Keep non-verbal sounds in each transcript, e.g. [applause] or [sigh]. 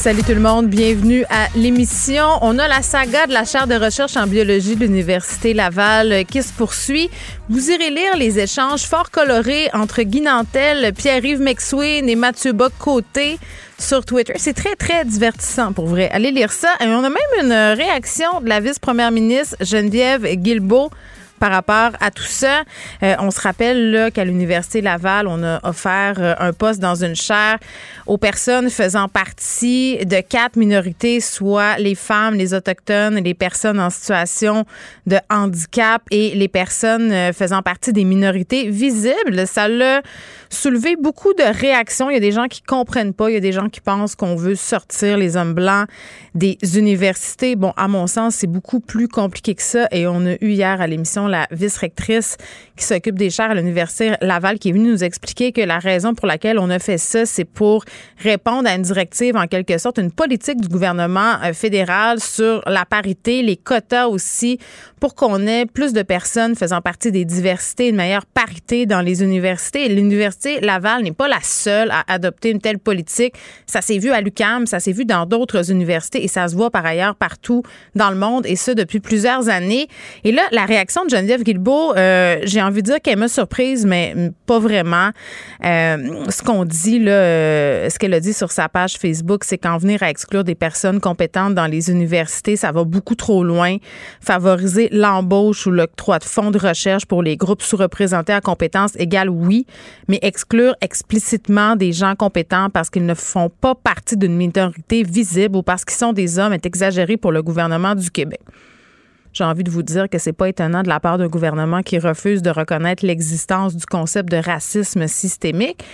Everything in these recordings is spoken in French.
Salut tout le monde, bienvenue à l'émission. On a la saga de la chaire de recherche en biologie de l'Université Laval qui se poursuit. Vous irez lire les échanges fort colorés entre Guy Nantel, Pierre-Yves McSween et Mathieu Bock-Côté sur Twitter. C'est très, très divertissant pour vrai. Allez lire ça. Et on a même une réaction de la vice-première ministre Geneviève Guilbeault par rapport à tout ça. Euh, on se rappelle qu'à l'Université Laval, on a offert euh, un poste dans une chaire aux personnes faisant partie de quatre minorités, soit les femmes, les autochtones, les personnes en situation de handicap et les personnes euh, faisant partie des minorités visibles. Ça l'a soulevé beaucoup de réactions. Il y a des gens qui comprennent pas, il y a des gens qui pensent qu'on veut sortir les hommes blancs des universités. Bon, à mon sens, c'est beaucoup plus compliqué que ça et on a eu hier à l'émission la vice-rectrice qui s'occupe des chaires à l'Université Laval qui est venue nous expliquer que la raison pour laquelle on a fait ça, c'est pour répondre à une directive, en quelque sorte, une politique du gouvernement euh, fédéral sur la parité, les quotas aussi, pour qu'on ait plus de personnes faisant partie des diversités, une meilleure parité dans les universités. L'Université Laval n'est pas la seule à adopter une telle politique. Ça s'est vu à l'UCAM, ça s'est vu dans d'autres universités et ça se voit par ailleurs partout dans le monde et ça depuis plusieurs années. Et là, la réaction de Geneviève Guilbeault, euh, j'ai envie de dire qu'elle m'a surprise, mais pas vraiment. Euh, ce qu'on dit, là, euh, ce qu'elle a dit sur sa page Facebook, c'est qu'en venir à exclure des personnes compétentes dans les universités, ça va beaucoup trop loin. Favoriser l'embauche ou l'octroi de fonds de recherche pour les groupes sous-représentés à compétences égales, oui, mais exclure explicitement des gens compétents parce qu'ils ne font pas partie d'une minorité visible ou parce qu'ils sont des hommes est exagéré pour le gouvernement du Québec. J'ai envie de vous dire que c'est pas étonnant de la part d'un gouvernement qui refuse de reconnaître l'existence du concept de racisme systémique.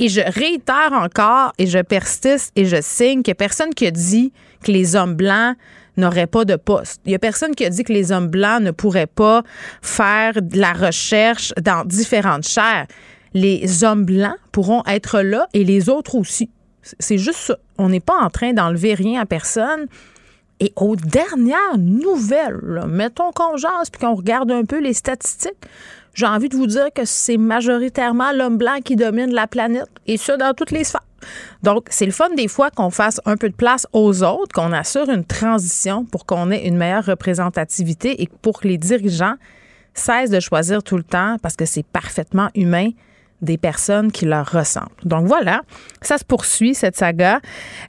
Et je réitère encore et je persiste et je signe que personne qui a dit que les hommes blancs n'auraient pas de poste. Il y a personne qui a dit que les hommes blancs ne pourraient pas faire de la recherche dans différentes chaires. Les hommes blancs pourront être là et les autres aussi. C'est juste ça. On n'est pas en train d'enlever rien à personne. Et aux dernières nouvelles, mettons qu'on jase puis qu'on regarde un peu les statistiques, j'ai envie de vous dire que c'est majoritairement l'homme blanc qui domine la planète, et ça dans toutes les sphères. Donc, c'est le fun des fois qu'on fasse un peu de place aux autres, qu'on assure une transition pour qu'on ait une meilleure représentativité et pour que les dirigeants cessent de choisir tout le temps, parce que c'est parfaitement humain, des personnes qui leur ressemblent. Donc voilà, ça se poursuit, cette saga.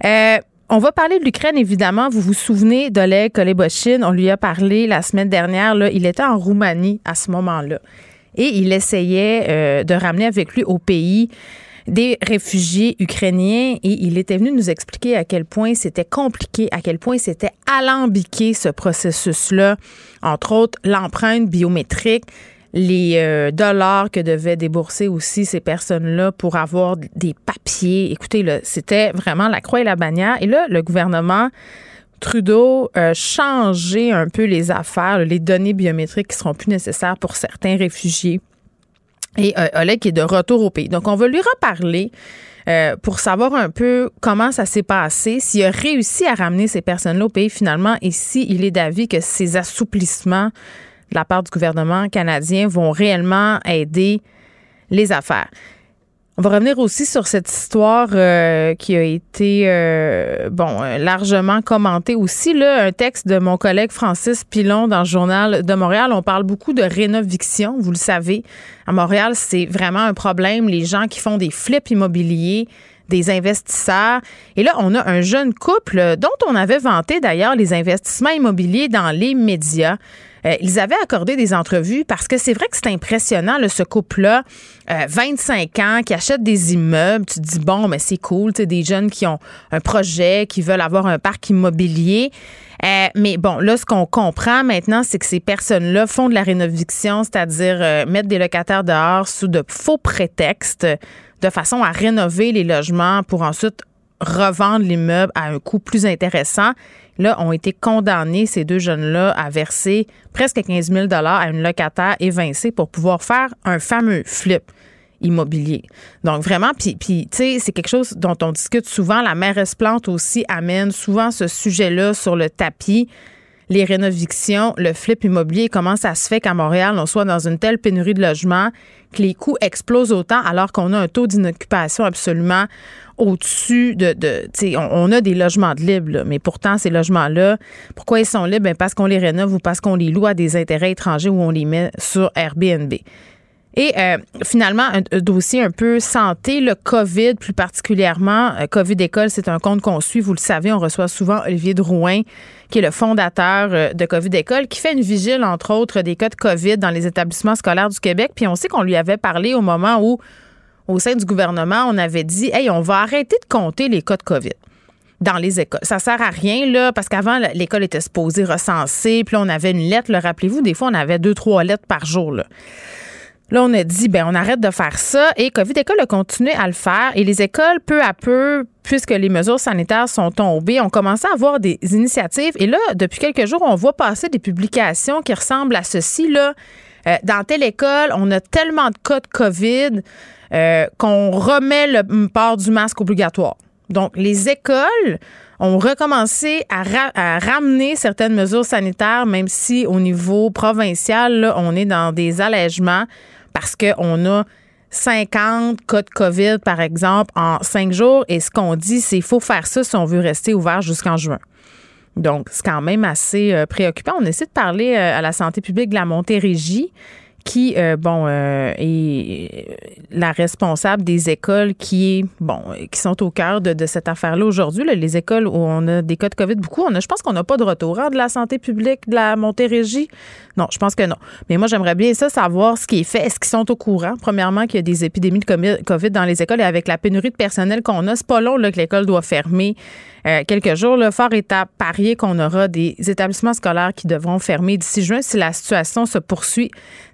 Euh, on va parler de l'Ukraine, évidemment. Vous vous souvenez d'Oleg Kolebochine. On lui a parlé la semaine dernière. Là. Il était en Roumanie à ce moment-là. Et il essayait euh, de ramener avec lui au pays des réfugiés ukrainiens et il était venu nous expliquer à quel point c'était compliqué, à quel point c'était alambiqué ce processus-là, entre autres l'empreinte biométrique, les euh, dollars que devaient débourser aussi ces personnes-là pour avoir des papiers. Écoutez, c'était vraiment la croix et la bannière. Et là, le gouvernement Trudeau a changé un peu les affaires, les données biométriques qui seront plus nécessaires pour certains réfugiés. Et euh, Oleg est de retour au pays. Donc, on va lui reparler. Euh, pour savoir un peu comment ça s'est passé, s'il a réussi à ramener ces personnes-là au pays finalement et s'il est d'avis que ces assouplissements de la part du gouvernement canadien vont réellement aider les affaires. On va revenir aussi sur cette histoire euh, qui a été euh, bon euh, largement commentée aussi là un texte de mon collègue Francis Pilon dans le journal de Montréal. On parle beaucoup de rénoviction, vous le savez. À Montréal, c'est vraiment un problème. Les gens qui font des flips immobiliers, des investisseurs. Et là, on a un jeune couple dont on avait vanté d'ailleurs les investissements immobiliers dans les médias. Euh, ils avaient accordé des entrevues parce que c'est vrai que c'est impressionnant, ce couple-là, 25 euh, ans, qui achète des immeubles. Tu te dis, bon, mais c'est cool, tu des jeunes qui ont un projet, qui veulent avoir un parc immobilier. Euh, mais bon, là, ce qu'on comprend maintenant, c'est que ces personnes-là font de la rénoviction, c'est-à-dire mettre des locataires dehors sous de faux prétextes de façon à rénover les logements pour ensuite revendre l'immeuble à un coût plus intéressant. Là, ont été condamnés, ces deux jeunes-là, à verser presque 15 000 à une locataire évincée pour pouvoir faire un fameux flip. immobilier. Donc vraiment, puis, tu sais, c'est quelque chose dont on discute souvent. La mairesse Plante aussi amène souvent ce sujet-là sur le tapis. Les rénovictions, le flip immobilier, comment ça se fait qu'à Montréal, on soit dans une telle pénurie de logements, que les coûts explosent autant alors qu'on a un taux d'inoccupation absolument au-dessus de, on, a des logements de libres, mais pourtant ces logements-là, pourquoi ils sont libres? Ben parce qu'on les rénove ou parce qu'on les loue à des intérêts étrangers ou on les met sur Airbnb. Et euh, finalement, un, dossier un peu santé, le COVID plus particulièrement. Euh, COVID École, c'est un compte qu'on suit. Vous le savez, on reçoit souvent Olivier Drouin, qui est le fondateur euh, de COVID École, qui fait une vigile, entre autres, des cas de COVID dans les établissements scolaires du Québec. Puis on sait qu'on lui avait parlé au moment où, au sein du gouvernement, on avait dit, hey, on va arrêter de compter les cas de COVID dans les écoles. Ça sert à rien, là, parce qu'avant, l'école était supposée recenser, puis là, on avait une lettre, rappelez-vous, des fois, on avait deux, trois lettres par jour, là. Là, on a dit, ben, on arrête de faire ça. Et COVID École a continué à le faire. Et les écoles, peu à peu, puisque les mesures sanitaires sont tombées, ont commencé à avoir des initiatives. Et là, depuis quelques jours, on voit passer des publications qui ressemblent à ceci. Là. Euh, dans telle école, on a tellement de cas de COVID euh, qu'on remet le port du masque obligatoire. Donc, les écoles ont recommencé à, à, ramener certaines mesures sanitaires, même si au niveau provincial, là, on est dans des allègements parce qu'on a 50 cas de COVID, par exemple, en cinq jours. Et ce qu'on dit, c'est qu'il faut faire ça si on veut rester ouvert jusqu'en juin. Donc, c'est quand même assez euh, préoccupant. On essaie de parler euh, à la santé publique de la Montérégie qui, euh, bon, euh, est la responsable des écoles qui est, bon, qui sont au cœur de, cette affaire-là aujourd'hui. Les écoles où on a des cas de COVID, beaucoup, on a, je pense qu'on n'a pas de retour hein, de la santé publique de la Montérégie? Non, je pense que non. Mais moi, j'aimerais bien ça, savoir ce qui est fait. Est-ce qu'ils sont au courant? Premièrement, qu'il y a des épidémies de COVID dans les écoles et avec la pénurie de personnel qu'on a, c'est pas long là, que l'école doit fermer euh, quelques jours. Le fort est à parier qu'on aura des établissements scolaires qui devront fermer d'ici juin si la situation se poursuit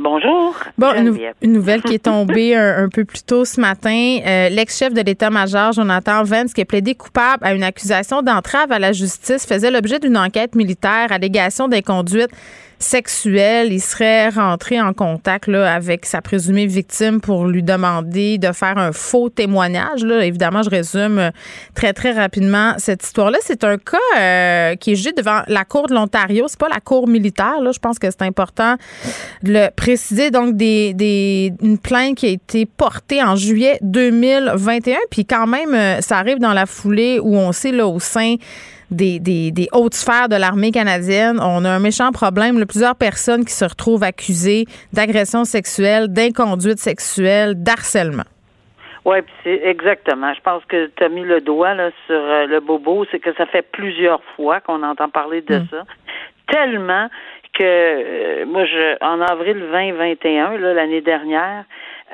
Bonjour. Bon, une, nouvelle qui est tombée [laughs] un, peu plus tôt ce matin. Euh, l'ex-chef de l'état-major, Jonathan Vance, qui est plaidé coupable à une accusation d'entrave à la justice, faisait l'objet d'une enquête militaire, allégation d'inconduite sexuel. Il serait rentré en contact là, avec sa présumée victime pour lui demander de faire un faux témoignage. Là. Évidemment, je résume euh, très, très rapidement cette histoire-là. C'est un cas euh, qui est jugé devant la Cour de l'Ontario. C'est pas la Cour militaire. Là. Je pense que c'est important de le préciser. Donc, des, des, une plainte qui a été portée en juillet 2021. Puis quand même, euh, ça arrive dans la foulée où on sait là, au sein des, des, hautes sphères de l'armée canadienne. On a un méchant problème. plusieurs personnes qui se retrouvent accusées d'agression sexuelle, d'inconduite sexuelle, d'harcèlement. Oui, c'est exactement. Je pense que tu as mis le doigt là, sur euh, le bobo. C'est que ça fait plusieurs fois qu'on entend parler de mm. ça. Tellement que euh, moi, je, en avril 2021, l'année dernière,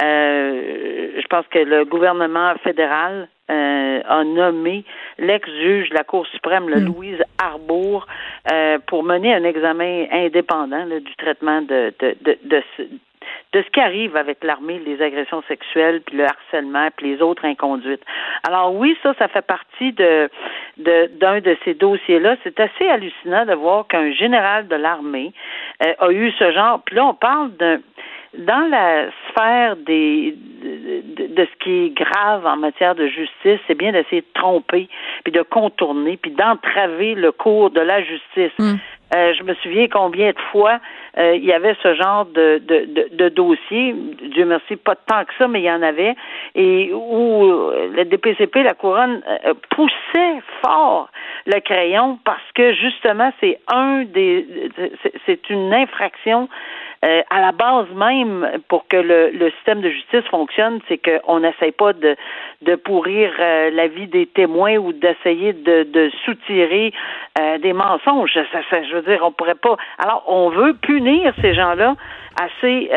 euh, je pense que le gouvernement fédéral euh, a nommé l'ex-juge de la Cour suprême, le hmm. Louise Arbour, euh, pour mener un examen indépendant du traitement de, de, de, de, de ce qui arrive avec l'armée, les agressions sexuelles, puis le harcèlement, puis les autres inconduites. Alors oui, ça, ça fait partie de d'un de, ces dossiers-là. C'est assez hallucinant de voir qu'un général de l'armée euh, a eu ce genre. Puis là, on parle d'un dans la sphère des de, de, ce qui est grave en matière de justice, c'est bien d'essayer de tromper, puis de contourner, puis d'entraver le cours de la justice. Hmm. Euh, je me souviens combien de fois euh, il y avait ce genre de, de, de, de, dossier. Dieu merci, pas tant que ça, mais il y en avait. Et où euh, le DPCP, la couronne, poussait fort le crayon parce que justement, c'est un des c'est une infraction euh, à la base même, pour que le, le système de justice fonctionne, c'est qu'on n'essaye pas de, de pourrir euh, la vie des témoins ou d'essayer de, de soutirer euh, des mensonges. Ça, ça, je veux dire, on pourrait pas. Alors, on veut punir ces gens-là assez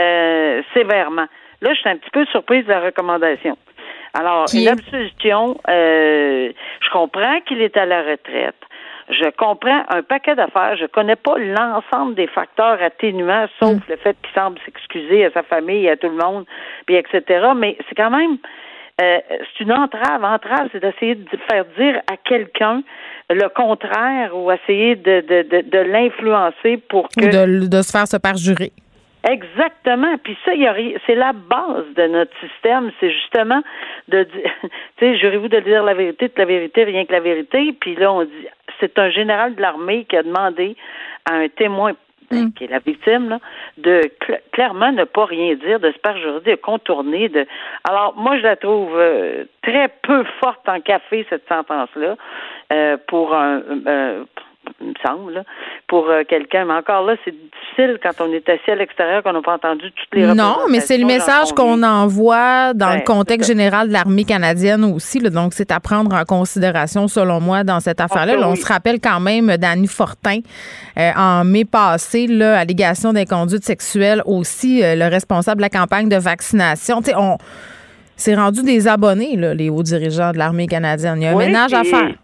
sévèrement. Là, je suis un petit peu surprise de la recommandation. Alors, une absolution, je comprends qu'il est à la retraite. Je comprends un paquet d'affaires. Je connais pas l'ensemble des facteurs atténuants, sauf mm. le fait qu'il semble s'excuser à sa famille, à tout le monde, puis etc. Mais c'est quand même euh, c'est une entrave. Entrave, c'est d'essayer de faire dire à quelqu'un le contraire ou essayer de, de, de, de l'influencer pour que. de, de se faire se perjurer. Exactement. Puis ça, c'est la base de notre système. C'est justement de dire, [laughs] tu sais, jurez-vous de dire la vérité, de la vérité, rien que la vérité. Puis là, on dit, c'est un général de l'armée qui a demandé à un témoin mm. qui est la victime, là, de clairement ne pas rien dire, de se perjurer, de contourner. De... Alors, moi, je la trouve euh, très peu forte en café, cette sentence-là, euh, pour un, euh, il me semble, pour euh, quelqu'un. Mais encore là, c'est difficile quand on est assis à l'extérieur, qu'on n'a pas entendu toutes les Non, mais c'est le message qu'on envoie dans le contexte général de l'armée canadienne aussi. donc, c'est à prendre en considération, selon moi, dans cette affaire-là. on se rappelle quand même d'Annie Fortin, euh, en mai passé, là, allégation d'inconduite sexuelle aussi, euh, le responsable de la campagne de vaccination. Tu sais, on... C'est rendu des abonnés, là, les hauts dirigeants de l'armée canadienne. Il y a un ménage à faire.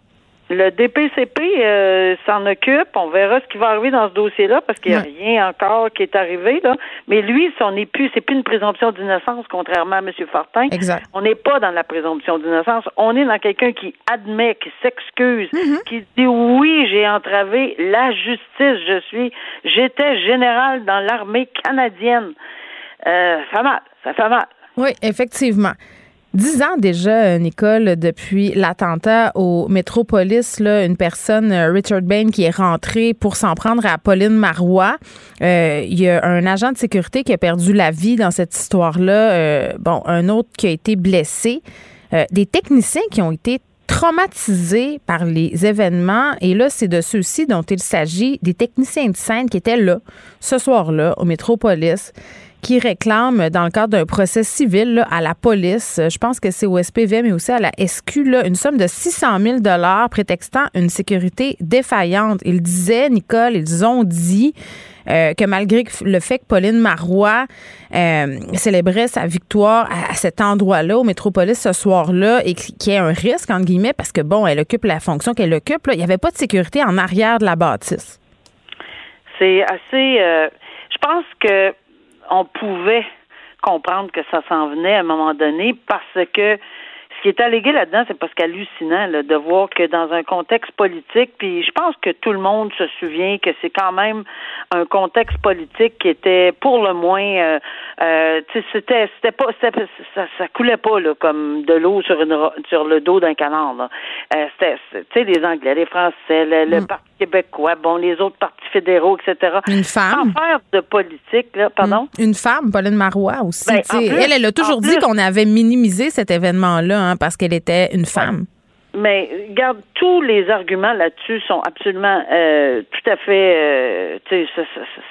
Le DPCP euh, s'en occupe. On verra ce qui va arriver dans ce dossier-là parce qu'il n'y a rien encore qui est arrivé. Là. Mais lui, son n'est plus, c'est plus une présomption d'innocence, contrairement à M. Fortin. Exact. On n'est pas dans la présomption d'innocence. On est dans quelqu'un qui admet, qui s'excuse, mm-hmm. qui dit oui, j'ai entravé la justice. Je suis, j'étais général dans l'armée canadienne. Euh, ça fait mal. Ça fait mal. Oui, effectivement. Dix ans déjà, Nicole, depuis l'attentat au Métropolis, là, une personne, euh, Richard Bain, qui est rentré pour s'en prendre à Pauline Marois. Euh, il y a un agent de sécurité qui a perdu la vie dans cette histoire-là. Euh, bon, un autre qui a été blessé. des techniciens qui ont été traumatisés par les événements. Et là, c'est de ceux-ci dont il s'agit, des techniciens de scène qui étaient là, ce soir-là, au Métropolis qui réclame, dans le cadre d'un procès civil à la police, je pense que c'est au SPV, mais aussi à la SQ, une somme de 600 000 prétextant une sécurité défaillante. Ils disaient, Nicole, ils ont dit euh, que malgré le fait que Pauline Marois euh, célébrait sa victoire à, cet endroit-là, au Métropolis, ce soir-là, et qu'il y ait un risque, entre guillemets, parce que, bon, elle occupe la fonction qu'elle occupe, il n'y avait pas de sécurité en arrière de la bâtisse. C'est assez... Euh, je pense que on pouvait comprendre que ça s'en venait à un moment donné parce que qui est allégué là-dedans, c'est parce qu'hallucinant là, de voir que dans un contexte politique, puis je pense que tout le monde se souvient que c'est quand même un contexte politique qui était pour le moins, euh, euh, c'était, c'était pas, ça, ça coulait pas là comme de l'eau sur une sur le dos d'un canard. Là. Euh, c'était, tu sais, les Anglais, les Français, le, mm. Parti québécois, bon, les autres partis fédéraux, etc. Une femme. De politique, là, pardon? Mm. Une femme, Pauline Marois aussi. Ben, elle, elle a toujours dit qu'on avait minimisé cet événement-là hein, parce qu'elle était une femme. Mais regarde, tous les arguments là-dessus sont absolument euh, tout à fait, euh, tu sais, ça,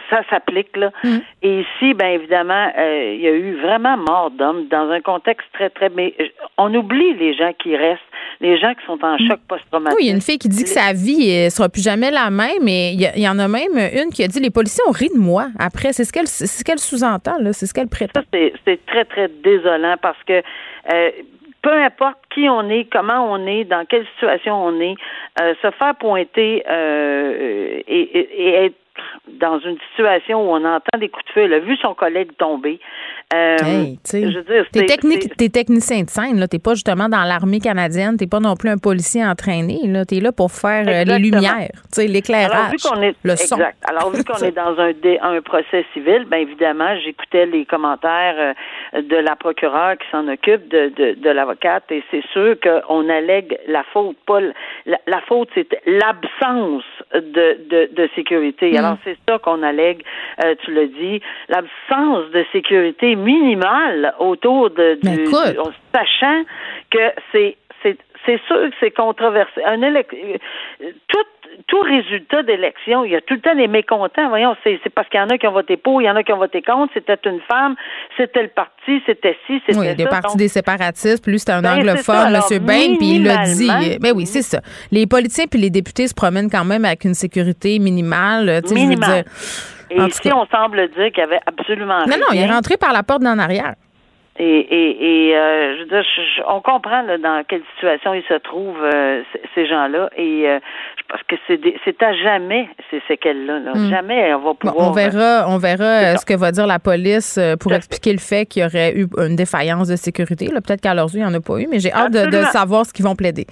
ça, s'applique là. Mm. Et ici, ben évidemment, euh, il y a eu vraiment mort d'hommes dans un contexte très très. Mais on oublie les gens qui restent, les gens qui sont en mm. choc post-traumatique. Oui, il y a une fille qui dit que sa vie ne sera plus jamais la même, mais il y, en a même une qui a dit les policiers ont ri de moi. Après, c'est ce qu'elle, c'est ce qu'elle sous-entend là, c'est ce qu'elle prétend. C'est très très désolant parce que peu importe qui on est, comment on est, dans quelle situation on est, euh, se faire pointer euh, et, et, et, être dans une situation où on entend des coups de feu, elle a vu son collègue tomber. Euh, hey, je veux dire, t'es, technique, t'es technicien de scène, là. T'es pas justement dans l'armée canadienne, t'es pas non plus un policier entraîné, là. T'es là pour faire euh, les lumières, l'éclairage, le son. Exact. Alors, vu qu'on est dans un, un procès civil, bien évidemment, j'écoutais les commentaires euh, de la procureure qui s'en occupe, de, de, de l'avocate, et c'est sûr qu'on allègue la faute. Pas la, la faute, c'est l'absence de, de, de sécurité. Alors, c'est ça qu'on allègue, euh, tu le dis, l'absence de sécurité minimale autour de, du, sachant que c'est c'est sûr que c'est controversé. Un élect... tout tout résultat d'élection, il y a tout le temps des mécontents. Voyons, c'est, parce qu'il y en a qui ont voté pour, il y en a qui ont voté contre, c'était une femme, c'était le parti, c'était ci, c'était oui, ça. des partis des séparatistes, puis lui, c'était un ben, anglophone, M. Bain, puis il l'a dit. Ben oui, c'est ça. Les politiciens puis les députés se promènent quand même avec une sécurité minimale. Minimale. Et ici, on semble dire qu'il y avait absolument rien. Non, non, il est rentré par la porte d'en arrière. Et, et, et euh, je veux dire, on comprend là, dans quelle situation ils se trouvent euh, ces gens-là. Et euh, je pense que c'est à jamais ces séquelles-là. Hmm. Jamais on va pouvoir. on verra, on verra ce que va dire la police pour expliquer le fait qu'il y aurait eu une défaillance de sécurité. Peut-être qu'à leurs yeux, il n'y en a pas eu, mais j'ai hâte de, de savoir ce qu'ils vont plaider.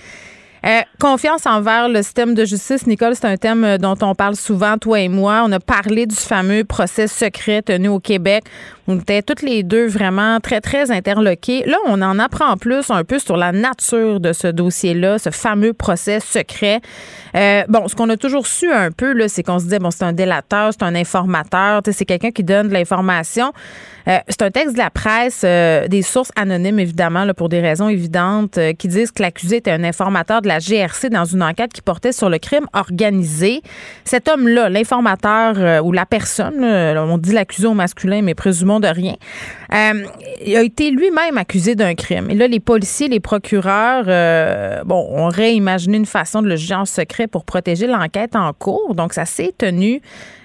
Euh, confiance envers le système de justice, Nicole, c'est un thème euh, dont on parle souvent, toi et moi. On a parlé du fameux procès secret tenu au Québec. On était toutes les deux vraiment très, très interloqués. Là, on en apprend plus un peu sur la nature de ce dossier-là, ce fameux procès secret. Euh, bon, ce qu'on a toujours su un peu, là, c'est qu'on se disait, bon, c'est un délateur, c'est un informateur, c'est quelqu'un qui donne de l'information. Euh, c'est un texte de la presse, euh, des sources anonymes, évidemment, là, pour des raisons évidentes, euh, qui disent que l'accusé était un informateur de la GRC dans une enquête qui portait sur le crime organisé. Cet homme-là, l'informateur ou la personne, on dit l'accusé au masculin, mais présumons de rien, il a été lui-même accusé d'un crime. Et là, les policiers, les procureurs, bon, auraient imaginé une façon de le juger en secret pour protéger l'enquête en cours. Donc, ça s'est tenu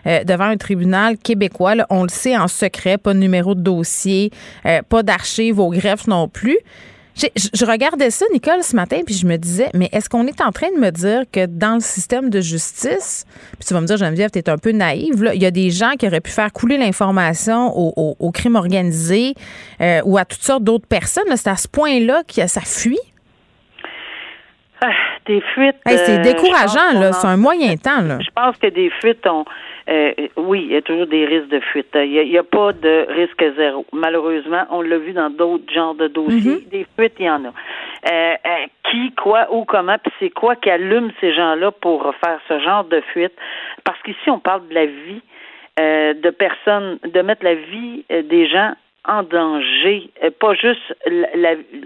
devant un tribunal québécois. on le sait en secret, pas de numéro de dossier, euh, pas d'archives au greffe non plus. Je, regardais ça, Nicole, ce matin, puis je me disais, mais est-ce qu'on est en train de me dire que dans le système de justice, puis tu vas me dire, Geneviève, tu es un peu naïve, il y a des gens qui auraient pu faire couler l'information au, crime organisé euh, ou à toutes sortes d'autres personnes. C'est à ce point-là que ça fuit? Ah, des fuites. c'est euh, décourageant, là. C'est un moyen temps, là. Je pense que des fuites ont euh, oui, il y a toujours des risques de fuite. Il n'y a, pas de risque zéro. Malheureusement, on l'a vu dans d'autres genres de dossiers. Mhm. Des fuites, il y en a. Euh, euh, qui, quoi, où, comment, puis c'est quoi qui allume ces gens-là pour faire ce genre de fuite? Parce qu'ici, on parle de la vie de personnes, de mettre la vie des gens en danger, euh, pas juste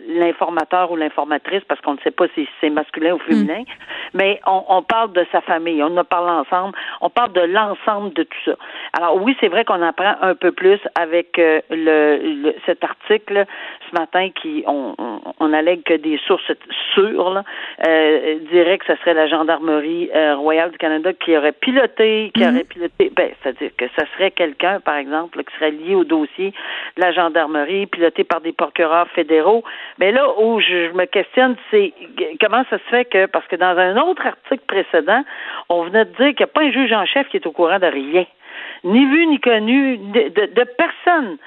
l'informateur ou l'informatrice, parce qu'on ne sait pas si c'est masculin ou féminin, mm. mais on, parle de sa famille, on en parle ensemble, on parle de l'ensemble de tout ça. Alors oui, c'est vrai qu'on apprend un peu plus avec euh, le, cet article ce matin qui on, on, allègue que des sources sûres là, euh, diraient que ce serait la gendarmerie euh, royale du Canada qui aurait piloté, qui mm-hmm. aurait piloté, ben c'est-à-dire que ce serait quelqu'un, par exemple, qui serait lié au dossier de la gendarmerie, pilotée par des procureurs fédéraux. Mais là où je, me questionne, c'est comment ça se fait que, parce que dans un autre article précédent, on venait de dire qu'il n'y a pas un juge en chef qui est au courant de rien, ni vu ni connu de, de, personne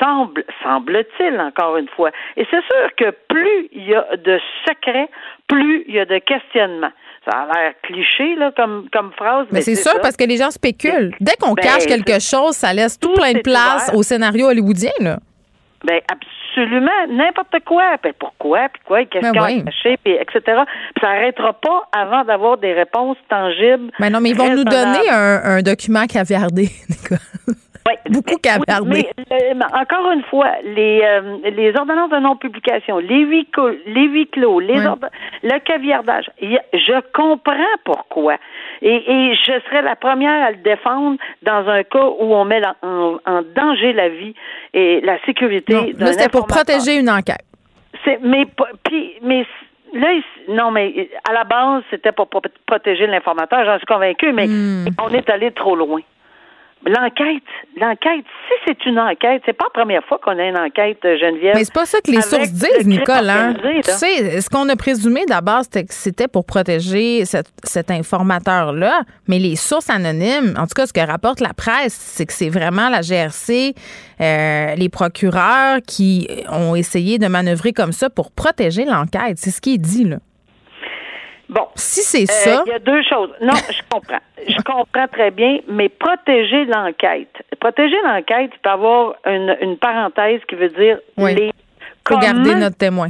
semble, semble-t-il, encore une fois. Et c'est sûr que plus il y a de secrets, plus il y a de questionnements. Ça a l'air cliché là, comme, comme phrase. Mais, c'est sûr parce que les gens spéculent. Dès qu'on ben, cache quelque chose, ça laisse tout, plein de place au scénario hollywoodien. Là. Ben absolument n'importe quoi. Ben pourquoi, puis quoi, qu'est-ce ben qu'on a caché, puis etc. Puis ça n'arrêtera pas avant d'avoir des réponses tangibles. Mais ben non, mais ils vont nous donner un, un document caviardé, [laughs] Oui, beaucoup caviardé. Mais, encore une fois, les, euh, les ordonnances de non-publication, les huit, les huit clos, les le caviardage, je comprends pourquoi. Et, et, je serais la première à le défendre dans un cas où on met en, en danger la vie et la sécurité. Là, c'est pour protéger une enquête. C'est, mais, puis, mais là, non, mais à la base, c'était pour protéger l'informateur, j'en suis convaincu, mais hmm. on est allé trop loin. L'enquête, l'enquête, si c'est une enquête, c'est pas la première fois qu'on a une enquête, euh, Geneviève. Mais c'est pas ça que les sources disent, Nicole. Hein? Tu sais, ce qu'on a présumé d'abord, c'était que c'était pour protéger cet informateur-là, mais les sources anonymes, en tout cas, ce que rapporte la presse, c'est que c'est vraiment la GRC, euh, les procureurs qui ont essayé de manœuvrer comme ça pour protéger l'enquête. C'est ce qui est dit, là. Bon. Si c'est euh, ça. Il y a deux choses. Non, je comprends. Je comprends très bien, mais protéger l'enquête. Protéger l'enquête, c'est avoir une, une, parenthèse qui veut dire oui. les. Faut garder notre témoin.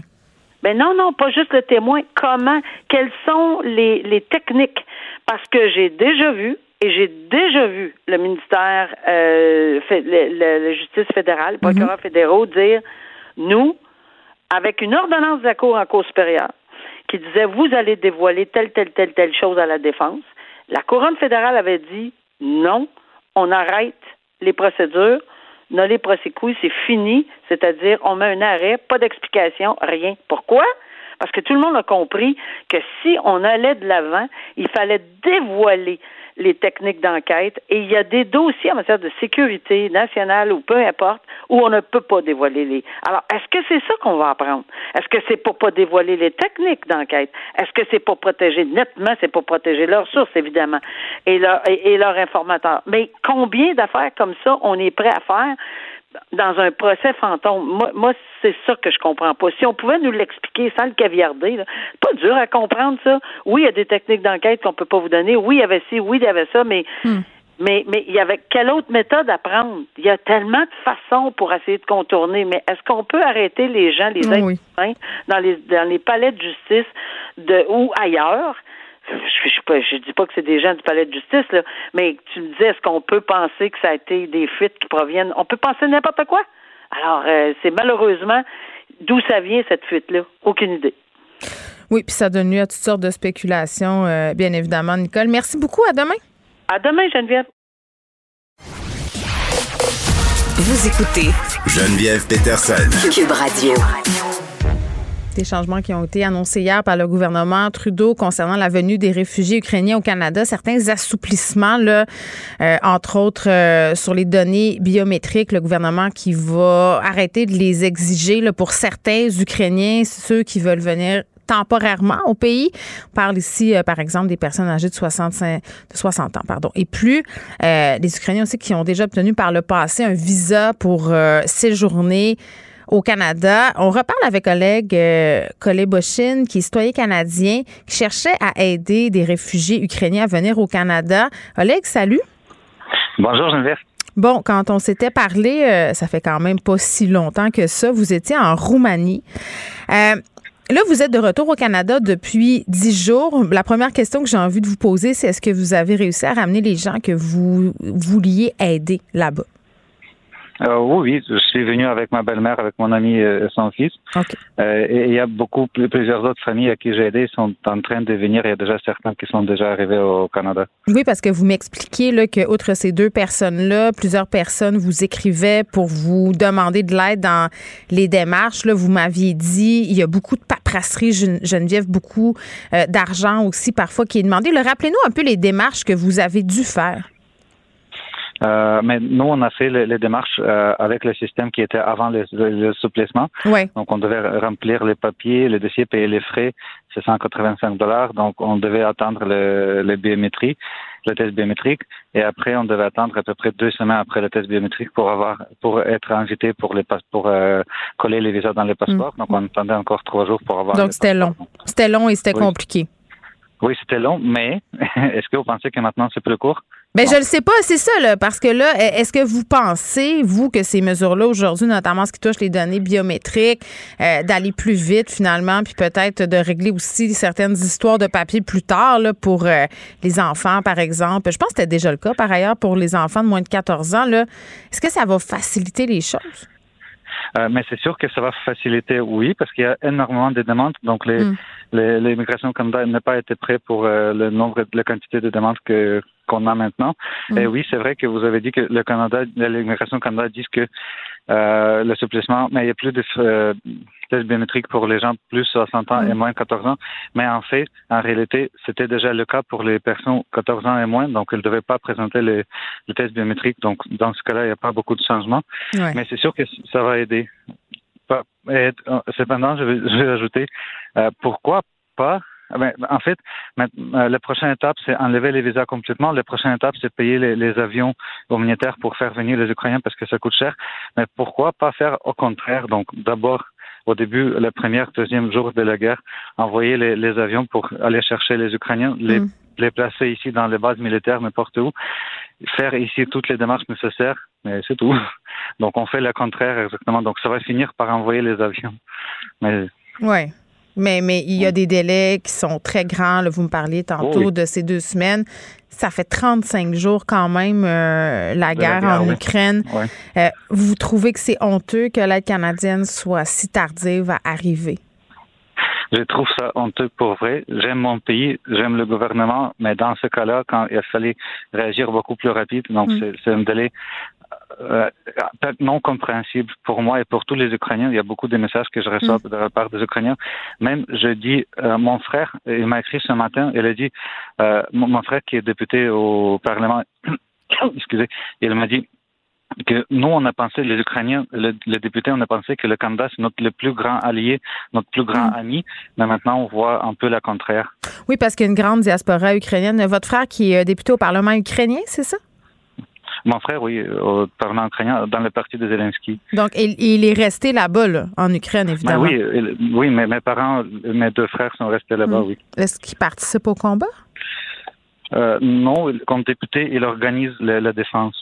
Ben non, non, pas juste le témoin. Comment? Quelles sont les, les techniques? Parce que j'ai déjà vu, et j'ai déjà vu le ministère, euh, la justice fédérale, le procureur fédéraux dire, nous, avec une ordonnance de la Cour en Cour supérieure, qui disait vous allez dévoiler telle, telle, telle, telle chose à la défense. La couronne fédérale avait dit non, on arrête les procédures, non les procédures, c'est fini, c'est-à-dire on met un arrêt, pas d'explication, rien. Pourquoi? Parce que tout le monde a compris que si on allait de l'avant, il fallait dévoiler les techniques d'enquête et il y a des dossiers en matière de sécurité nationale ou peu importe où on ne peut pas dévoiler les. Alors, est-ce que c'est ça qu'on va apprendre? Est-ce que c'est pour pas dévoiler les techniques d'enquête? Est-ce que c'est pour protéger nettement, c'est pour protéger leurs sources, évidemment, et leur, et, et leurs informateurs? Mais combien d'affaires comme ça on est prêt à faire dans un procès fantôme. Moi, moi c'est ça que je comprends pas. Si on pouvait nous l'expliquer sans le caviarder, là, pas dur à comprendre ça. Oui, il y a des techniques d'enquête qu'on peut pas vous donner. Oui, il y avait ci, oui, il y avait ça, mais hmm. mais mais il y avait quelle autre méthode à prendre? Il y a tellement de façons pour essayer de contourner. Mais est-ce qu'on peut arrêter les gens, les oh, dans les dans les palais de justice de ou ailleurs? Je, je, je, dis pas que c'est des gens du palais de justice, là, mais tu me disais, est-ce qu'on peut penser que ça a été des fuites qui proviennent? On peut penser n'importe quoi. Alors, euh, c'est malheureusement d'où ça vient cette fuite-là? Aucune idée. Oui, puis ça donne lieu à toutes sortes de spéculations, euh, bien évidemment, Nicole. Merci beaucoup. À demain. À demain, Geneviève. Vous écoutez Geneviève Peterson. Cube Radio des changements qui ont été annoncés hier par le gouvernement Trudeau concernant la venue des réfugiés ukrainiens au Canada, certains assouplissements, là, euh, entre autres euh, sur les données biométriques, le gouvernement qui va arrêter de les exiger là, pour certains Ukrainiens, ceux qui veulent venir temporairement au pays. On parle ici, euh, par exemple, des personnes âgées de 65, de 60 ans, pardon, et plus. les Ukrainiens aussi qui ont déjà obtenu par le passé un visa pour séjourner au Canada. On reparle avec collègue euh, Colé Bochin, qui est citoyen canadien, qui cherchait à aider des réfugiés ukrainiens à venir au Canada. Oleg, salut. Bonjour Geneviève. Bon, quand on s'était parlé, euh, ça fait quand même pas si longtemps que ça, vous étiez en Roumanie. Euh, là, vous êtes de retour au Canada depuis dix jours. La première question que j'ai envie de vous poser, c'est est-ce que vous avez réussi à ramener les gens que vous vouliez aider là-bas? Euh, oui, oui, je suis venu avec ma belle-mère, avec mon ami et son fils. Euh, et il y a beaucoup, plusieurs autres familles à qui j'ai aidé sont en train de venir. Il y a déjà certains qui sont déjà arrivés au Canada. Oui, parce que vous m'expliquez que, outre ces deux personnes-là, plusieurs personnes vous écrivaient pour vous demander de l'aide dans les démarches. Là, vous m'aviez dit, il y a beaucoup de paperasserie, Geneviève, beaucoup euh, d'argent aussi parfois qui est demandé. Rappelez-nous un peu les démarches que vous avez dû faire. Euh, mais nous, on a fait les, démarches euh, avec le système qui était avant le, le, souplissement. Donc, on devait remplir les papiers, le dossier, payer les frais, c'est 185 dollars. Donc, on devait attendre le, le biométrie, le test biométrique, et après, on devait attendre à peu près deux semaines après le test biométrique pour avoir, pour être invité pour les pour euh, coller les visas dans les passeports. Mm. Donc, on attendait encore trois jours pour avoir. Donc, c'était long. C'était long et c'était compliqué. Oui, c'était long, mais [laughs] est-ce que vous pensez que maintenant c'est plus court? Ben, je le sais pas, c'est ça, là, parce que là, e, est-ce que vous pensez, vous, que ces mesures-là aujourd'hui, notamment ce qui touche les données biométriques, euh, d'aller plus vite finalement, puis peut-être de régler aussi certaines histoires de papier plus tard là, pour euh, les enfants, par exemple? Je pense que c'était déjà le cas, par ailleurs, pour les enfants de moins de 14 ans. Là. Est-ce que ça va faciliter les choses? Euh, mais c'est sûr que ça va faciliter, oui, parce qu'il y a énormément de demandes. Donc, les, mm. l'immigration Canada n'a pas été prêt pour le nombre, la quantité de demandes que qu'on a maintenant. Mm. Et oui, c'est vrai que vous avez dit que le Canada, l'immigration Canada dit que euh, le mais il n'y a plus de euh, tests biométriques pour les gens plus 60 ans et mm. moins 14 ans. Mais en fait, en réalité, c'était déjà le cas pour les personnes 14 ans et moins, donc elles ne devaient pas présenter les, le test biométrique. Donc, dans ce cas-là, il n'y a pas beaucoup de changements. Mais c'est sûr que ça va aider. cependant, je vais, je vais ajouter euh, pourquoi pas ah ben, en fait, euh, la prochaine étape, c'est enlever les visas complètement. La prochaine étape, c'est payer les, avions humanitaires pour faire venir les Ukrainiens parce que ça coûte cher. Mais pourquoi pas faire au contraire? Donc, d'abord, au début, le premier, deuxième jour de la guerre, envoyer les, avions pour aller chercher les Ukrainiens, les, mm. les placer ici dans les bases militaires, n'importe où, faire ici toutes les démarches nécessaires, mais c'est tout. [laughs] Donc, on fait le contraire exactement. Donc, ça va finir par envoyer les avions. Mais Ouais. Mais, mais il y a des délais qui sont très grands. vous me parliez tantôt de ces deux semaines. Ça fait 35 jours quand même, euh, la, guerre en Ukraine. Euh, vous trouvez que c'est honteux que l'aide canadienne soit si tardive à arriver? Je trouve ça honteux pour vrai. J'aime mon pays, j'aime le gouvernement, mais dans ce cas-là, quand il a fallu réagir beaucoup plus rapide, donc mm. c'est un délai euh, non compréhensible pour moi et pour tous les Ukrainiens. Il y a beaucoup de messages que je reçois mm. de la part des Ukrainiens. Même, je dis, euh, mon frère, il m'a écrit ce matin, il a dit, euh, mon, frère qui est député au Parlement, [coughs] excusez, il m'a dit, que nous, on a pensé, les Ukrainiens, les, députés, on a pensé que le Canada, c'est notre le plus grand allié, notre plus grand mm. ami, mais maintenant, on voit un peu le contraire. Oui, parce qu'il y a une grande diaspora ukrainienne. Votre frère qui est député au Parlement ukrainien, c'est ça? Mon frère, oui, au Parlement ukrainien, dans le parti de Zelensky. Donc, il, est resté là-bas, en Ukraine, ben évidemment. oui, oui, mais mes parents, mes deux frères sont restés là-bas, mm. oui. Est-ce qu'il participe au combat? Euh, non, comme député, il organise la défense.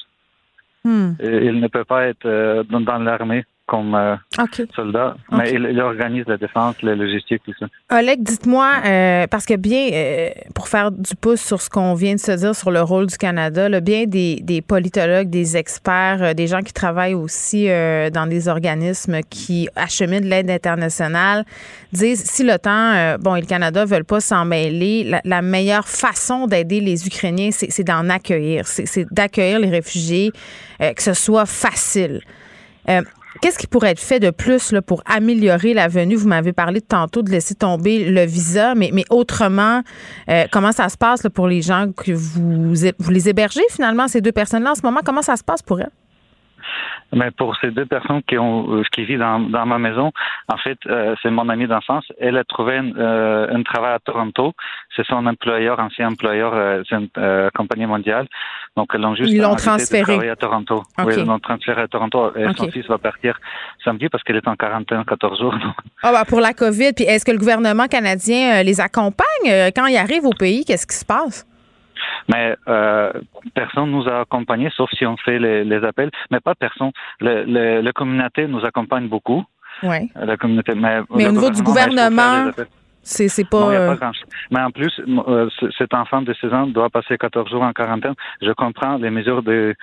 Hmm. Il ne peut pas être euh, dans l'armée comme euh, soldat, mais il, organise la défense, la logistique, tout ça. Oleg, dites-moi, euh, parce que bien, euh, pour faire du pouce sur ce qu'on vient de se dire sur le rôle du Canada, là, bien des, des, politologues, des experts, des gens qui travaillent aussi dans des organismes qui acheminent de l'aide internationale disent si l'OTAN, bon, et le Canada veulent pas s'en mêler, la, la, meilleure façon d'aider les Ukrainiens, c'est d'en accueillir, c'est d'accueillir les réfugiés, que ce soit facile. Qu'est-ce qui pourrait être fait de plus là, pour améliorer la venue? Vous m'avez parlé tantôt de laisser tomber le visa, mais, mais autrement, euh, comment ça se passe pour les gens que vous, vous les hébergez finalement, ces deux personnes-là en ce moment? Comment ça se passe pour elles? Mais pour ces deux personnes qui ont euh, qui vivent dans, dans ma maison, en fait, euh, c'est mon amie d'enfance. Elle a trouvé un, euh, un, travail à Toronto. C'est son employeur, ancien employeur, c'est une compagnie mondiale. Donc, ils l'ont juste ils l'ont transféré à Toronto. Oui, ils l'ont transféré à Toronto. Et son fils va partir samedi parce qu'il est en quarantaine 14 jours. Ah bah pour la COVID. Puis est-ce que le gouvernement canadien les accompagne quand ils arrivent au pays Qu'est-ce qui se passe? Mais euh, personne nous a accompagnés, sauf si on fait les, les appels. Mais pas personne. Le, le, la communauté nous accompagne beaucoup. Oui. La communauté, mais, mais au niveau du gouvernement, c'est c'est pas. Euh, mais en plus, euh, cet enfant de 16 ans doit passer 14 jours en quarantaine. Je comprends les mesures de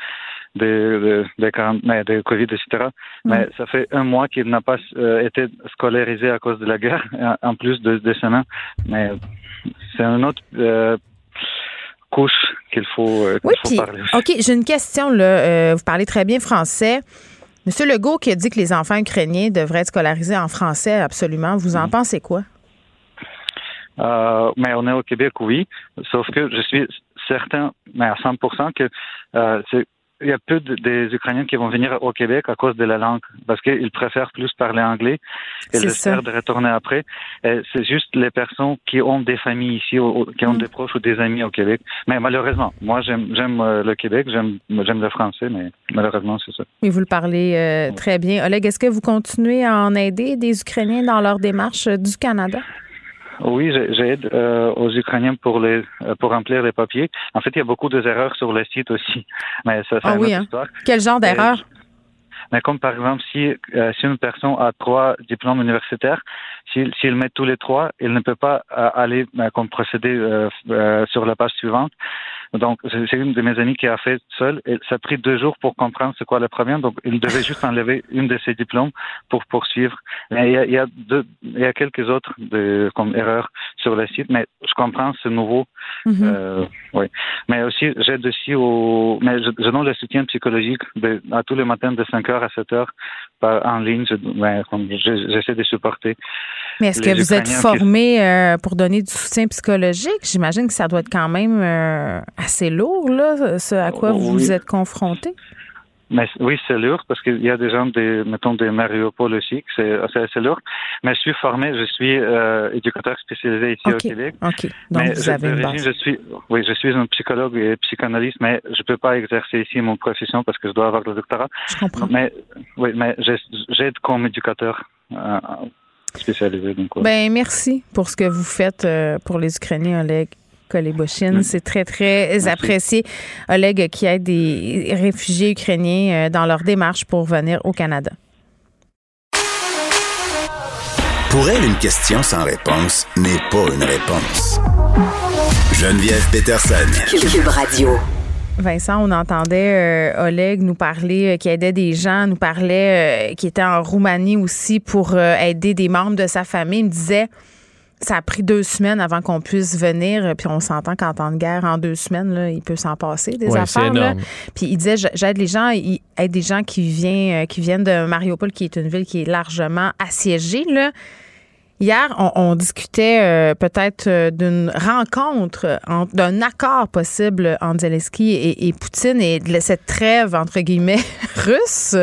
de, de, de, de Covid, etc. Mm. Mais ça fait un mois qu'il n'a pas euh, été scolarisé à cause de la guerre, [laughs] en plus de, de semaines. Mais c'est un autre couche qu'il faut, euh, oui, parler. OK, j'ai une question. Là. Euh, vous parlez très bien français. Monsieur Legault qui a dit que les enfants ukrainiens devraient être scolarisés en français, absolument. Vous en pensez quoi? Euh, mais on est au Québec, oui. Sauf que je suis certain, mais à 100% que c'est il y a peu de, des Ukrainiens qui vont venir au Québec à cause de la langue, parce qu'ils préfèrent plus parler anglais et espèrent de retourner après. C'est juste les personnes qui ont des familles ici, qui ont mm. des proches ou des amis au Québec. Mais malheureusement, moi j'aime euh, le Québec, j'aime le français, mais malheureusement c'est ça. Oui, vous le parlez euh, très bien. Oleg, est-ce que vous continuez à en aider des Ukrainiens dans leur démarche du Canada? Oui, j'aide euh, aux Ukrainiens pour les euh, pour remplir les papiers. En fait, il y a beaucoup d'erreurs sur le site aussi, [laughs] mais ça c'est ah, oui, hein? histoire. Quel genre d'erreurs Mais comme par exemple, si euh, si une personne a trois diplômes universitaires, s'il met tous les trois, il ne peut pas aller comme procéder sur la page suivante. Donc, c'est une de mes amies qui a fait seule. Et ça a pris deux jours pour comprendre c'est quoi le problème. Donc, il devait juste enlever [laughs] une de ses diplômes pour poursuivre. il, y a, il, y a deux, il y a quelques autres de, comme erreurs sur le site, mais je comprends, c'est nouveau. Mm-hmm. euh, oui. Mais aussi, j'aide aussi au, mais je, je, donne le soutien psychologique de, à tous les matins de 5h à 7h en ligne. J'essaie de supporter. Mais est-ce que vous êtes formé euh, pour donner du soutien psychologique? J'imagine que ça doit être quand même euh, assez lourd, là, ce à quoi vous vous êtes confronté. Mais oui, c'est lourd parce qu'il y a des gens, des, mettons, des Mariupol aussi, c'est assez lourd. Mais je suis formé, je suis euh, éducateur spécialisé ici au Québec. OK. Donc, mais vous avez une base. Je suis, oui, je suis un psychologue et psychanalyste, mais je peux pas exercer ici mon profession parce que je dois avoir le doctorat. Je comprends. Mais, oui, mais j'aide comme éducateur. Euh, spécialisé. Donc, Ben, merci pour ce que vous faites euh, pour les Ukrainiens, Oleg. Kolebochine. C'est très, très apprécié. Oleg qui aide des réfugiés ukrainiens euh, dans leur démarche pour venir au Canada. Pour elle, une question sans réponse n'est pas une réponse. Geneviève Peterson. Cube Radio. Vincent, on entendait euh, Oleg nous parler, euh, qui aidait des gens, nous parlait, qui était en Roumanie aussi pour aider des membres de sa famille. Il me disait, ça a pris deux semaines avant qu'on puisse venir. Puis on s'entend qu'en temps de guerre, en deux semaines, là, il peut s'en passer des Ouais, affaires. là. Puis il disait, j'aide les gens, il aide des gens qui viennent, euh, qui viennent de Mariupol, qui est une ville qui est largement assiégée. Là. Hier, on, on discutait euh, peut-être euh, d'une rencontre, en- d'un accord possible entre Zelensky et, et Poutine et de cette trêve, entre guillemets, [laughs] russe.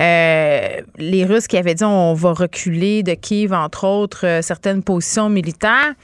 Euh, les Russes qui avaient dit on va reculer de Kiev, entre autres, euh, certaines positions militaires.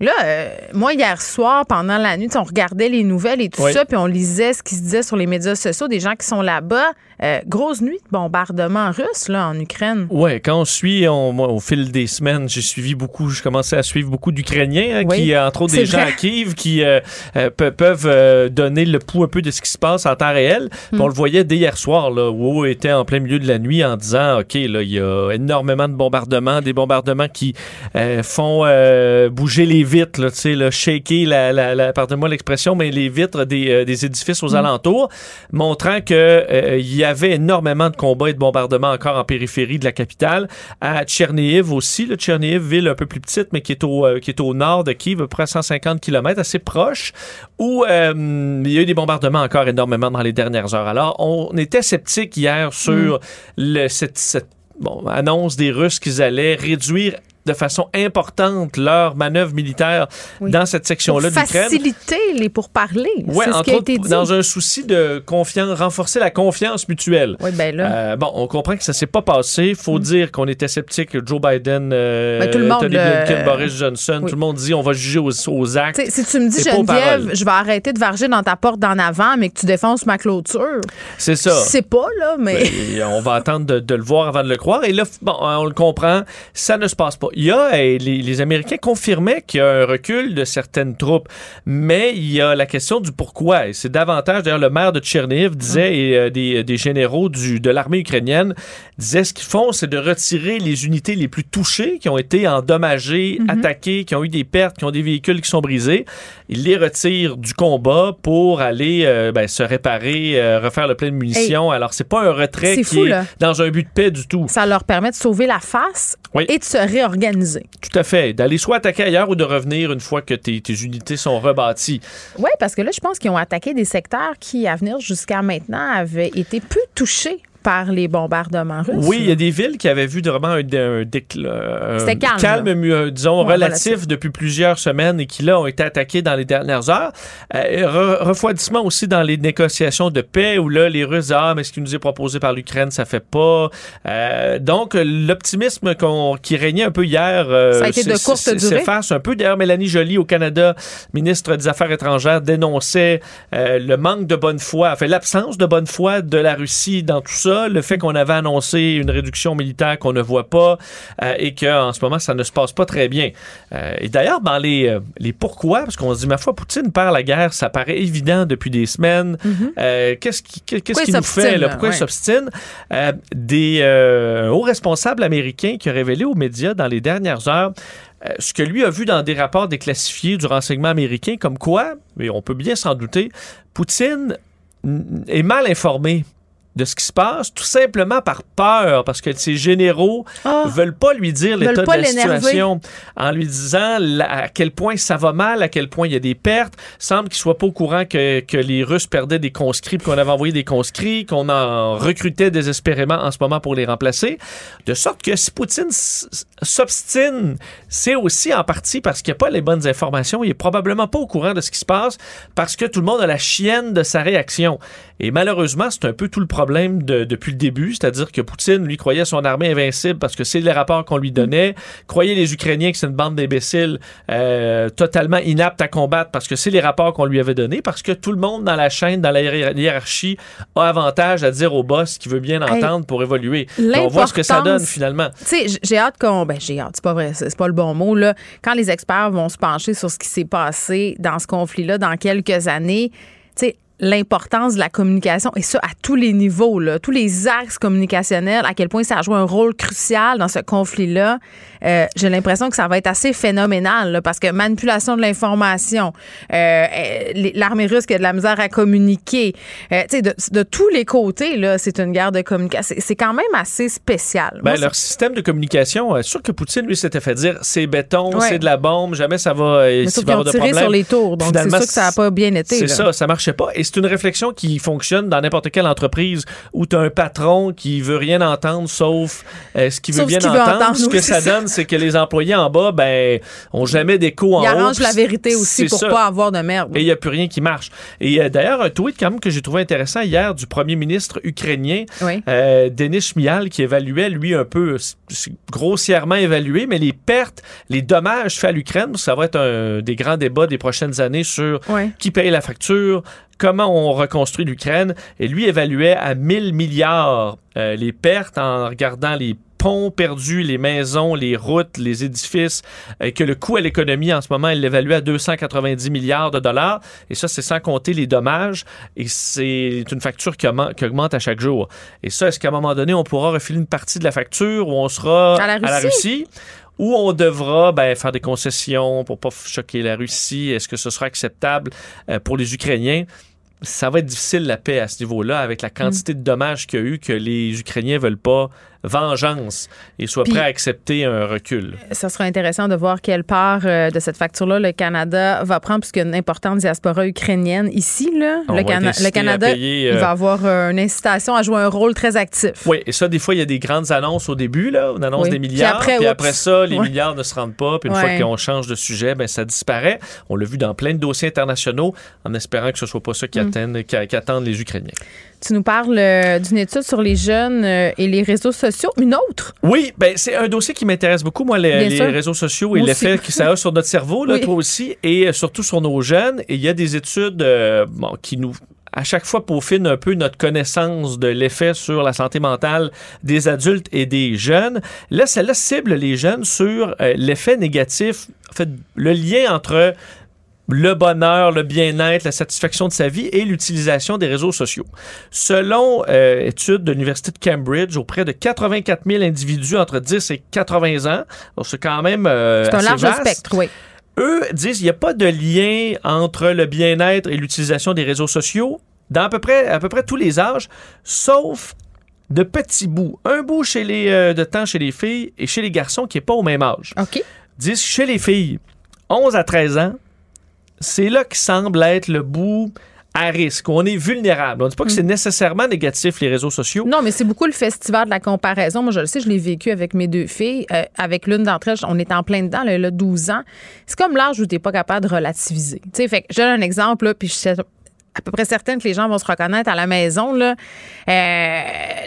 Là, euh, moi, hier soir, pendant la nuit, on regardait les nouvelles et tout Oui. ça, puis on lisait ce qui se disait sur les médias sociaux, des gens qui sont là-bas. Euh, grosse nuit de bombardement russe, là, en Ukraine. Ouais, quand on suit, on- moi, au fil des semaines, j'ai suivi beaucoup, je commençais à suivre beaucoup d'Ukrainiens, hein, Oui, qui, entre autres, des gens vrai. à Kiev, qui euh, euh, pe- peuvent euh, donner le pouls un peu de ce qui se passe en temps réel. Hmm. On le voyait dès hier soir, là, où était en plein milieu de la nuit en disant, OK, là, il y a énormément de bombardements, des bombardements qui euh, font euh, bouger les vitres, là, tu sais, là, shaker, la, la, la- pardonnez-moi l'expression, mais les vitres des, euh, des édifices aux alentours, montrant que euh, y avait énormément de combats et de bombardements encore en périphérie de la capitale. À Tchernihiv aussi, le Tchernihiv, ville un peu plus petite, mais qui est au, euh, qui est au nord de Kiev, à peu près 150 km, assez proche, où euh, il y a eu des bombardements encore énormément dans les dernières heures. Alors, on était sceptique hier sur le, cette, cette bon, annonce des Russes qu'ils allaient réduire de façon importante leur manœuvre militaire Oui. dans cette section-là d'Ukraine. faciliter les pourparlers. Ouais, c'est ce entre qui a autres, été dit. dans un souci de confiance, renforcer la confiance mutuelle. Oui, ben là. Euh, bon, on comprend que ça s'est pas passé. Faut dire qu'on était sceptique. Joe Biden, euh, Ben, tout le monde, Tony euh, Blinken, Boris Johnson, oui. tout le monde dit on va juger aux, aux actes. Si tu me dis, Geneviève, je vais arrêter de varger dans ta porte d'en avant, mais que tu défonces ma clôture, C'est ça. c'est pas, là, mais. Et on va attendre de, de le voir avant de le croire. Et là, bon, on le comprend, ça ne se passe pas. Il y a, euh, les, les Américains confirmaient qu'il y a un recul de certaines troupes, mais il y a la question du pourquoi. Et c'est davantage, d'ailleurs, le maire de Tcherniv disait, et euh, des, des généraux du, de l'armée ukrainienne disaient ce qu'ils font, c'est de retirer les unités les plus touchées, qui ont été endommagées, attaquées, qui ont eu des pertes, qui ont des véhicules qui sont brisés. Ils les retirent du combat pour aller euh, ben, se réparer, euh, refaire le plein de munitions. Alors, c'est pas un retrait qui fou, est là. dans un but de paix du tout. Ça leur permet de sauver la face Oui. et de se réorganiser. Tout à fait. D'aller soit attaquer ailleurs ou de revenir une fois que tes, tes unités sont rebâties. Oui, parce que là, je pense qu'ils ont attaqué des secteurs qui, à venir jusqu'à maintenant, avaient été peu touchés par les bombardements russes. Oui, il y a des villes qui avaient vu vraiment un, un décl- un calme, là. mieux, disons, Ouais, relatif, relatif. depuis plusieurs semaines et qui, là, ont été attaqués dans les dernières heures. Euh, re- refroidissement aussi dans les négociations de paix où, là, les Russes disent, ah, mais ce qui nous est proposé par l'Ukraine, ça fait pas. Euh, donc, l'optimisme qui régnait un peu hier euh, Ça a été de courte durée. s'efface un peu. D'ailleurs, Mélanie Joly, au Canada, ministre des Affaires étrangères, dénonçait euh, le manque de bonne foi, enfin, l'absence de bonne foi de la Russie dans tout ça, le fait qu'on avait annoncé une réduction militaire qu'on ne voit pas euh, et qu'en ce moment, ça ne se passe pas très bien. Euh, et d'ailleurs, dans les, euh, les pourquoi, parce qu'on se dit, ma foi, Poutine perd la guerre, ça paraît évident depuis des semaines. Euh, qu'est-ce qui, qu'est-ce qui nous fait, là? Pourquoi il s'obstine? Des hauts responsables américains qui ont révélé aux médias dans les dernières heures euh, ce que lui a vu dans des rapports déclassifiés du renseignement américain, comme quoi, et on peut bien s'en douter, Poutine est mal informé de ce qui se passe, tout simplement par peur, parce que ses généraux Ah. veulent pas lui dire l'état de la situation, en lui disant à quel point ça va mal, à quel point il y a des pertes. Semble qu'il soit pas au courant que, que les Russes perdaient des conscrits, qu'on avait envoyé des conscrits, qu'on en recrutait désespérément en ce moment pour les remplacer. De sorte que si Poutine s'obstine, c'est aussi en partie parce qu'il n'y a pas les bonnes informations. Il est probablement pas au courant de ce qui se passe parce que tout le monde a la chienne de sa réaction. Et malheureusement, c'est un peu tout le problème de- depuis le début, c'est-à-dire que Poutine, lui, croyait son armée invincible parce que c'est les rapports qu'on lui donnait, croyait les Ukrainiens que c'est une bande d'imbéciles euh, totalement inaptes à combattre parce que c'est les rapports qu'on lui avait donnés, parce que tout le monde dans la chaîne, dans la hiér- hiérarchie, a avantage à dire au boss qui veut bien Hey, entendre pour évoluer. Donc, on voit ce que ça donne finalement. Tu sais, j'ai hâte qu'on. Ben, j'ai hâte, c'est pas vrai, c'est c'est pas le bon mot, là. Quand les experts vont se pencher sur ce qui s'est passé dans ce conflit-là dans quelques années, tu sais, l'importance de la communication, et ça à tous les niveaux, tous les axes communicationnels, à quel point ça a joué un rôle crucial dans ce conflit-là. Euh, j'ai l'impression que ça va être assez phénoménal là, parce que manipulation de l'information, euh, euh, l'armée russe qui a de la misère à communiquer, euh, de, de, tous les côtés, là, c'est une guerre de communication. C'est quand même assez spécial. Ben, Moi, leur système de communication, euh, sûr que Poutine, lui, s'était fait dire c'est béton, ouais. c'est de la bombe, jamais ça va. Mais sauf qu'ils ont tiré sur les tours, donc c'est sûr que ça n'a pas bien été. C'est ça, ça marchait pas. Et c'est une réflexion qui fonctionne dans n'importe quelle entreprise où tu as un patron qui veut rien entendre sauf euh, ce qu'il veut bien qu entendre. entendre. Ce que ça, ça donne, c'est que les employés en bas, ben, ont jamais d'écho en Ils haut. arrangent la vérité aussi pour ça. pas avoir de merde. Et il n'y a plus rien qui marche. Et euh, d'ailleurs, un tweet quand même que j'ai trouvé intéressant hier du premier ministre ukrainien, oui. euh, Denis Shmyhal, qui évaluait, lui, un peu grossièrement évalué, mais les pertes, les dommages faits à l'Ukraine, ça va être un des grands débats des prochaines années sur oui. qui paye la facture, comment on reconstruit l'Ukraine. Et lui évaluait à 1000 milliards euh, les pertes en regardant les ponts perdus, les maisons, les routes, les édifices, euh, que le coût à l'économie en ce moment, il l'évalue à 290 milliards de dollars. Et ça, c'est sans compter les dommages. Et c'est une facture qui, augmente à chaque jour. Et ça, est-ce qu'à un moment donné, on pourra refiler une partie de la facture où on sera à la Russie? À la Russie? Où on devra ben, faire des concessions pour pas choquer la Russie? Est-ce que ce sera acceptable euh, pour les Ukrainiens? Ça va être difficile la paix à ce niveau-là avec la quantité mm. de dommages qu'il y a eu que les Ukrainiens veulent pas vengeance et soient Puis, prêts à accepter un recul. Ça sera intéressant de voir quelle part euh, de cette facture-là le Canada va prendre, puisqu'il y a une importante diaspora ukrainienne ici. Là. Le, va Cana le Canada payer, euh... il va avoir euh, une incitation à jouer un rôle très actif. Oui, et ça, des fois, il y a des grandes annonces au début. Là. On annonce oui. des milliards, puis après, puis après ça, les ouais. milliards ne se rendent pas. Puis une ouais. fois qu'on change de sujet, ben, ça disparaît. On l'a vu dans plein de dossiers internationaux, en espérant que ce ne soit pas ça qui, Mm. atteignent, qui, qui attendent les Ukrainiens. Tu nous parles euh, d'une étude sur les jeunes euh, et les réseaux sociaux. Une autre? Oui, ben c'est un dossier qui m'intéresse beaucoup, moi, les, les réseaux sociaux et l'effet que ça a sur notre cerveau, là, oui. toi aussi, et surtout sur nos jeunes. Et il y a des études euh, bon, qui nous à chaque fois peaufinent un peu notre connaissance de l'effet sur la santé mentale des adultes et des jeunes. Là, celle-là cible les jeunes sur euh, l'effet négatif, en fait, le lien entre le bonheur, le bien-être, la satisfaction de sa vie et l'utilisation des réseaux sociaux. Selon euh, études de l'Université de Cambridge, auprès de 84 000 individus entre 10 et 80 ans, c'est quand même euh, C'est un large vaste. spectre, oui. Eux disent qu'il n'y a pas de lien entre le bien-être et l'utilisation des réseaux sociaux dans à peu près, à peu près tous les âges, sauf de petits bouts. Un bout chez les, euh, de temps chez les filles et chez les garçons qui n'est pas au même âge. OK. Disent que chez les filles, 11 à 13 ans, c'est là qui semble être le bout à risque. On est vulnérable. On ne dit pas que c'est nécessairement négatif, les réseaux sociaux. Non, mais c'est beaucoup le festival de la comparaison. Moi, je le sais, je l'ai vécu avec mes deux filles. Euh, avec l'une d'entre elles, on est en plein dedans, elle a 12 ans. C'est comme l'âge où tu n'es pas capable de relativiser. Tu sais, fait que je donne un exemple, là, puis je sais à peu près certaine que les gens vont se reconnaître à la maison. Là. Euh,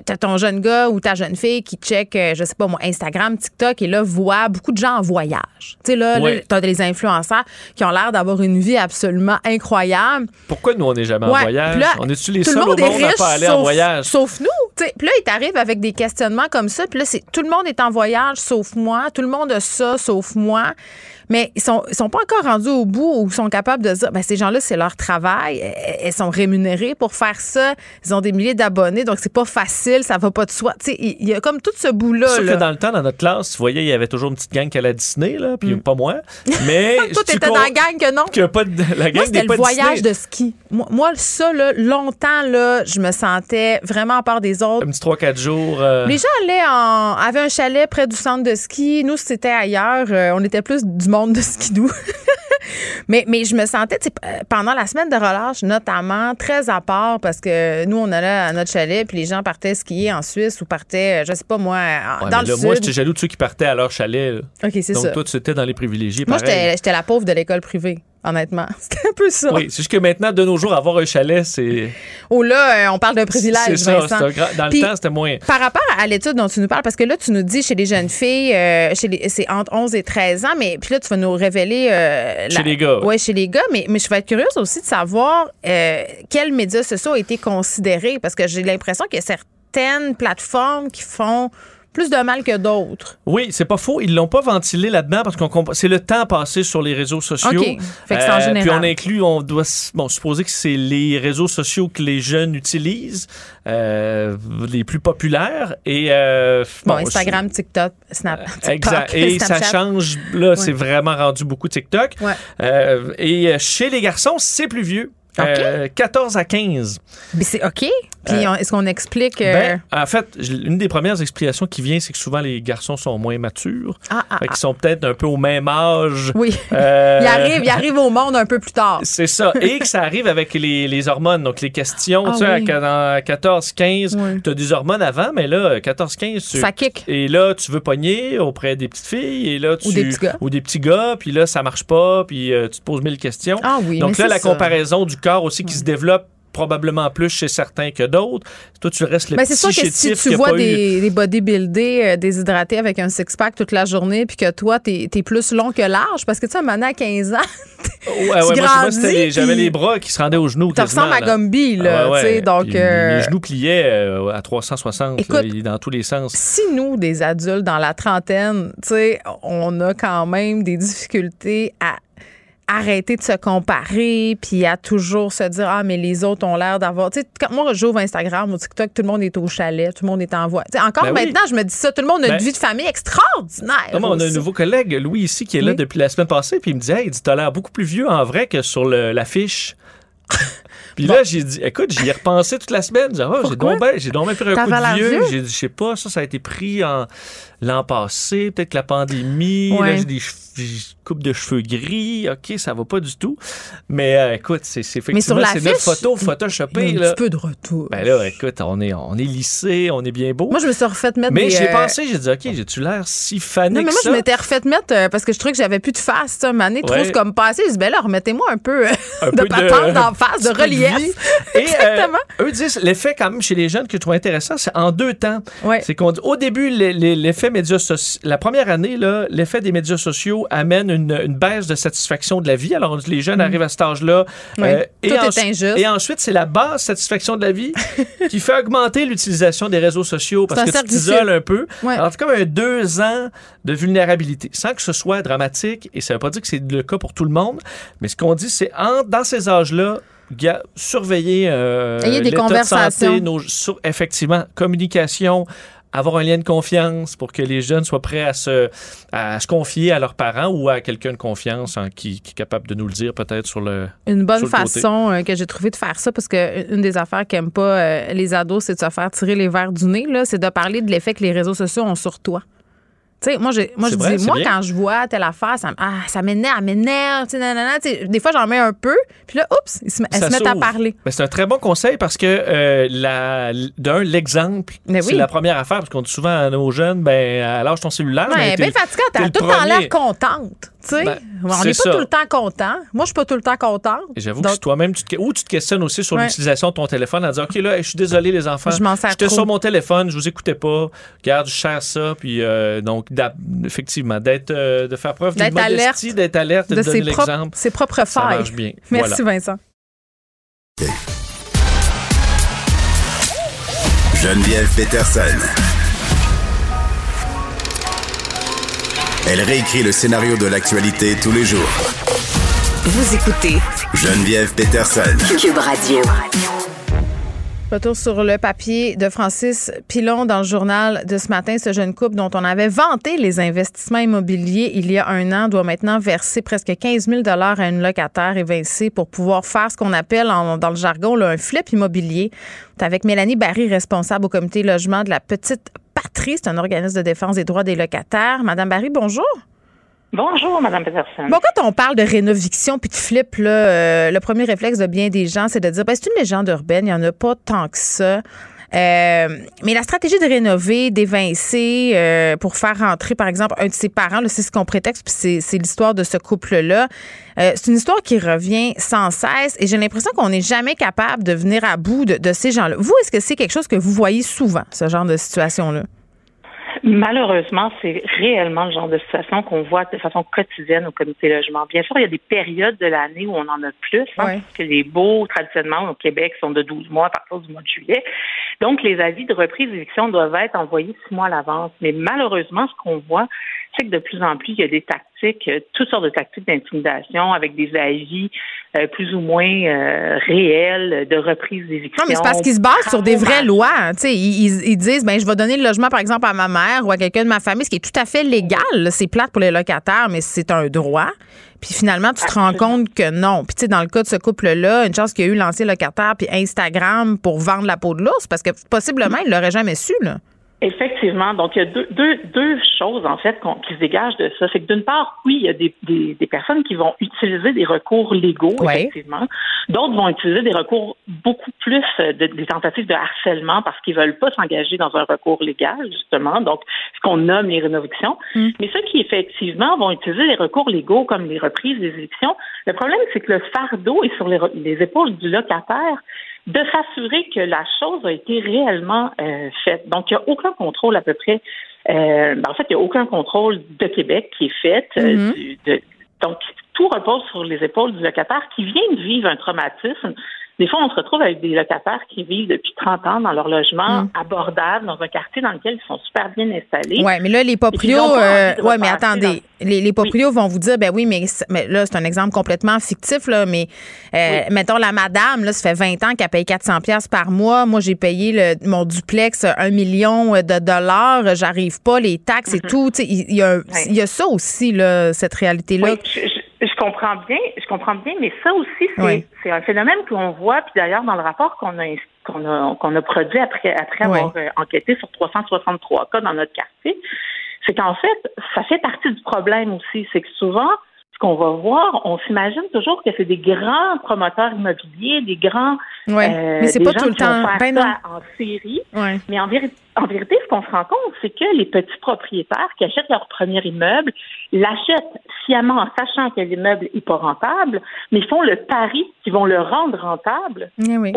t'as ton jeune gars ou ta jeune fille qui check, euh, je sais pas moi, Instagram, TikTok, et là, voit beaucoup de gens en voyage. Tu sais, là, Ouais. là t'as des influenceurs qui ont l'air d'avoir une vie absolument incroyable. Pourquoi nous, on n'est jamais en voyage? là, on est-tu les seuls le au monde à pas aller sauf, en voyage? Sauf nous. Puis là, il t'arrive avec des questionnements comme ça. Puis là, c'est tout le monde est en voyage sauf moi. Tout le monde a ça sauf moi. Mais ils sont, ils sont pas encore rendus au bout où ils sont capables de dire, ben, ces gens-là, c'est leur travail. Elles sont rémunérées pour faire ça. Ils ont des milliers d'abonnés, donc c'est pas facile, ça va pas de soi. Tu sais, il y a comme tout ce bout-là. Là. que dans le temps, dans notre classe, tu voyais, il y avait toujours une petite gang qui allait à Disney, là, puis pas moi. Mais. Mm. [laughs] Toi, t'étais dans la gang que non. que pas de- la gang Moi, c'était le pas voyage Disney. de ski. Moi, moi, ça, là, longtemps, là, je me sentais vraiment à part des autres. Un petit 3-4 jours. euh, Les gens allaient en, avaient un chalet près du centre de ski. Nous, c'était ailleurs. Euh, on était plus du monde de skidoo. [laughs] mais, mais je me sentais, euh, pendant la semaine de relâche, notamment, très à part parce que nous, on allait à notre chalet, puis les gens partaient skier en Suisse ou partaient, euh, je sais pas moi, ouais, dans le là, Moi, sud. j'étais jaloux de ceux qui partaient à leur chalet. là. OK, c'est Donc, ça. toi, tu étais dans les privilégiés. Moi, j'étais la pauvre de l'école privée, honnêtement. [laughs] C'était un peu ça. Oui, c'est juste que maintenant, de nos jours, avoir un chalet, c'est. Oh là, euh, on parle d'un privilège, C'est ça. Vincent. Dans Puis- le temps, c'était moins. Par rapport à l'étude dont tu nous parles, parce que là, tu nous dis chez les jeunes filles, euh, chez les- c'est entre 11 et 13 ans, mais puis là, tu vas nous révéler. euh, Chez les gars, ouais. Oui, chez les gars, mais, mais je vais être curieuse aussi de savoir quels médias sociaux ont été considérés, parce que j'ai l'impression qu'il y a certaines plateformes qui font plus de mal que d'autres. Oui, c'est pas faux. Ils l'ont pas ventilé là-dedans parce qu'on c'est le temps passé sur les réseaux sociaux. OK. Fait que c'est en général. Puis on inclut, on doit bon, supposer que c'est les réseaux sociaux que les jeunes utilisent, euh, les plus populaires. Et euh, Bon, bon, Instagram, TikTok, Snap, TikTok, Exact. [laughs] Et ça change. Là, c'est vraiment rendu beaucoup TikTok. Ouais. Euh, et euh, chez les garçons, c'est plus vieux. Euh, 14 à 15. Mais c'est OK. Puis on- est-ce qu'on explique. euh, Ben, en fait, une des premières explications qui vient, c'est que souvent les garçons sont moins matures. ah, ah, Fait ah. sont peut-être un peu au même âge. Oui. Euh, [laughs] Il arrive, il arrive au monde un peu plus tard. C'est ça. [laughs] Et que ça arrive avec les, les hormones. Donc, les questions, Ah tu sais, oui. à 14, 15, Oui. tu as des hormones avant, mais là, 14, 15, tu. Ça kick. Et là, tu veux pogner auprès des petites filles, et là, tu. Ou des petits gars. Ou des petits gars, puis là, ça marche pas, puis euh, tu te poses mille questions. Ah oui, Donc là, la ça. comparaison du corps aussi qui se développe probablement plus chez certains que d'autres. Toi, tu restes le Ben, petit c'est sûr que si tu vois eu- des, des bodybuildés euh, déshydratés avec un six-pack toute la journée, puis que toi, t'es es plus long que large, parce que tu sais, maintenant, à 15 ans, [laughs] Ouais, ouais, moi, moi, grandis, les- j'avais les bras qui se rendaient aux genoux. tu ressembles à. Gumby, là, Ah ouais, tu sais, donc... Les- euh, Les genoux pliaient euh, à 360 Écoute, là, dans tous les sens. si nous, des adultes dans la trentaine, tu sais, on a quand même des difficultés à arrêter de se comparer puis à toujours se dire ah mais les autres ont l'air d'avoir tu sais quand moi j'ouvre Instagram ou TikTok tout le monde est au chalet tout le monde est en voie tu sais encore Ben oui. maintenant je me dis ça tout le monde a Ben- une vie de famille extraordinaire Non, on a un nouveau collègue, Louis, ici, qui est là Oui. depuis la semaine passée, puis il me dit Hey, il dit, t'as l'air beaucoup plus vieux en vrai que sur l'affiche. [laughs] Puis là, j'ai dit, écoute, j'y ai repensé toute la semaine. J'ai dit, Ah, j'ai donc ben- j'ai ben pris un coup de vieux? J'ai dit, je sais pas, ça, ça a été pris en l'an passé, peut-être que la pandémie. Ouais. Là, j'ai des cheveux- j'ai une coupe de cheveux gris. OK, ça va pas du tout. Mais euh, écoute, c'est c'est effectivement, c'est notre photo il y a photoshopée. un Là. petit peu de retour Ben là, écoute, on est, on est lissé, on est bien beau. moi je me suis refait mettre mais des j'ai euh, pensé, j'ai dit, OK, j'ai-tu l'air si fané non, mais moi, ça? je m'étais refait mettre euh, parce que je trouvais que j'avais plus de face, ça, trop Ouais. c'est comme passé. Je dis, ben là, remettez-moi un peu euh, Un de peu de- patente d'en face, de de relief. [laughs] Et Exactement. eux disent, l'effet quand même chez les jeunes que je trouve intéressant, c'est en deux temps. Ouais. C'est qu'on dit, au début, l'effet médias sociaux, la première année, là, l'effet des médias sociaux amène une, une baisse de satisfaction de la vie. Alors, les jeunes arrivent à cet âge-là. Mm. Est ensu- injuste. Et ensuite, c'est la basse satisfaction de la vie [laughs] qui fait augmenter l'utilisation des réseaux sociaux parce que tu t'isoles un peu. Ouais. Alors, c'est comme un deux ans de vulnérabilité, sans que ce soit dramatique, et ça veut pas dire que c'est le cas pour tout le monde, mais ce qu'on dit, c'est en, dans ces âges-là, surveiller euh, des de conversations. santé, nos- sur- effectivement, communication, avoir un lien de confiance pour que les jeunes soient prêts à se, à se confier à leurs parents ou à quelqu'un de confiance hein, qui, qui est capable de nous le dire peut-être sur le... Une bonne côté. façon euh, que j'ai trouvé de faire ça, parce que une des affaires qu'aiment pas euh, les ados, c'est de se faire tirer les verres du nez, là, c'est de parler de l'effet que les réseaux sociaux ont sur toi. Tu sais, moi, j'ai- moi je C'est vrai, dis, c'est moi, bien. quand je vois telle affaire, ça, ah, ça m'énerve, des fois, j'en mets un peu, puis là, oups, ils se, elles se mettent à parler. Ben, c'est un très bon conseil parce que euh, la, d'un, l'exemple, c'est la première affaire parce qu'on dit souvent à nos jeunes, ben, à l'âge ton cellulaire. Ouais, est bien a le tout le temps l'air contente. Ben, on n'est pas ça. tout le temps content. Moi, je suis pas tout le temps contente. J'avoue que toi-même, tu te, ou tu te questionnes aussi sur Ouais. l'utilisation de ton téléphone en disant, OK, là, je suis désolé, les enfants. Je m'en sers J'étais sur mon téléphone, je vous écoutais pas. Regarde, je cherche ça. Puis, euh, donc, effectivement, d'être, euh, de faire preuve D'être modestie, alerte d'être alerte, de de donner ses propres, l'exemple. ses propres Ça failles. marche bien. [laughs] Merci, Voilà. Vincent. Geneviève Peterson. Elle réécrit le scénario de l'actualité tous les jours. Vous écoutez Geneviève Peterson. Cube Radio. Retour sur le papier de Francis Pilon dans le journal de ce matin. Ce jeune couple dont on avait vanté les investissements immobiliers il y a un an doit maintenant verser presque 15 000 à une locataire évincée pour pouvoir faire ce qu'on appelle dans le jargon un flip immobilier. C'est avec Mélanie Barry, responsable au comité logement de la Petite Patrie. C'est un organisme de défense des droits des locataires. Madame Barry, bonjour. Bonjour, Madame Peterson. Bon, quand on parle de rénoviction puis de flip, euh, le premier réflexe de bien des gens, c'est de dire ben, c'est une légende urbaine, il n'y en a pas tant que ça. Euh, mais la stratégie de rénover, d'évincer euh, pour faire rentrer, par exemple, un de ses parents, c'est ce qu'on prétexte, puis c'est, l'histoire de ce couple-là. C'est une histoire qui revient sans cesse et j'ai l'impression qu'on n'est jamais capable de venir à bout de ces gens-là. Vous, est-ce que c'est quelque chose que vous voyez souvent, ce genre de situation-là? Malheureusement, c'est réellement le genre de situation qu'on voit de façon quotidienne au comité logement. Bien sûr, il y a des périodes de l'année où on en a plus, hein, parce que les baux, traditionnellement, au Québec, sont de 12 mois à partir du mois de juillet. Donc, les avis de reprise d'éviction doivent être envoyés six mois à l'avance. Mais malheureusement, ce qu'on voit, c'est que de plus en plus, il y a des tactiques, euh, toutes sortes de tactiques d'intimidation avec des avis euh, plus ou moins euh, réels de reprise d'éviction. Non, mais c'est parce qu'ils se basent sur des vraies lois. Tu ils, ils, disent, ben, je vais donner le logement, par exemple, à ma mère ou à quelqu'un de ma famille, ce qui est tout à fait légal. C'est plate pour les locataires, mais c'est un droit. Puis finalement, tu te rends compte que non. Puis tu sais, dans le cas de ce couple-là, une chance qu'il y a eu l'ancien locataire puis Instagram pour vendre la peau de l'ours, parce que possiblement, il l'aurait jamais su, là. Effectivement. Donc, il y a deux, deux, deux choses, en fait, qui se dégagent de ça. C'est que d'une part, oui, il y a des, des, des, personnes qui vont utiliser des recours légaux, effectivement. D'autres vont utiliser des recours beaucoup plus euh, de, des tentatives de harcèlement parce qu'ils veulent pas s'engager dans un recours légal, justement. Donc, ce qu'on nomme les rénovations. Mm. Mais ceux qui, effectivement, vont utiliser les recours légaux comme les reprises des élections, le problème, c'est que le fardeau est sur les, les épaules du locataire de s'assurer que la chose a été réellement euh, faite. Donc, il n'y a aucun contrôle à peu près. Euh, ben, en fait, il n'y a aucun contrôle de Québec qui est fait. Euh, mm-hmm. donc, tout repose sur les épaules du locataire qui vient de vivre un traumatisme des fois, on se retrouve avec des locataires qui vivent depuis 30 ans dans leur logement mm. abordable, dans un quartier dans lequel ils sont super bien installés. Oui, mais là, les proprios, euh, ouais, mais attendez, les, les proprios vont vous dire, ben oui, mais, mais là, c'est un exemple complètement fictif, là, mais euh, mettons, la madame, là, ça fait 20 ans qu'elle paye 400 pièces par mois. Moi, j'ai payé le, mon duplex un million de dollars. J'arrive pas, les taxes et mm-hmm. tout. Il y, a, il y a ça aussi, là, cette réalité-là. Je comprends bien, je comprends bien, mais ça aussi, c'est un phénomène qu'on voit, puis d'ailleurs, dans le rapport qu'on a qu'on a, qu'on a produit après, après avoir euh, enquêté sur 363 cas dans notre quartier, c'est qu'en fait, ça fait partie du problème aussi. C'est que souvent, qu'on va voir, on s'imagine toujours que c'est des grands promoteurs immobiliers, des grands ouais, euh, mais c'est pas tout le temps. ben en série. Mais en, en vérité, ce qu'on se rend compte, c'est que les petits propriétaires qui achètent leur premier immeuble l'achètent sciemment en sachant que l'immeuble n'est pas rentable, mais font le pari qu'ils vont le rendre rentable eh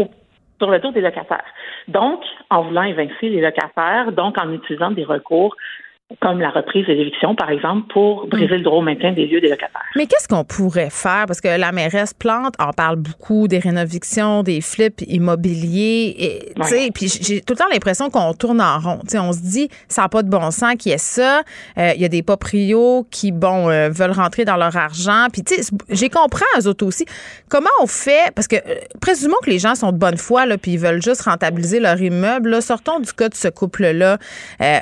sur le tour des locataires. Donc, en voulant évincer les locataires, donc en utilisant des recours comme la reprise de l'éviction, par exemple, pour briser le droit au maintien des lieux des locataires. Mais qu'est-ce qu'on pourrait faire? Parce que la mairesse Plante en parle beaucoup des rénovations, des flips immobiliers. Et, Puis j'ai tout le temps l'impression qu'on tourne en rond. on se dit, ça n'a pas de bon sens qu'il y ait ça. Euh, il y a des proprios qui, bon, euh, veulent rentrer dans leur argent. Puis j'ai compris eux autres aussi. Comment on fait? Parce que euh, présumons que les gens sont de bonne foi, là, puis ils veulent juste rentabiliser leur immeuble. Sortons du cas de ce couple-là.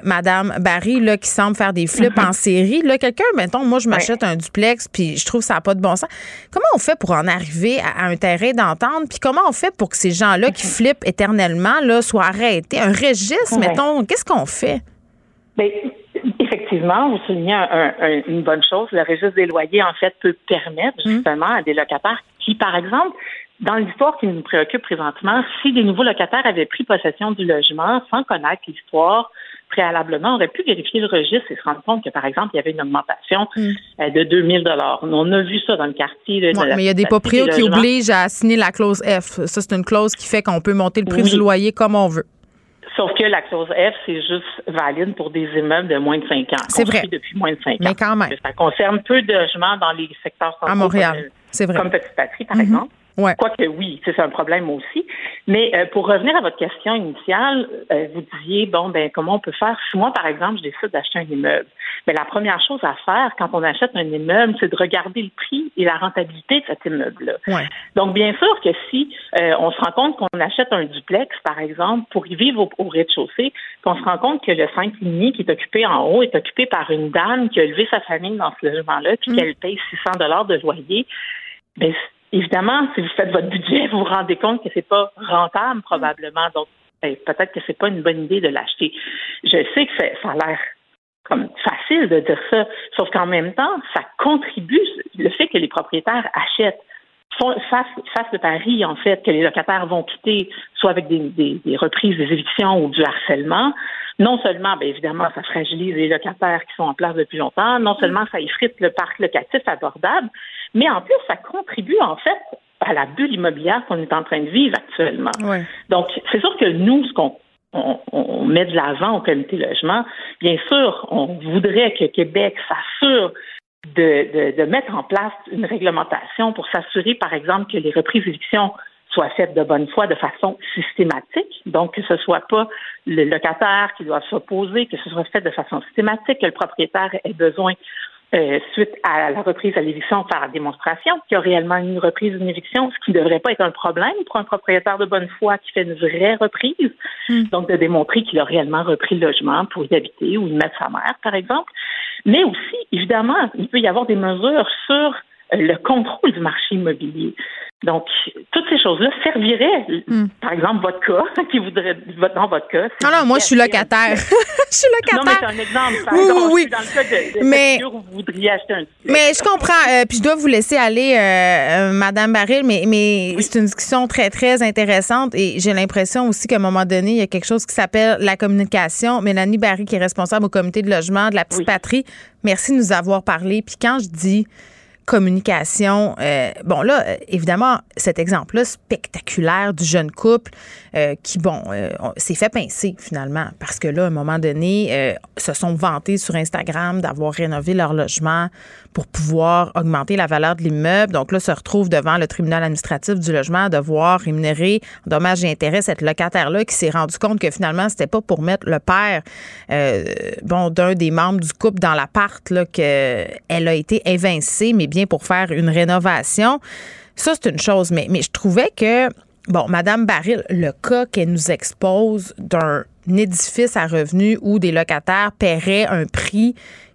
Madame Barry, là, qui semble faire des flips en série. Là, quelqu'un, mettons, moi, je m'achète un duplex, puis je trouve que ça n'a pas de bon sens. Comment on fait pour en arriver à, un terrain d'entente? Puis comment on fait pour que ces gens-là qui mm-hmm. flippent éternellement là, soient arrêtés? Un registre, mettons, qu'est-ce qu'on fait? Bien, effectivement, vous soulignez une bonne chose. Le registre des loyers, en fait, peut permettre mm. justement à des locataires qui, par exemple, dans l'histoire qui nous préoccupe présentement, si des nouveaux locataires avaient pris possession du logement sans connaître l'histoire, préalablement, aurait pu vérifier le registre et se rendre compte que, par exemple, il y avait une augmentation mm. euh, de 2000 On a vu ça dans le quartier. mais il y a des propriétaires qui obligent à signer la clause F. Ça, c'est une clause qui fait qu'on peut monter le prix du loyer comme on veut. Sauf que la clause F, c'est juste valide pour des immeubles de moins de 5 ans. C'est vrai. depuis moins de 5 ans. Mais quand même. Ça concerne peu de logements dans les secteurs À Montréal. C'est vrai. Comme Petite Patrie, par mm-hmm. exemple. Ouais. Quoique oui, c'est un problème aussi. Mais euh, pour revenir à votre question initiale, euh, vous disiez bon ben comment on peut faire? Si moi par exemple je décide d'acheter un immeuble. Mais la première chose à faire quand on achète un immeuble, c'est de regarder le prix et la rentabilité de cet immeuble-là. Ouais. Donc bien sûr que si euh, on se rend compte qu'on achète un duplex par exemple pour y vivre au, rez-de-chaussée, qu'on se rend compte que le 5,5 qui est occupé en haut est occupé par une dame qui a élevé sa famille dans ce logement-là puis mm. qu'elle paye 600 dollars de loyer, ben Évidemment, si vous faites votre budget, [laughs] vous vous rendez compte que c'est pas rentable probablement. Donc, ben, peut-être que c'est pas une bonne idée de l'acheter. Je sais que ça a l'air comme facile de dire ça, sauf qu'en même temps, ça contribue le fait que les propriétaires achètent fassent, le pari, en fait, que les locataires vont quitter, soit avec des, des, reprises des évictions ou du harcèlement. Non seulement, bien évidemment, ça fragilise les locataires qui sont en place depuis longtemps, non seulement ça effrite le parc locatif abordable, mais en plus, ça contribue en fait à la bulle immobilière qu'on est en train de vivre actuellement. Donc, c'est sûr que nous, ce qu'on on, met de l'avant au comité logement, bien sûr, on voudrait que Québec s'assure de, de, mettre en place une réglementation pour s'assurer, par exemple, que les reprises d'éviction soient faites de bonne foi de façon systématique. Donc, que ce soit pas le locataire qui doit s'opposer, que ce soit fait de façon systématique, que le propriétaire ait besoin euh, suite à la reprise à l'éviction par démonstration, qu'il y a réellement une reprise d'une éviction, ce qui ne devrait pas être un problème pour un propriétaire de bonne foi qui fait une vraie reprise. Hmm. Donc, de démontrer qu'il a réellement repris le logement pour y habiter ou y mettre sa mère, par exemple. Mais aussi, évidemment, il peut y avoir des mesures sur le contrôle du marché immobilier. Donc, toutes ces choses-là serviraient, hmm. par exemple, votre cas, [laughs] qui voudrait, dans votre cas. Non, non, moi, je suis locataire. [laughs] je suis locataire. Non, mais c'est un exemple. Par oui, oui. Dans le cas de, mais, où vous voudriez acheter un Mais je comprends. Euh, puis je dois vous laisser aller, euh, euh, Madame Baril, mais, mais c'est une discussion très, très intéressante et j'ai l'impression aussi qu'à un moment donné, il y a quelque chose qui s'appelle la communication. Mélanie Barry, qui est responsable au comité de logement de la petite patrie, merci de nous avoir parlé. Puis quand je dis communication. Euh, bon, là, euh, évidemment, cet exemple-là spectaculaire du jeune couple euh, qui, bon, s'est fait pincer finalement parce que là, à un moment donné, se sont vantés sur Instagram d'avoir rénové leur logement pour pouvoir augmenter la valeur de l'immeuble. Donc là, se retrouve devant le tribunal administratif du logement à devoir rémunérer en dommages et intérêts cette locataire-là qui s'est rendu compte que finalement, c'était pas pour mettre le père, bon, d'un des membres du couple dans l'appart, là, qu'elle a été évincée, mais pour faire une rénovation. Ça, c'est une chose, mais, je trouvais que, bon, Madame Baril, le cas qu'elle nous expose d'un édifice à revenus où des locataires paieraient un prix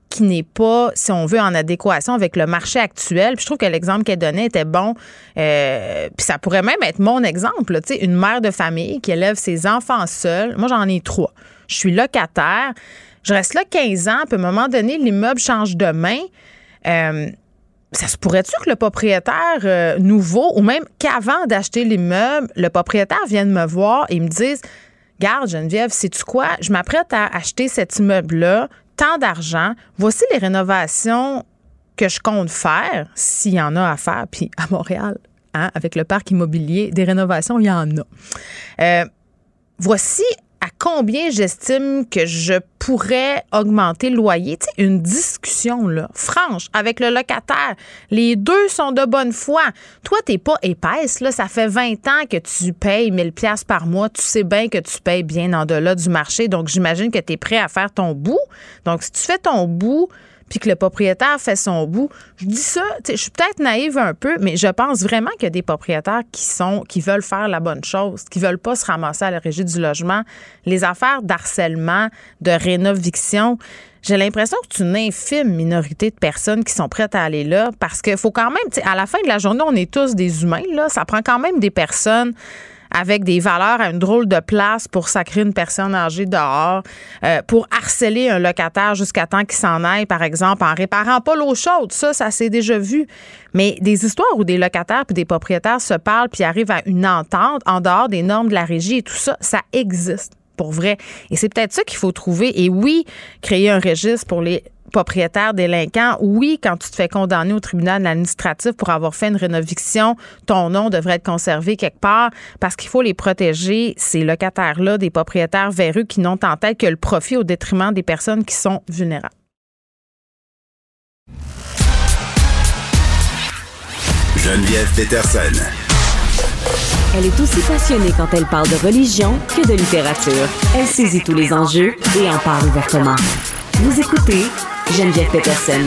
qui n'est pas, si on veut, en adéquation avec le marché actuel. Puis je trouve que l'exemple qu'elle donnait était bon. Euh, puis ça pourrait même être mon exemple. Sais, une mère de famille qui élève ses enfants seuls. Moi, j'en ai trois. Je suis locataire. Je reste là 15 ans. Puis à un moment donné, l'immeuble change de main. Euh, ça se pourrait-tu que le propriétaire euh, nouveau, ou même qu'avant d'acheter l'immeuble, le propriétaire vienne me voir et me dise Garde, Geneviève, sais-tu quoi? Je m'apprête à acheter cet immeuble-là, tant d'argent. Voici les rénovations que je compte faire, s'il y en a à faire. Puis à Montréal, hein, avec le parc immobilier, des rénovations, il y en a. Euh, voici à combien j'estime que je pourrais augmenter le loyer? Tu une discussion, là, franche, avec le locataire. Les deux sont de bonne foi. Toi, t'es pas épaisse, là. Ça fait 20 ans que tu payes 1000 pièces par mois. Tu sais bien que tu payes bien en delà du marché. Donc, j'imagine que tu es prêt à faire ton bout. Donc, si tu fais ton bout, puis que le propriétaire fait son bout. Je dis ça, je suis peut-être naïve un peu, mais je pense vraiment qu'il y a des propriétaires qui sont qui veulent faire la bonne chose, qui veulent pas se ramasser à la régie du logement. Les affaires d'harcèlement, de rénoviction, j'ai l'impression que c'est une infime minorité de personnes qui sont prêtes à aller là parce qu'il faut quand même, à la fin de la journée, on est tous des humains, là. Ça prend quand même des personnes avec des valeurs à une drôle de place pour sacrer une personne âgée dehors, euh, pour harceler un locataire jusqu'à temps qu'il s'en aille, par exemple, en réparant pas l'eau chaude. Ça, ça s'est déjà vu. Mais des histoires où des locataires puis des propriétaires se parlent puis arrivent à une entente en dehors des normes de la régie et tout ça, ça existe pour vrai. Et c'est peut-être ça qu'il faut trouver. Et oui, créer un registre pour les propriétaire délinquant, oui, quand tu te fais condamner au tribunal administratif pour avoir fait une rénoviction, ton nom devrait être conservé quelque part parce qu'il faut les protéger, ces locataires-là, des propriétaires véreux qui n'ont en tête que le profit au détriment des personnes qui sont vulnérables. Geneviève Peterson. Elle est aussi passionnée quand elle parle de religion que de littérature. Elle saisit tous les enjeux et en parle ouvertement. Vous écoutez Geneviève Peterson.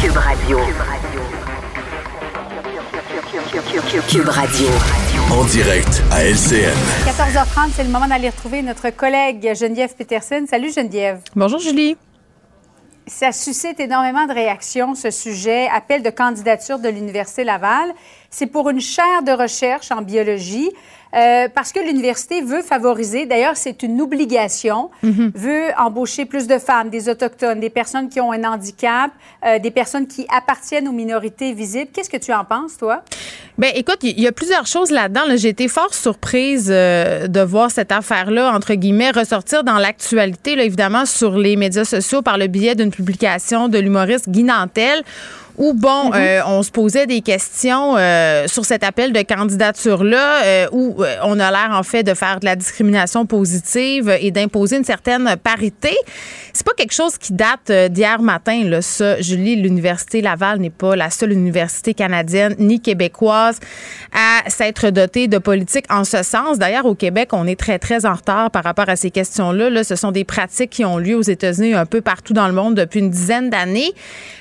Cube Radio. Cube Radio. En direct à LCN. 14h30, c'est le moment d'aller retrouver notre collègue Geneviève Peterson. Salut Geneviève. Bonjour Julie. Ça suscite énormément de réactions, ce sujet. Appel de candidature de l'Université Laval. C'est pour une chaire de recherche en biologie. Euh, parce que l'université veut favoriser, d'ailleurs, c'est une obligation, mhm. veut embaucher plus de femmes, des autochtones, des personnes qui ont un handicap, euh, des personnes qui appartiennent aux minorités visibles. Qu'est-ce que tu en penses, toi? Ben, écoute, il y a plusieurs choses là-dedans. J'ai été fort surprise euh, de voir cette affaire-là, entre guillemets, ressortir dans l'actualité, évidemment, sur les médias sociaux par le biais d'une publication de l'humoriste Guy Nantel où, bon, mm-hmm. euh, on se posait des questions euh, sur cet appel de candidature-là, euh, où on a l'air, en fait, de faire de la discrimination positive et d'imposer une certaine parité. C'est pas quelque chose qui date d'hier matin, là, ça. Julie, l'Université Laval n'est pas la seule université canadienne ni québécoise à s'être dotée de politiques en ce sens. D'ailleurs, au Québec, on est très, très en retard par rapport à ces questions-là. Là, ce sont des pratiques qui ont lieu aux États-Unis un peu partout dans le monde depuis une dizaine d'années.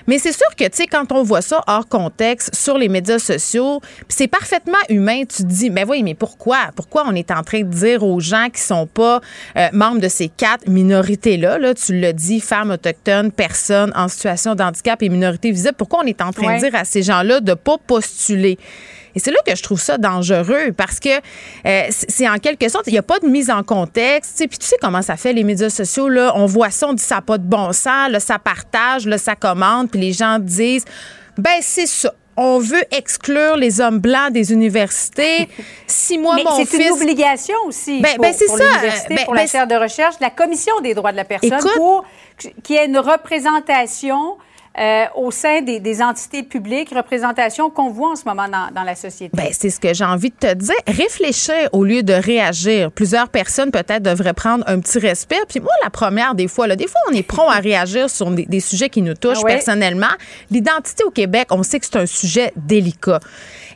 Mais c'est sûr que, tu sais, quand on voit ça hors contexte sur les médias sociaux, c'est parfaitement humain. Tu te dis, mais oui, mais pourquoi? Pourquoi on est en train de dire aux gens qui sont pas euh, membres de ces quatre minorités-là, là, tu l'as dit, femmes autochtones, personnes en situation de handicap et minorités visibles, pourquoi on est en train de dire à ces gens-là de pas postuler? Et c'est là que je trouve ça dangereux parce que euh, c'est en quelque sorte, il n'y a pas de mise en contexte. Puis tu sais comment ça fait les médias sociaux. Là, on voit ça, on dit ça n'a pas de bon sens, là, ça partage, là, ça commente, puis les gens disent, ben c'est ça on veut exclure les hommes blancs des universités. Si moi, mon fils... c'est une obligation aussi ben, pour, ben, pour l'université, ben, pour la ben, chaire de recherche, la Commission des droits de la personne, pour qu'il y ait une représentation euh, au sein des, entités publiques, représentation qu'on voit en ce moment dans, la société? Bien, c'est ce que j'ai envie de te dire. Réfléchir au lieu de réagir. Plusieurs personnes peut-être devraient prendre un petit respect. Puis moi, la première, des fois, là, des fois, on est prompt à réagir sur des, sujets qui nous touchent ah personnellement. L'identité au Québec, on sait que c'est un sujet délicat.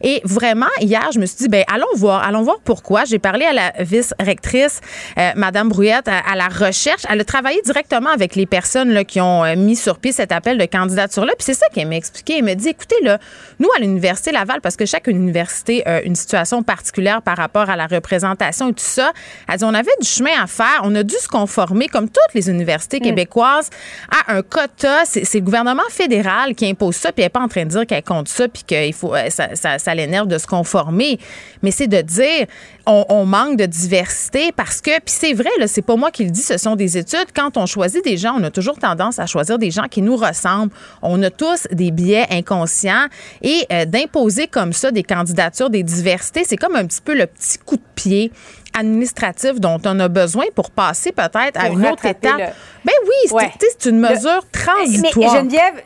Et vraiment, hier, je me suis dit, ben allons voir, allons voir pourquoi. J'ai parlé à la vice-rectrice, euh, Madame Brouillette, à, la recherche. Elle a travaillé directement avec les personnes là, qui ont euh, mis sur pied cet appel de candidature-là. Puis c'est ça qu'elle m'a expliqué. Elle m'a dit, écoutez, là, nous, à l'Université Laval, parce que chaque université a une situation particulière par rapport à la représentation et tout ça, elle dit, on avait du chemin à faire. On a dû se conformer, comme toutes les universités mm. québécoises, à un quota. C'est le gouvernement fédéral qui impose ça, puis elle n'est pas en train de dire qu'elle compte ça, puis faut... Euh, ça, ça ça l'énerve de se conformer. Mais c'est de dire, on, manque de diversité parce que, puis c'est vrai, là, c'est pas moi qui le dis, ce sont des études. Quand on choisit des gens, on a toujours tendance à choisir des gens qui nous ressemblent. On a tous des biais inconscients et euh, d'imposer comme ça des candidatures, des diversités, c'est comme un petit peu le petit coup de pied administratif dont on a besoin pour passer peut-être à une autre étape. Ben oui, c'est une mesure transitoire. Mais Geneviève,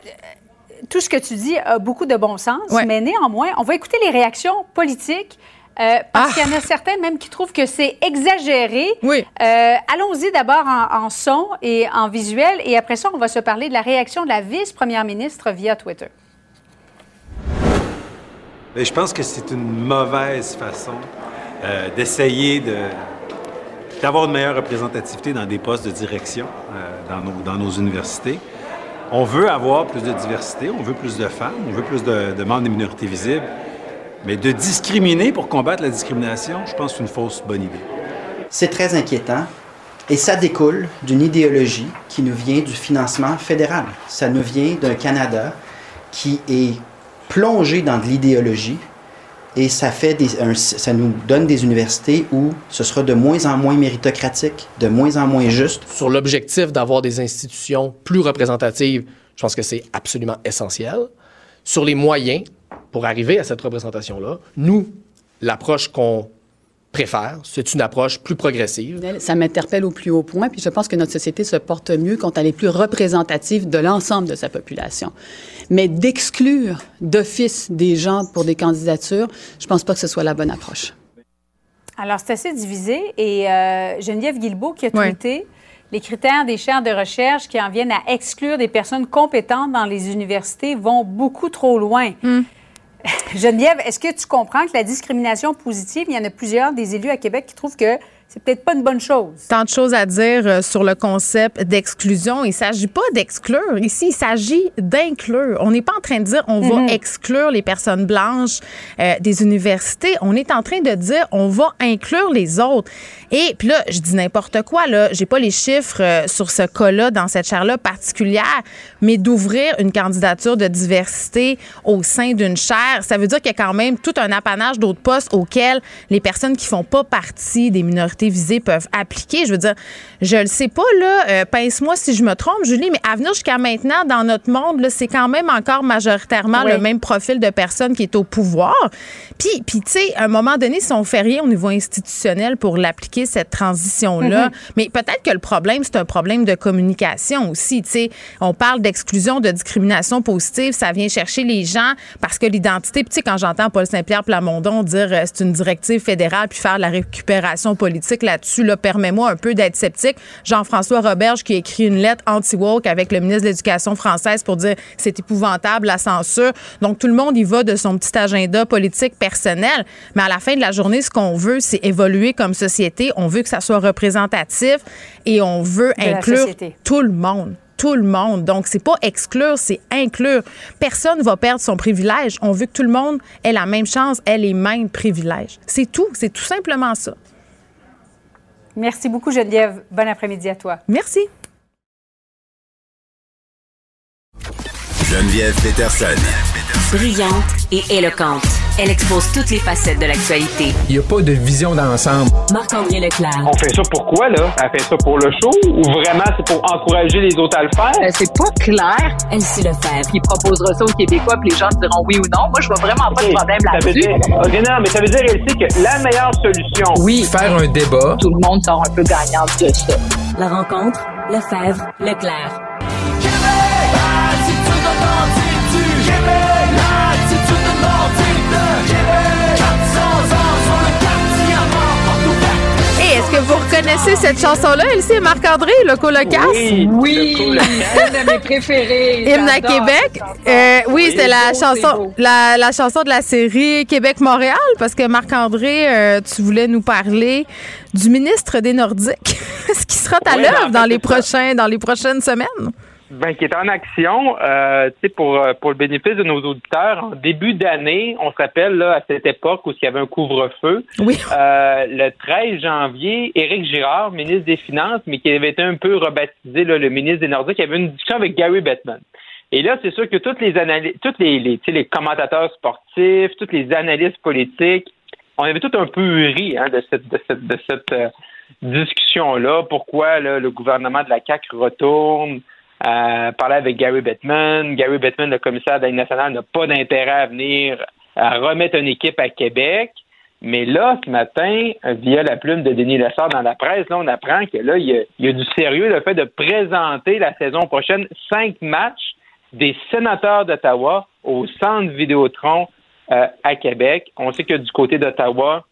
tout ce que tu dis a beaucoup de bon sens, mais néanmoins, on va écouter les réactions politiques. Euh, parce ah! qu'il y en a certains même qui trouvent que c'est exagéré. Oui. Euh, allons-y d'abord en, son et en visuel, et après ça, on va se parler de la réaction de la vice-première ministre via Twitter. je pense que c'est une mauvaise façon euh, d'essayer de, d'avoir une meilleure représentativité dans des postes de direction dans nos, dans, nos, universités. On veut avoir plus de diversité, on veut plus de femmes, on veut plus de, membres des minorités visibles. Mais de discriminer pour combattre la discrimination, je pense que c'est une fausse bonne idée. C'est très inquiétant et ça découle d'une idéologie qui nous vient du financement fédéral. Ça nous vient d'un Canada qui est plongé dans de l'idéologie et ça, fait ça nous donne des universités où ce sera de moins en moins méritocratique, de moins en moins juste. Sur l'objectif d'avoir des institutions plus représentatives, je pense que c'est absolument essentiel. Sur les moyens pour arriver à cette représentation-là, nous, l'approche qu'on préfère. C'est une approche plus progressive. Ça m'interpelle au plus haut point, puis je pense que notre société se porte mieux quand elle est plus représentative de l'ensemble de sa population. Mais d'exclure d'office des gens pour des candidatures, je pense pas que ce soit la bonne approche. Alors, c'est assez divisé. Et euh, Geneviève Guilbeault qui a tweeté les critères des chaires de recherche qui en viennent à exclure des personnes compétentes dans les universités vont beaucoup trop loin. Hmm. Geneviève, est-ce que tu comprends que la discrimination positive, il y en a plusieurs des élus à Québec qui trouvent que c'est peut-être pas une bonne chose. Tant de choses à dire euh, sur le concept d'exclusion. Il ne s'agit pas d'exclure. Ici, il s'agit d'inclure. On n'est pas en train de dire on va mhm. exclure les personnes blanches euh, des universités. On est en train de dire on va inclure les autres. Et puis là, je dis n'importe quoi. Là, j'ai pas les chiffres euh, sur ce cas-là dans cette chaire-là particulière, mais d'ouvrir une candidature de diversité au sein d'une chaire, ça veut dire qu'il y a quand même tout un apanage d'autres postes auxquels les personnes qui font pas partie des minorités visées peuvent appliquer. Je veux dire, je le sais pas, là, euh, pince-moi si je me trompe, Julie, mais à venir jusqu'à maintenant, dans notre monde, c'est quand même encore majoritairement le même profil de personne qui est au pouvoir. Puis, puis tu sais, à un moment donné, si on fait rien au niveau institutionnel pour l'appliquer, cette transition-là, mm-hmm. mais peut-être que le problème, c'est un problème de communication aussi. Tu sais, on parle d'exclusion, de discrimination positive, ça vient chercher les gens parce que l'identité, tu sais, quand j'entends Paul Saint-Pierre Plamondon dire euh, c'est une directive fédérale puis faire de la récupération politique là-dessus, là, permets-moi un peu d'être sceptique. Jean-François Roberge qui a écrit une lettre anti-woke avec le ministre de l'Éducation française pour dire c'est épouvantable la censure. Donc tout le monde y va de son petit agenda politique personnel, mais à la fin de la journée, ce qu'on veut, c'est évoluer comme société. On veut que ça soit représentatif et on veut inclure tout le monde tout le monde. Donc, c'est pas exclure, c'est inclure. Personne ne va perdre son privilège. On veut que tout le monde ait la même chance, ait les mêmes privilèges. C'est tout. C'est tout simplement ça. Merci beaucoup, Geneviève. Bon après-midi à toi. Merci. Geneviève Peterson. Brillante et éloquente. Elle expose toutes les facettes de l'actualité. Il n'y a pas de vision d'ensemble. Marc-André Leclerc. On fait ça pour quoi, là? Elle fait ça pour le show ou vraiment c'est pour encourager les autres à le faire? Euh, c'est pas clair. Elle sait le faire. Il proposera ça aux Québécois puis les gens diront oui ou non. Moi, je vois vraiment pas de problème là-dessus. OK, non, mais ça veut dire, elle sait que la meilleure solution... Oui. Faire un débat. Tout le monde sort un peu gagnant de ça. La rencontre, Lefebvre, Leclerc. Est-ce que vous reconnaissez cette chanson-là, Elsie et Marc-André, le colocasse? Oui, oui une de mes préférées. Hymne à Québec. Euh, oui, c'était la chanson, la, la, chanson de la série Québec-Montréal, parce que Marc-André, euh, tu voulais nous parler du ministre des Nordiques. [laughs] ce qui sera à l'œuvre dans les prochains, dans les prochaines semaines? Ben, qui est en action, euh, pour, euh, pour le bénéfice de nos auditeurs. En début d'année, on se rappelle là, à cette époque où il y avait un couvre-feu. Oui. Euh, le 13 janvier, Éric Girard, ministre des Finances, mais qui avait été un peu rebaptisé le ministre des Nordiques, avait une discussion avec Gary Bettman. Et là, c'est sûr que toutes les analyses, tous les, les, les commentateurs sportifs, toutes les analystes politiques, on avait tout un peu ri hein, de cette, de cette, de cette euh, discussion-là. Pourquoi le gouvernement de la CAQ retourne? Euh, parler avec Gary Bettman. Gary Bettman, le commissaire de la nationale, n'a pas d'intérêt à venir à remettre une équipe à Québec. Mais là, ce matin, via la plume de Denis Lessard dans la presse, là, on apprend que là, il y, a, du sérieux le fait de présenter la saison prochaine cinq matchs des sénateurs d'Ottawa au centre Vidéotron euh, à Québec. On sait que du côté d'Ottawa,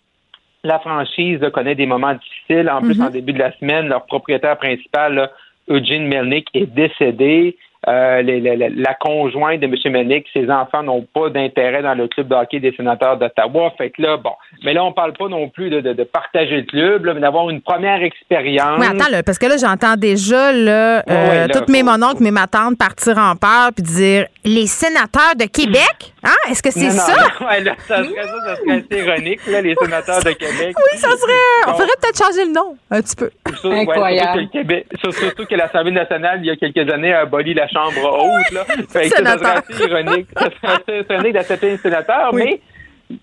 la franchise connaît des moments difficiles. En plus, mm-hmm. en début de la semaine, leur propriétaire principal Eugene Melnick est décédé. Euh, la conjointe de M. Melnick, ses enfants n'ont pas d'intérêt dans le club de hockey des sénateurs d'Ottawa. Fait que là, bon. Mais là, on parle pas non plus de, partager le club, mais d'avoir une première expérience. Oui, attends, parce que là, j'entends déjà là, euh, toutes mes mononcles, mes matantes partir en peur puis dire les sénateurs de Québec? Hein? Est-ce que c'est ça? Non, ouais, là, ça, serait, ça, ça serait assez ironique, là, les sénateurs de Québec. Oui, ça serait. On ferait peut-être changer le nom un petit peu. Incroyable. surtout, que l'Assemblée nationale, il y a quelques années, a aboli la chambre haute. Là. Fait que ça serait assez ironique. Ça serait assez ironique d'accepter un sénateur, mais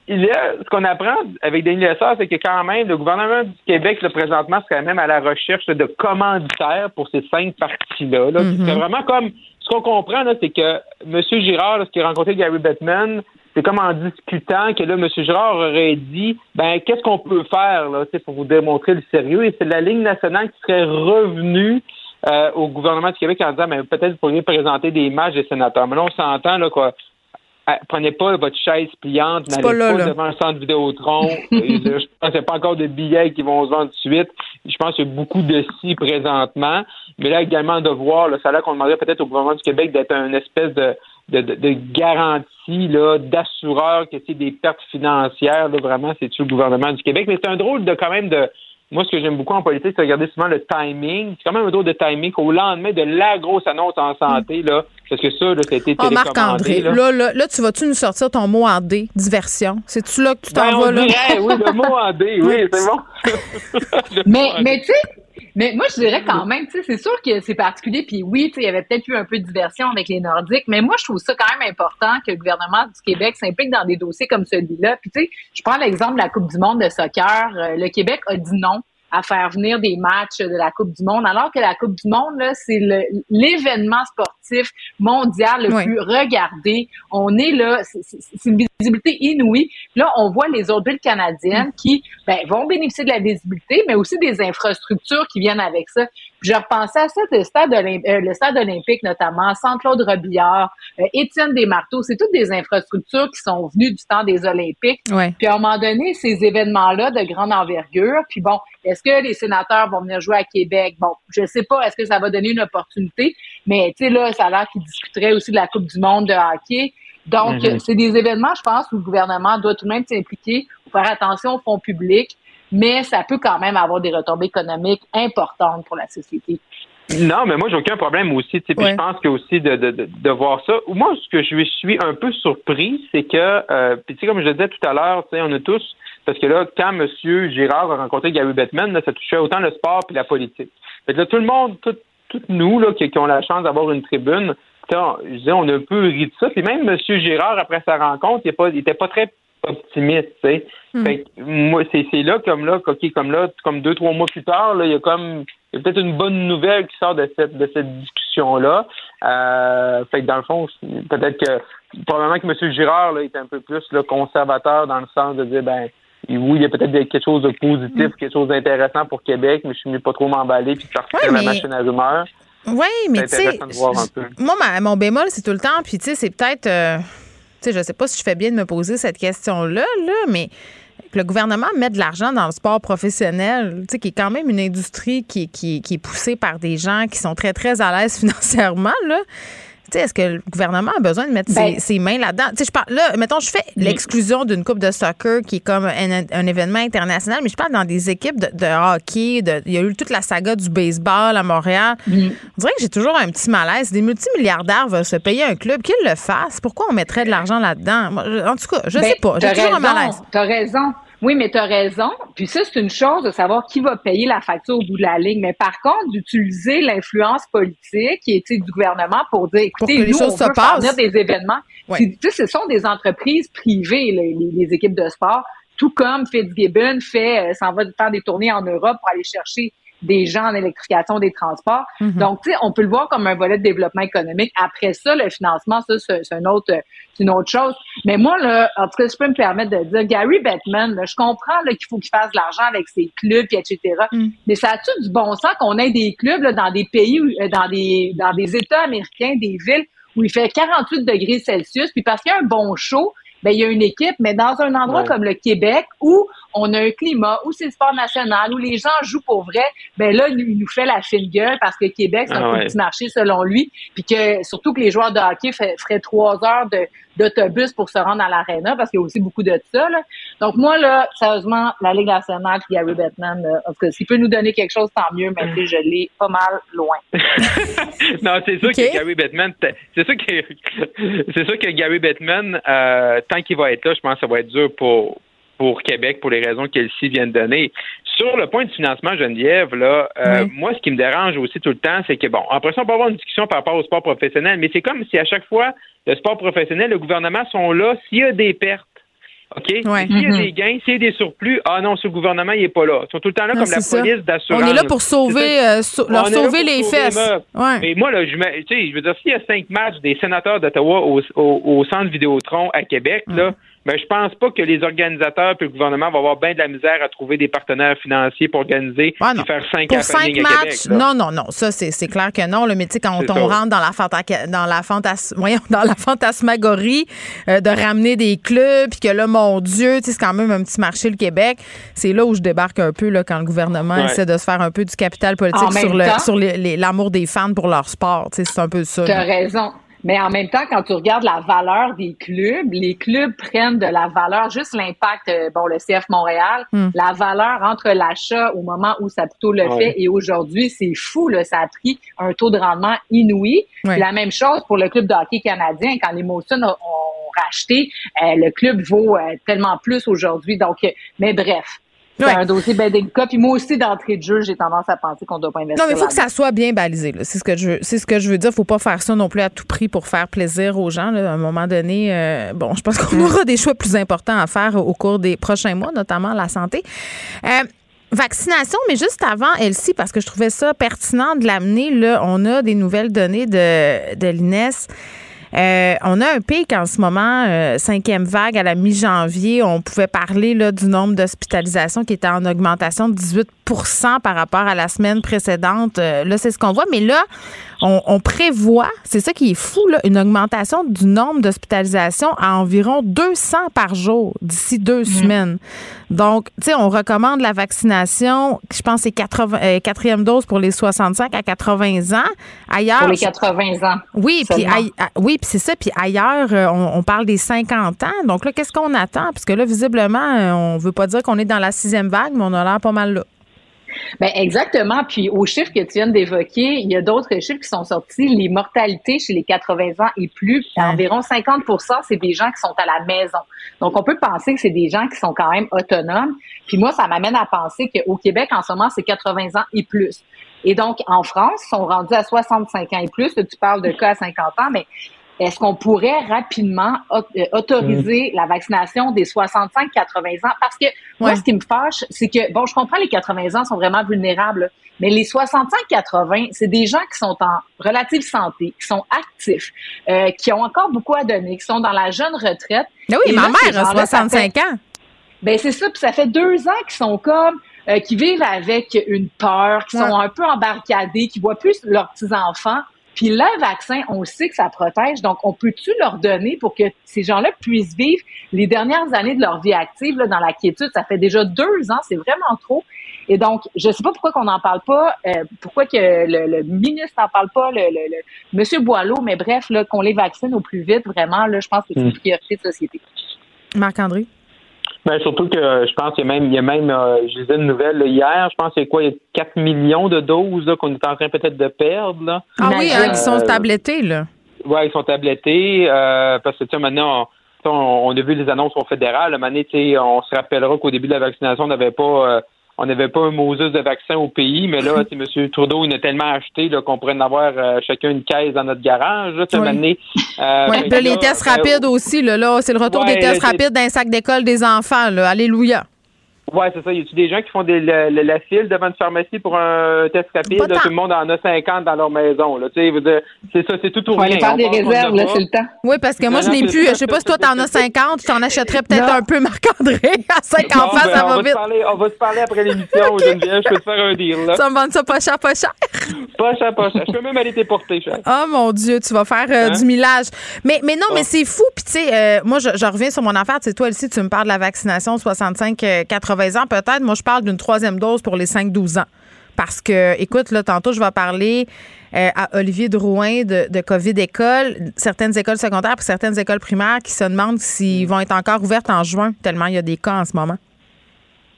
il y a, ce qu'on apprend avec Denis Lessard, c'est que quand même, le gouvernement du Québec, le présentement, serait même à la recherche de commanditaires pour ces cinq parties-là. Là. Mm-hmm. C'est vraiment comme, qu'on comprend, là, c'est que M. Girard, lorsqu'il a rencontré Gary Bettman, c'est comme en discutant que là, M. Girard aurait dit, ben, qu'est-ce qu'on peut faire, là, pour vous démontrer le sérieux? Et c'est la ligne nationale qui serait revenue euh, au gouvernement du Québec en disant mais peut-être vous pourriez présenter des images des sénateurs. Mais là, on s'entend là quoi. Ah, prenez pas votre chaise pliante, n'allez pas, devant un centre Vidéotron. [laughs] je pense qu'il n'y a pas encore de billets qui vont se vendre tout de suite. Je pense qu'il y a beaucoup de si présentement. Mais là, également, de voir le salaire qu'on demanderait peut-être au gouvernement du Québec d'être une espèce de, de, de, garantie là, d'assureur que c'est des pertes financières. Là, vraiment, c'est-tu le gouvernement du Québec? Mais c'est un drôle de quand même de moi, ce que j'aime beaucoup en politique, c'est regarder souvent le timing. C'est quand même un drôle de timing au lendemain de la grosse annonce en santé, là, parce que ça, là, ça a été oh, Marc-André, là. Là, là, tu vas-tu nous sortir ton mot en D, diversion? C'est-tu là que tu t'en ben, vas, là? oui, le mot en D, oui, [laughs] c'est bon. mais, [laughs] mais tu sais, mais moi, je dirais quand même, tu sais, c'est sûr que c'est particulier. Puis oui, tu sais, il y avait peut-être eu un peu de diversion avec les Nordiques, mais moi, je trouve ça quand même important que le gouvernement du Québec s'implique dans des dossiers comme celui-là. Puis tu sais, je prends l'exemple de la Coupe du monde de soccer. Euh, le Québec a dit non à faire venir des matchs de la Coupe du Monde, alors que la Coupe du Monde, là, c'est l'événement sportif mondial le plus regardé. On est là, c'est une visibilité inouïe. Là, on voit les autres villes canadiennes qui ben, vont bénéficier de la visibilité, mais aussi des infrastructures qui viennent avec ça. Je repensais à ça, le stade, euh, le stade olympique notamment, Centre-Claude Robillard, euh, Étienne Desmarteaux, c'est toutes des infrastructures qui sont venues du temps des Olympiques. Puis à un moment donné, ces événements-là de grande envergure, puis bon, est-ce que les sénateurs vont venir jouer à Québec? Bon, je sais pas, est-ce que ça va donner une opportunité? Mais tu sais, là, ça a l'air qu'ils discuteraient aussi de la Coupe du monde de hockey. Donc, mm-hmm. c'est des événements, je pense, où le gouvernement doit tout de même s'impliquer, faire attention au fonds public, mais ça peut quand même avoir des retombées économiques importantes pour la société. Non, mais moi, j'ai aucun problème aussi. Puis je pense que aussi de, de, de, voir ça. Moi, ce que je suis un peu surpris, c'est que, euh, puis tu sais, comme je le disais tout à l'heure, on a tous, parce que là, quand M. Girard a rencontré Gary Bettman, là, ça touchait autant le sport puis la politique. Fait là, tout le monde, toutes nous là, qui, ont la chance d'avoir une tribune, je disais, on a un peu ri de ça. Puis même M. Girard, après sa rencontre, il n'était pas, pas très optimiste, tu sais. Hmm. Fait moi, c'est, là, comme là, OK, comme là, comme deux, trois mois plus tard, là, il y a comme il y a peut-être une bonne nouvelle qui sort de cette de cette discussion-là. Euh, fait que dans le fond, peut-être que probablement que M. Girard là, est un peu plus là, conservateur dans le sens de dire ben oui, il y a peut-être quelque chose de positif, hmm. quelque chose d'intéressant pour Québec, mais je suis mieux pas trop m'emballer puis de sortir la machine à rumeur. Oui, mais tu sais, moi, mon bémol, c'est tout le temps, puis tu sais, c'est peut-être, euh, sais, je sais pas si je fais bien de me poser cette question-là, là, mais le gouvernement met de l'argent dans le sport professionnel, tu sais, qui est quand même une industrie qui, qui, qui est poussée par des gens qui sont très, très à l'aise [laughs] financièrement, là est-ce que le gouvernement a besoin de mettre ses, ben, mains là-dedans? Je parle, là, mettons, je fais l'exclusion d'une coupe de soccer qui est comme un, événement international, mais je parle dans des équipes de, hockey. il y a eu toute la saga du baseball à Montréal. On dirait que j'ai toujours un petit malaise. Des multimilliardaires veulent se payer un club, qu'ils le fassent. Pourquoi on mettrait de l'argent là-dedans? En tout cas, je ne ben, sais pas. J'ai toujours un malaise. Tu as raison. Oui, mais tu as raison. Puis ça, c'est une chose de savoir qui va payer la facture au bout de la ligne. Mais par contre, d'utiliser l'influence politique qui est du gouvernement pour dire, écoutez, nous, on veut faire des événements. Tu sais, ce sont des entreprises privées, les, les, équipes de sport. Tout comme Fitzgibbon fait, euh, s'en va faire des tournées en Europe pour aller chercher des gens en électrification des transports. Mhm. Donc, tu sais, on peut le voir comme un volet de développement économique. Après ça, le financement, ça, c'est une autre, une autre chose. Mais moi, là, en tout cas, je peux me permettre de dire, Gary Bettman, je comprends qu'il faut qu'il fasse de l'argent avec ses clubs, etc. Mm. Mais ça a-tu du bon sens qu'on ait des clubs là, dans des pays, euh, dans des, dans des États américains, des villes où il fait 48 degrés Celsius, puis parce qu'il y a un bon show, ben il y a une équipe, mais dans un endroit comme le Québec où on a un climat, où c'est le sport national, où les gens jouent pour vrai, ben là, il nous fait la fine gueule parce que Québec, c'est un ah petit marché selon lui, puis que surtout que les joueurs de hockey feraient trois heures de, d'autobus pour se rendre à l'aréna parce qu'il y a aussi beaucoup de ça. Là. Donc moi, là, sérieusement, la Ligue nationale puis Gary Bettman, en tout cas, s'il peut nous donner quelque chose, tant mieux, mais je l'ai pas mal loin. [laughs] non, c'est sûr que Gary Bettman, c'est sûr que [laughs] c'est sûr que Gary Bettman, euh, tant qu'il va être là, je pense que ça va être dur pour pour Québec pour les raisons qu'elle-ci vient de donner. Sur le point de financement, Geneviève, là, euh, moi, ce qui me dérange aussi tout le temps, c'est que, bon, après ça, on peut avoir une discussion par rapport au sport professionnel, mais c'est comme si à chaque fois, le sport professionnel, le gouvernement sont là s'il y a des pertes. OK? S'il y a mm-hmm. des gains, s'il y a des surplus, ah non, ce gouvernement, il n'est pas là. Ils sont tout le temps là comme la police d'assurance. On est là pour sauver, euh, leur sauver les fesses. Mais moi, là, je, tu sais, je veux dire, s'il y a cinq matchs des sénateurs d'Ottawa au, au, centre Vidéotron à Québec, là, mais je pense pas que les organisateurs et le gouvernement vont avoir bien de la misère à trouver des partenaires financiers pour organiser et faire cinq Pour cinq matchs, non, non, non. Ça, c'est clair que non. Le mais tu sais, quand on, rentre dans la, dans la, fantas, voyons, dans la fantasmagorie euh, de ramener des clubs, puis que là, mon Dieu, c'est quand même un petit marché, le Québec, c'est là où je débarque un peu là, quand le gouvernement essaie de se faire un peu du capital politique sur l'amour sur l'amour des fans pour leur sport. C'est un peu ça. Tu as raison. Mais en même temps, quand tu regardes la valeur des clubs, les clubs prennent de la valeur, juste l'impact, euh, bon, le CF Montréal, hmm. la valeur entre l'achat au moment où Saputo le fait et aujourd'hui, c'est fou, là, ça a pris un taux de rendement inouï. La même chose pour le club de hockey canadien, quand les Molson ont, racheté, euh, le club vaut euh, tellement plus aujourd'hui. Donc, mais bref, c'est un dossier délicat. Puis moi aussi, d'entrée de jeu, j'ai tendance à penser qu'on ne doit pas investir. Non, mais il faut que ça soit bien balisé. C'est ce que je veux. C'est ce que je veux dire. Faut pas faire ça non plus à tout prix pour faire plaisir aux gens. À un moment donné, euh, bon, je pense qu'on mm. aura des choix plus importants à faire au cours des prochains mois, notamment la santé. Euh, Vaccination, mais juste avant, Elsie, parce que je trouvais ça pertinent de l'amener, là, on a des nouvelles données de, de l'INES. Euh, on a un pic en ce moment, euh, cinquième vague à la mi-janvier. On pouvait parler là, du nombre d'hospitalisations qui était en augmentation de 18% par rapport à la semaine précédente. Euh, là, c'est ce qu'on voit. Mais là, on, prévoit, c'est ça qui est fou, là, une augmentation du nombre d'hospitalisations à environ 200 par jour d'ici deux mmh. semaines. Donc, tu sais, on recommande la vaccination, je pense c'est euh, quatrième dose pour les 65 à 80 ans. Ailleurs, pour les 80 ans. Oui, puis ah, oui, puis c'est ça. Puis ailleurs, euh, on, parle des 50 ans. Donc là, qu'est-ce qu'on attend? Parce que là, visiblement, on veut pas dire qu'on est dans la sixième vague, mais on a l'air pas mal là. Ben exactement. Puis aux chiffres que tu viens d'évoquer, il y a d'autres chiffres qui sont sortis. Les mortalités chez les 80 ans et plus, environ 50% c'est des gens qui sont à la maison. Donc on peut penser que c'est des gens qui sont quand même autonomes. Puis moi, ça m'amène à penser qu'au Québec, en ce moment, c'est 80 ans et plus. Et donc, en France, ils sont rendus à 65 ans et plus. tu parles de cas à 50 ans, mais est-ce qu'on pourrait rapidement euh, autoriser mm. la vaccination des 65-80 ans? Parce que moi, ce qui me fâche, c'est que, bon, je comprends les 80 ans sont vraiment vulnérables, mais les 65-80, c'est des gens qui sont en relative santé, qui sont actifs, euh, qui ont encore beaucoup à donner, qui sont dans la jeune retraite. Mais oui, ma mère a 65 ans. Ben c'est ça, puis ça fait deux ans qu'ils sont comme euh, qui vivent avec une peur, qui sont un peu embarcadés, qui voient plus leurs petits enfants. Puis le vaccin, on sait que ça protège, donc on peut-tu leur donner pour que ces gens-là puissent vivre les dernières années de leur vie active là, dans la quiétude? Ça fait déjà deux ans, c'est vraiment trop. Et donc, je ne sais pas pourquoi qu'on n'en parle pas, euh, pourquoi que le, ministre n'en parle pas, le, le, Monsieur Boileau, mais bref, qu'on les vaccine au plus vite, vraiment, là, je pense que c'est une hmm. priorité de société. Marc-André? Ben, surtout que je pense qu'il y a même, il y a même euh, je lisais une nouvelle hier, je pense qu'il y a quoi, il y a 4 millions de doses qu'on est en train peut-être de perdre. Là. Ah oui, hein, ils sont euh, tablettés, là. Oui, ils sont tablettés, euh, parce que, tu sais, maintenant, on, on, a vu les annonces au fédéral. À on se rappellera qu'au début de la vaccination, on n'avait pas on n'avait pas un Moses de vaccin au pays, mais là, [laughs] M. Trudeau, il a tellement acheté qu'on pourrait en avoir euh, chacun une caisse dans notre garage. Là, oui. euh, les tests rapides aussi, là, là c'est le retour des tests rapides dans sac d'école des enfants. Là. Alléluia. Oui, c'est ça. Y a des gens qui font des, la, file devant une pharmacie pour un test rapide? tout le monde en a 50 dans leur maison. Là. Tu sais, c'est ça, c'est tout ou rien. On faire des réserves, là, c'est le temps. Oui, parce que moi, je n'ai plus. Je sais pas si toi, tu en as 50. Je t'en achèterais peut-être un peu, Marc-André. [laughs] À 5 enfants, ben, ça va, vite. on va se parler après l'émission, [laughs] Geneviève. Je peux te faire un deal. Là. Ça me vend ça pas cher, pas cher. Pas cher, pas cher. Je peux même aller t'éporter, cher. [laughs] Oh mon Dieu, tu vas faire euh, hein? du millage. Mais, mais non, mais c'est fou. Puis, tu sais, euh, moi, je, reviens sur mon affaire. Tu sais, toi, ici, tu me parles de la vaccination 65-80 Peut-être, moi, je parle d'une troisième dose pour les 5-12 ans. Parce que, écoute, là, tantôt, je vais parler euh, à Olivier Drouin de, de, COVID École, certaines écoles secondaires et certaines écoles primaires qui se demandent s'ils vont être encore ouvertes en juin, tellement il y a des cas en ce moment.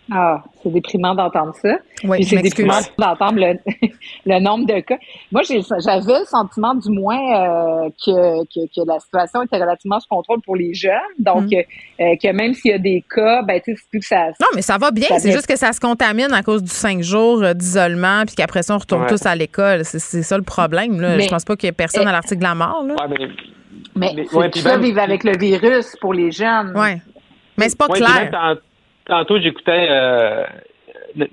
Ah, c'est déprimant d'entendre ça. Oui, c'est déprimant d'entendre le, [laughs] le, nombre de cas. Moi, j'avais le sentiment, du moins, euh, que, que, que, la situation était relativement sous contrôle pour les jeunes. Donc, mm. euh, que même s'il y a des cas, ben, tu sais, plus que ça. Non, mais ça va bien. C'est juste que ça se contamine à cause du cinq jours euh, d'isolement, puis qu'après ça, on retourne tous à l'école. C'est ça le problème. Là. Je pense pas qu'il y ait personne à l'article de la mort. Là. mais, mais, mais ça, vivre avec le virus pour les jeunes. Oui. Mais c'est pas clair. Tantôt, j'écoutais euh,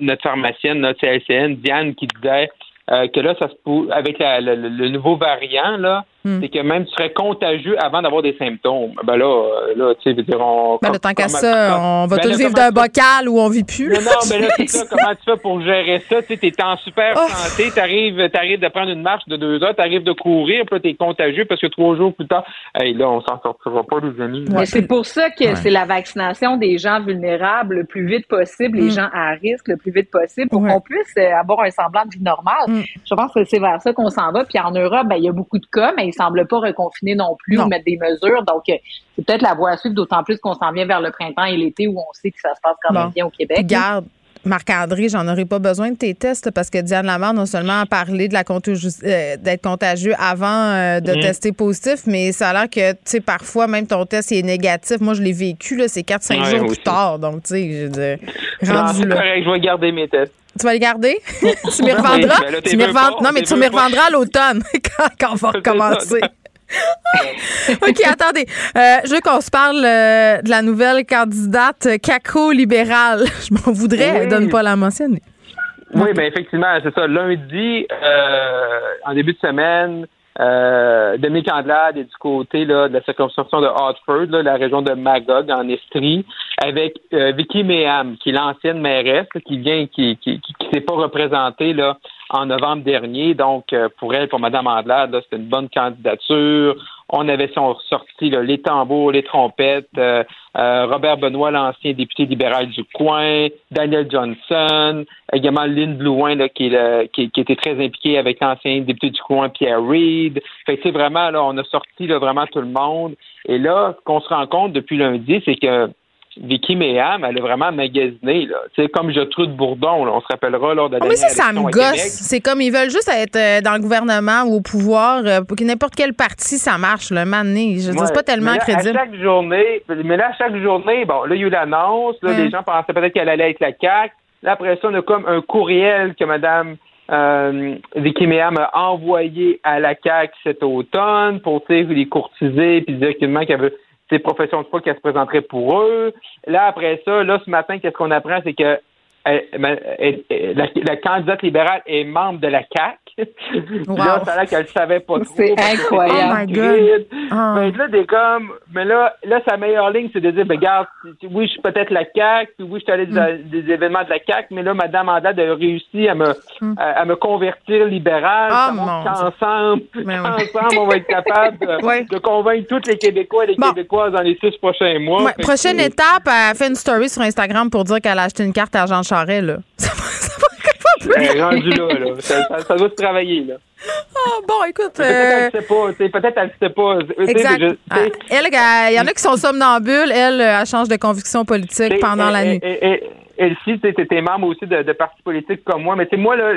notre pharmacienne, notre CLCN, Diane, qui disait euh, que là, ça se avec le, nouveau variant, là, Hmm. c'est que même tu serais contagieux avant d'avoir des symptômes. Ben là, euh, là tu sais, dire, on. Ben, tant qu'à ça, on va ben tous vivre d'un bocal où on vit plus. Non, non, mais là, c'est ça. Comment tu fais pour gérer ça? Tu sais, t'es en super oh. santé, t'arrives, t'arrives de prendre une marche de deux heures, t'arrives de courir, puis là, t'es contagieux parce que trois jours plus tard, hey, là, on s'en sortira pas, les amis. Mais c'est pour ça que c'est la vaccination des gens vulnérables le plus vite possible, les hmm. gens à risque le plus vite possible, pour qu'on puisse euh, avoir un semblant de vie normale. Hmm. Je pense que c'est vers ça qu'on s'en va. Puis en Europe, ben, il y a beaucoup de cas, mais semble pas reconfiner non plus ou mettre des mesures. Donc, euh, c'est peut-être la voie à suivre, d'autant plus qu'on s'en vient vers le printemps et l'été où on sait que ça se passe quand même bien au Québec. Garde. Marc-André, j'en aurais pas besoin de tes tests parce que Diane Lamar non seulement a parlé de la euh, d'être contagieux avant euh, de mm-hmm. tester positif, mais ça a l'air que, tu sais, parfois, même ton test est négatif. Moi, je l'ai vécu, là, c'est 4-5 jours plus tard. Donc, tu sais, je rendu là. correct, je vais garder mes tests. Tu vas les garder? [laughs] tu m'y revendras? Ben tu non, mais tu m'y revendras à l'automne [laughs] quand, quand on va [laughs] recommencer. OK, attendez. Euh, je veux qu'on se parle euh, de la nouvelle candidate caco libérale. Je m'en voudrais, oui. donne pas la mentionner. Oui, bien effectivement, c'est ça. Lundi, euh, en début de semaine, euh, Dominique Andelade est du côté là, de la circonscription de Hartford, là, la région de Magog, en Estrie, avec euh, Vicky Meham, qui est l'ancienne mairesse, qui vient, qui, qui, qui s'est pas représentée là en novembre dernier. Donc, euh, pour elle, pour Mme Andelade, c'était une bonne candidature. On avait sorti là, les tambours, les trompettes. Euh, euh, Robert Benoît, l'ancien député libéral du coin. Daniel Johnson. Également Lynn Blouin, là, qui, qui, qui, était très impliqué avec l'ancien député du coin, Pierre Reed. Fait que, vraiment, là, on a sorti là, vraiment tout le monde. Et là, qu'on se rend compte depuis lundi, c'est que Vicky Méham, elle a vraiment magasiné. Là. C'est comme Gertrude Bourdon, là, on se rappellera lors de la oh, Mais ça, ça me gosse. C'est comme ils veulent juste être euh, dans le gouvernement ou au pouvoir euh, pour que n'importe quel parti, ça marche, le man Je ne ouais. pas tellement là, crédible. À chaque journée, mais là, à chaque journée, bon, là, il y a eu l'annonce. Là, mm. Les gens pensaient peut-être qu'elle allait être la CAQ. Là, après ça, on a comme un courriel que Mme euh, Vicky Méham a envoyé à la CAQ cet automne pour les courtiser puis directement qu'elle veut ces professions de foi qui se présenteraient pour eux. Là, après ça, là, ce matin, qu'est-ce qu'on apprend? C'est que elle, elle, elle, la, la, candidate libérale est membre de la CAC. [laughs] Wow. là, ça a l'air qu'elle ne savait pas trop. C'est incroyable. Oh God. Oh. Mais là, des comme, mais là, là, sa meilleure ligne, c'est de dire, ben, regarde, oui, je suis peut-être la CAC, oui, je suis allé mm. des, des, événements de la CAC, mais là, Madame Andade a réussi à me, mm. à, à, me convertir libérale. Oh, qu'ensemble, ensemble, on va être capable de, [laughs] ouais. de, convaincre tous les Québécois et les bon. Québécoises dans les six prochains mois. Ouais. Prochaine étape, elle fait une story sur Instagram pour dire qu'elle a acheté une carte à Jean Là. Ça va, ça va elle rendu là, là. Ça, ça, ça, doit se travailler, là. Oh, bon, écoute. Peut-être euh... elle ne sait pas. Peut-être elle ne sait pas. Exact. Je, ah, elle, il y en a qui sont somnambules. Elle, elle change de conviction politique pendant la nuit. Elle, si, tu es membre aussi de, de partis politiques comme moi, mais tu sais, moi, là,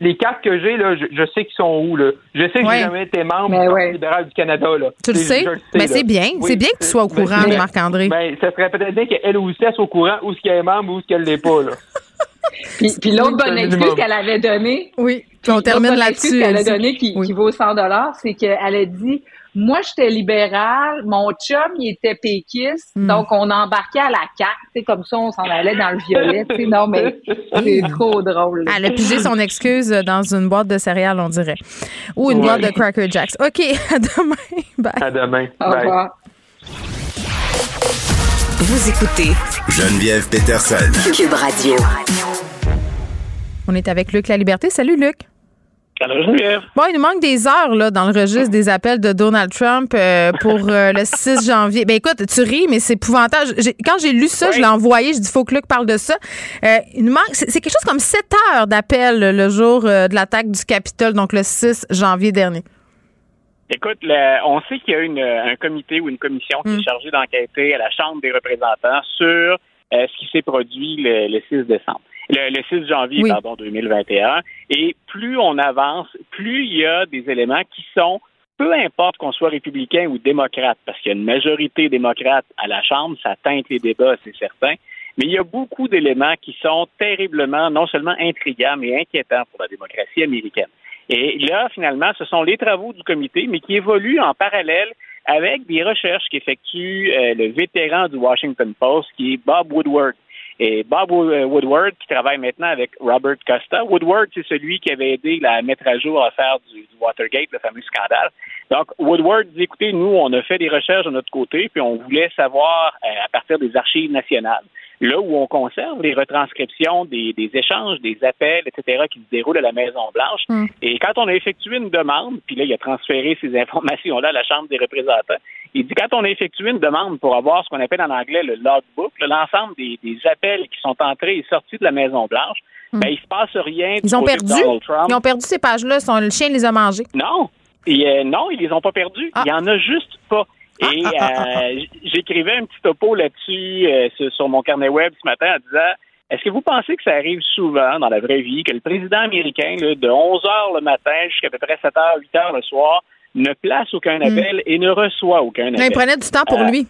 les cartes que j'ai, là, je, je sais qu'ils sont où, là. Je sais que ouais. j'ai jamais été membre mais du Parti ouais. libéral du Canada, là. Tu le sais? Mais c'est bien. Oui, c'est bien que tu sois au courant, Marc-André. Ben, ça serait peut-être bien qu'elle aussi, soit au courant où ce qu'elle est membre ou ce qu'elle l'est pas, là. puis, puis l'autre bonne excuse qu'elle avait donnée. Oui. Puis on termine là-dessus. qu'elle a donnée qui, oui. qui vaut 100 c'est qu'elle a dit, moi, j'étais libérale, mon chum, il était péquiste, mm. donc on embarquait à la carte, c'est comme ça, on s'en allait dans le violet, non, mais c'est [laughs] trop drôle. Elle a pigé son excuse dans une boîte de céréales, on dirait, ou une ouais. boîte de Cracker Jacks. OK, [laughs] à demain. Bye. À demain. Au Bye. revoir. Vous écoutez Geneviève Peterson. Cube Radio. On est avec Luc La Liberté. Salut, Luc. Bon, il nous manque des heures là, dans le registre des appels de Donald Trump euh, pour euh, le 6 janvier. Ben écoute, tu ris, mais c'est épouvantable. Quand j'ai lu ça, oui. je l'ai envoyé. Je dis, faut que Luc parle de ça. Euh, il nous manque, c'est quelque chose comme 7 heures d'appels le jour euh, de l'attaque du Capitole, donc le 6 janvier dernier. Écoute, le, on sait qu'il y a une, un comité ou une commission qui est chargée d'enquêter à la Chambre des représentants sur ce qui s'est produit le, le 6 décembre le, le 6 janvier oui. pardon, 2021. Et plus on avance, plus il y a des éléments qui sont peu importe qu'on soit républicain ou démocrate, parce qu'il y a une majorité démocrate à la Chambre, ça teinte les débats, c'est certain, mais il y a beaucoup d'éléments qui sont terriblement, non seulement intrigants, mais inquiétants pour la démocratie américaine. Et là, finalement, ce sont les travaux du comité, mais qui évoluent en parallèle avec des recherches qu'effectue euh, le vétéran du Washington Post, qui est Bob Woodward. Et Bob Woodward, qui travaille maintenant avec Robert Costa. Woodward, c'est celui qui avait aidé à mettre à jour l'affaire du, du Watergate, le fameux scandale. Donc, Woodward dit, écoutez, nous, on a fait des recherches de notre côté, puis on voulait savoir, euh, à partir des archives nationales, là où on conserve les retranscriptions des, des, échanges, des appels, etc., qui se déroulent à la Maison-Blanche. Mm. Et quand on a effectué une demande, puis là, il a transféré ces [laughs] informations-là à la Chambre des représentants, il dit quand on a effectué une demande pour avoir ce qu'on appelle en anglais le logbook, l'ensemble des, des, appels qui sont entrés et sortis de la Maison-Blanche, mm. ben, il se passe rien. Ils ont perdu? Ils ont perdu ces pages-là. Le chien les a mangées. Non. Et, euh, non, ils les ont pas perdus. Ah. Il y en a juste pas. Et euh, j'écrivais un petit topo là-dessus euh, sur, mon carnet web ce matin en disant est-ce que vous pensez que ça arrive souvent dans la vraie vie que le président américain, là, de 11 heures le matin jusqu'à peu près 7 heures, 8 heures le soir, ne place aucun appel mm. et ne reçoit aucun appel? il prenait du temps pour euh, lui.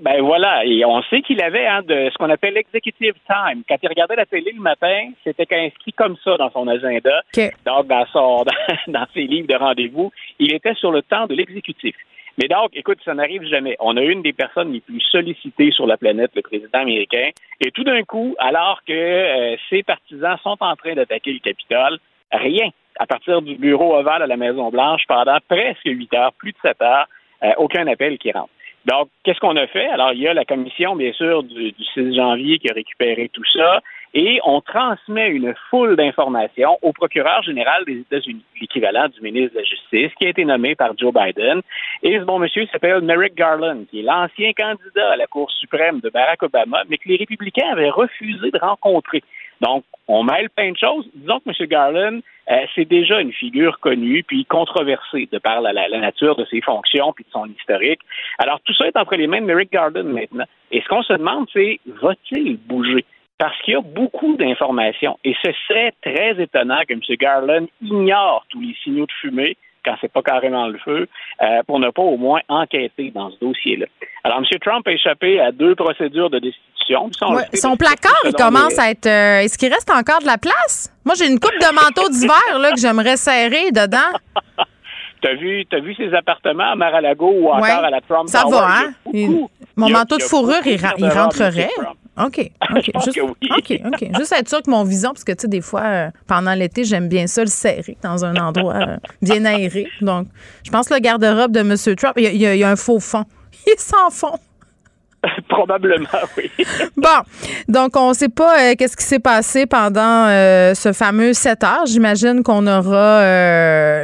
Ben voilà, et on sait qu'il avait hein, de ce qu'on appelle l'executive time. Quand il regardait la télé le matin, c'était inscrit comme ça dans son agenda. Donc, dans, son, [laughs] dans ses livres de rendez-vous, il était sur le temps de l'exécutif. Mais donc, écoute, ça n'arrive jamais. On a une des personnes les plus sollicitées sur la planète, le président américain, et tout d'un coup, alors que euh, ses partisans sont en train d'attaquer le Capitole, rien. À partir du bureau ovale à la Maison-Blanche, pendant presque huit heures, plus de sept heures, euh, aucun appel qui rentre. Donc, qu'est-ce qu'on a fait? Alors, il y a la commission, bien sûr, du, du 6 janvier qui a récupéré tout ça et on transmet une foule d'informations au procureur général des États-Unis, l'équivalent du ministre de la Justice, qui a été nommé par Joe Biden. Et ce bon monsieur s'appelle Merrick Garland, qui est l'ancien candidat à la Cour suprême de Barack Obama, mais que les républicains avaient refusé de rencontrer. Donc, on mêle plein de choses. Disons que M. Garland, euh, c'est déjà une figure connue puis controversée de par la, nature de ses fonctions puis de son historique. Alors, tout ça est entre les mains de Merrick Garland maintenant. Et ce qu'on se demande, c'est va-t-il bouger? Parce qu'il y a beaucoup d'informations. Et ce serait très étonnant que M. Garland ignore tous les signaux de fumée quand c'est pas carrément le feu, euh, pour ne pas au moins enquêter dans ce dossier-là. Alors, M. Trump a échappé à deux procédures de destitution. son placard, il commence à être... Euh, est-ce qu'il reste encore de la place? Moi, j'ai une coupe de manteaux d'hiver là, que j'aimerais serrer dedans. [laughs] T'as vu, as vu ses appartements à Mar-a-Lago ou encore à la Trump Ça va, hein? mon manteau de fourrure, il, il rentrerait. OK. OK. [laughs] Juste, OK. OK. Juste être sûr que mon vison, parce que, tu sais, des fois, euh, pendant l'été, j'aime bien ça le serrer dans un endroit euh, [laughs] bien aéré. Donc, je pense que le garde-robe de M. Trump, il y, a, un faux fond. [laughs] Il est sans fond. Probablement, oui. bon, donc on ne sait pas euh, qu'est-ce qui s'est passé pendant ce fameux 7 heures. J'imagine qu'on aura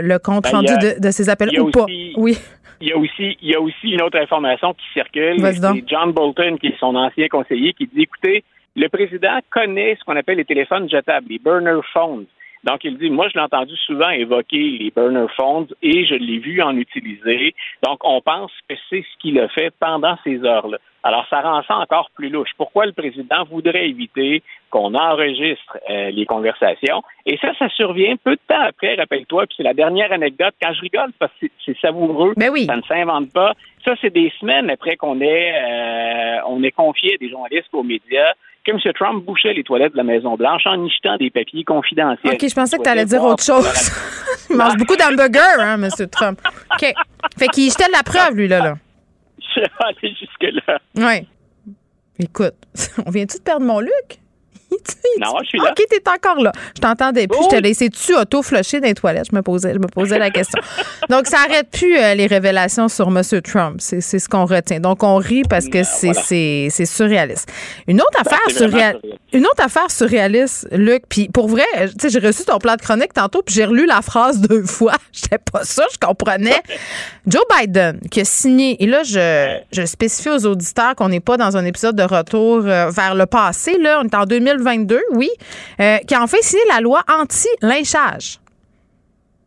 le compte ben, rendu de, ces appels ou pas. Oui il y a aussi, il y a aussi une autre information qui circule. C'est John Bolton, qui est son ancien conseiller, qui dit, écoutez, le président connaît ce qu'on appelle les téléphones jetables, les burner phones. Donc, il dit, moi, je l'ai entendu souvent évoquer les burner phones et je l'ai vu en utiliser. Donc, on pense que c'est ce qu'il a fait pendant ces heures-là. Alors, ça rend ça encore plus louche. Pourquoi le président voudrait éviter qu'on enregistre euh, les conversations? Et ça, ça survient peu de temps après, rappelle-toi, puis c'est la dernière anecdote. Quand je rigole, parce que c'est savoureux, ben oui. ça ne s'invente pas. Ça, c'est des semaines après qu'on ait, euh, on ait confié des journalistes aux médias que M. Trump bouchait les toilettes de la Maison-Blanche en y jetant des papiers confidentiels. OK, je pensais que tu allais dire autre chose. [laughs] Il mange beaucoup d'hamburgers, hein, M. Trump. OK. Fait qu'il jetait la preuve, lui, là. là. Je vais aller jusque-là. Oui. Écoute, [laughs] on vient-tu de perdre mon Luc? [laughs] non, je suis là. OK, t'es encore là. Je t'entendais plus. Je te laissais-tu auto-flusher dans les toilettes? Je me posais, je me posais la question. Donc, ça arrête plus euh, les révélations sur M. Trump. C'est ce qu'on retient. Donc, on rit parce que ben, c'est surréaliste. Une autre affaire surréaliste. Une autre affaire surréaliste, Luc, puis pour vrai, tu sais, j'ai reçu ton plan de chronique tantôt, puis j'ai relu la phrase [laughs] deux fois. J'étais pas ça, je comprenais. Joe Biden, qui a signé, et là, je, je spécifie aux auditeurs qu'on n'est pas dans un épisode de retour euh, vers le passé, là, on est en 2022, oui, euh, qui a en fait signé la loi anti-lynchage.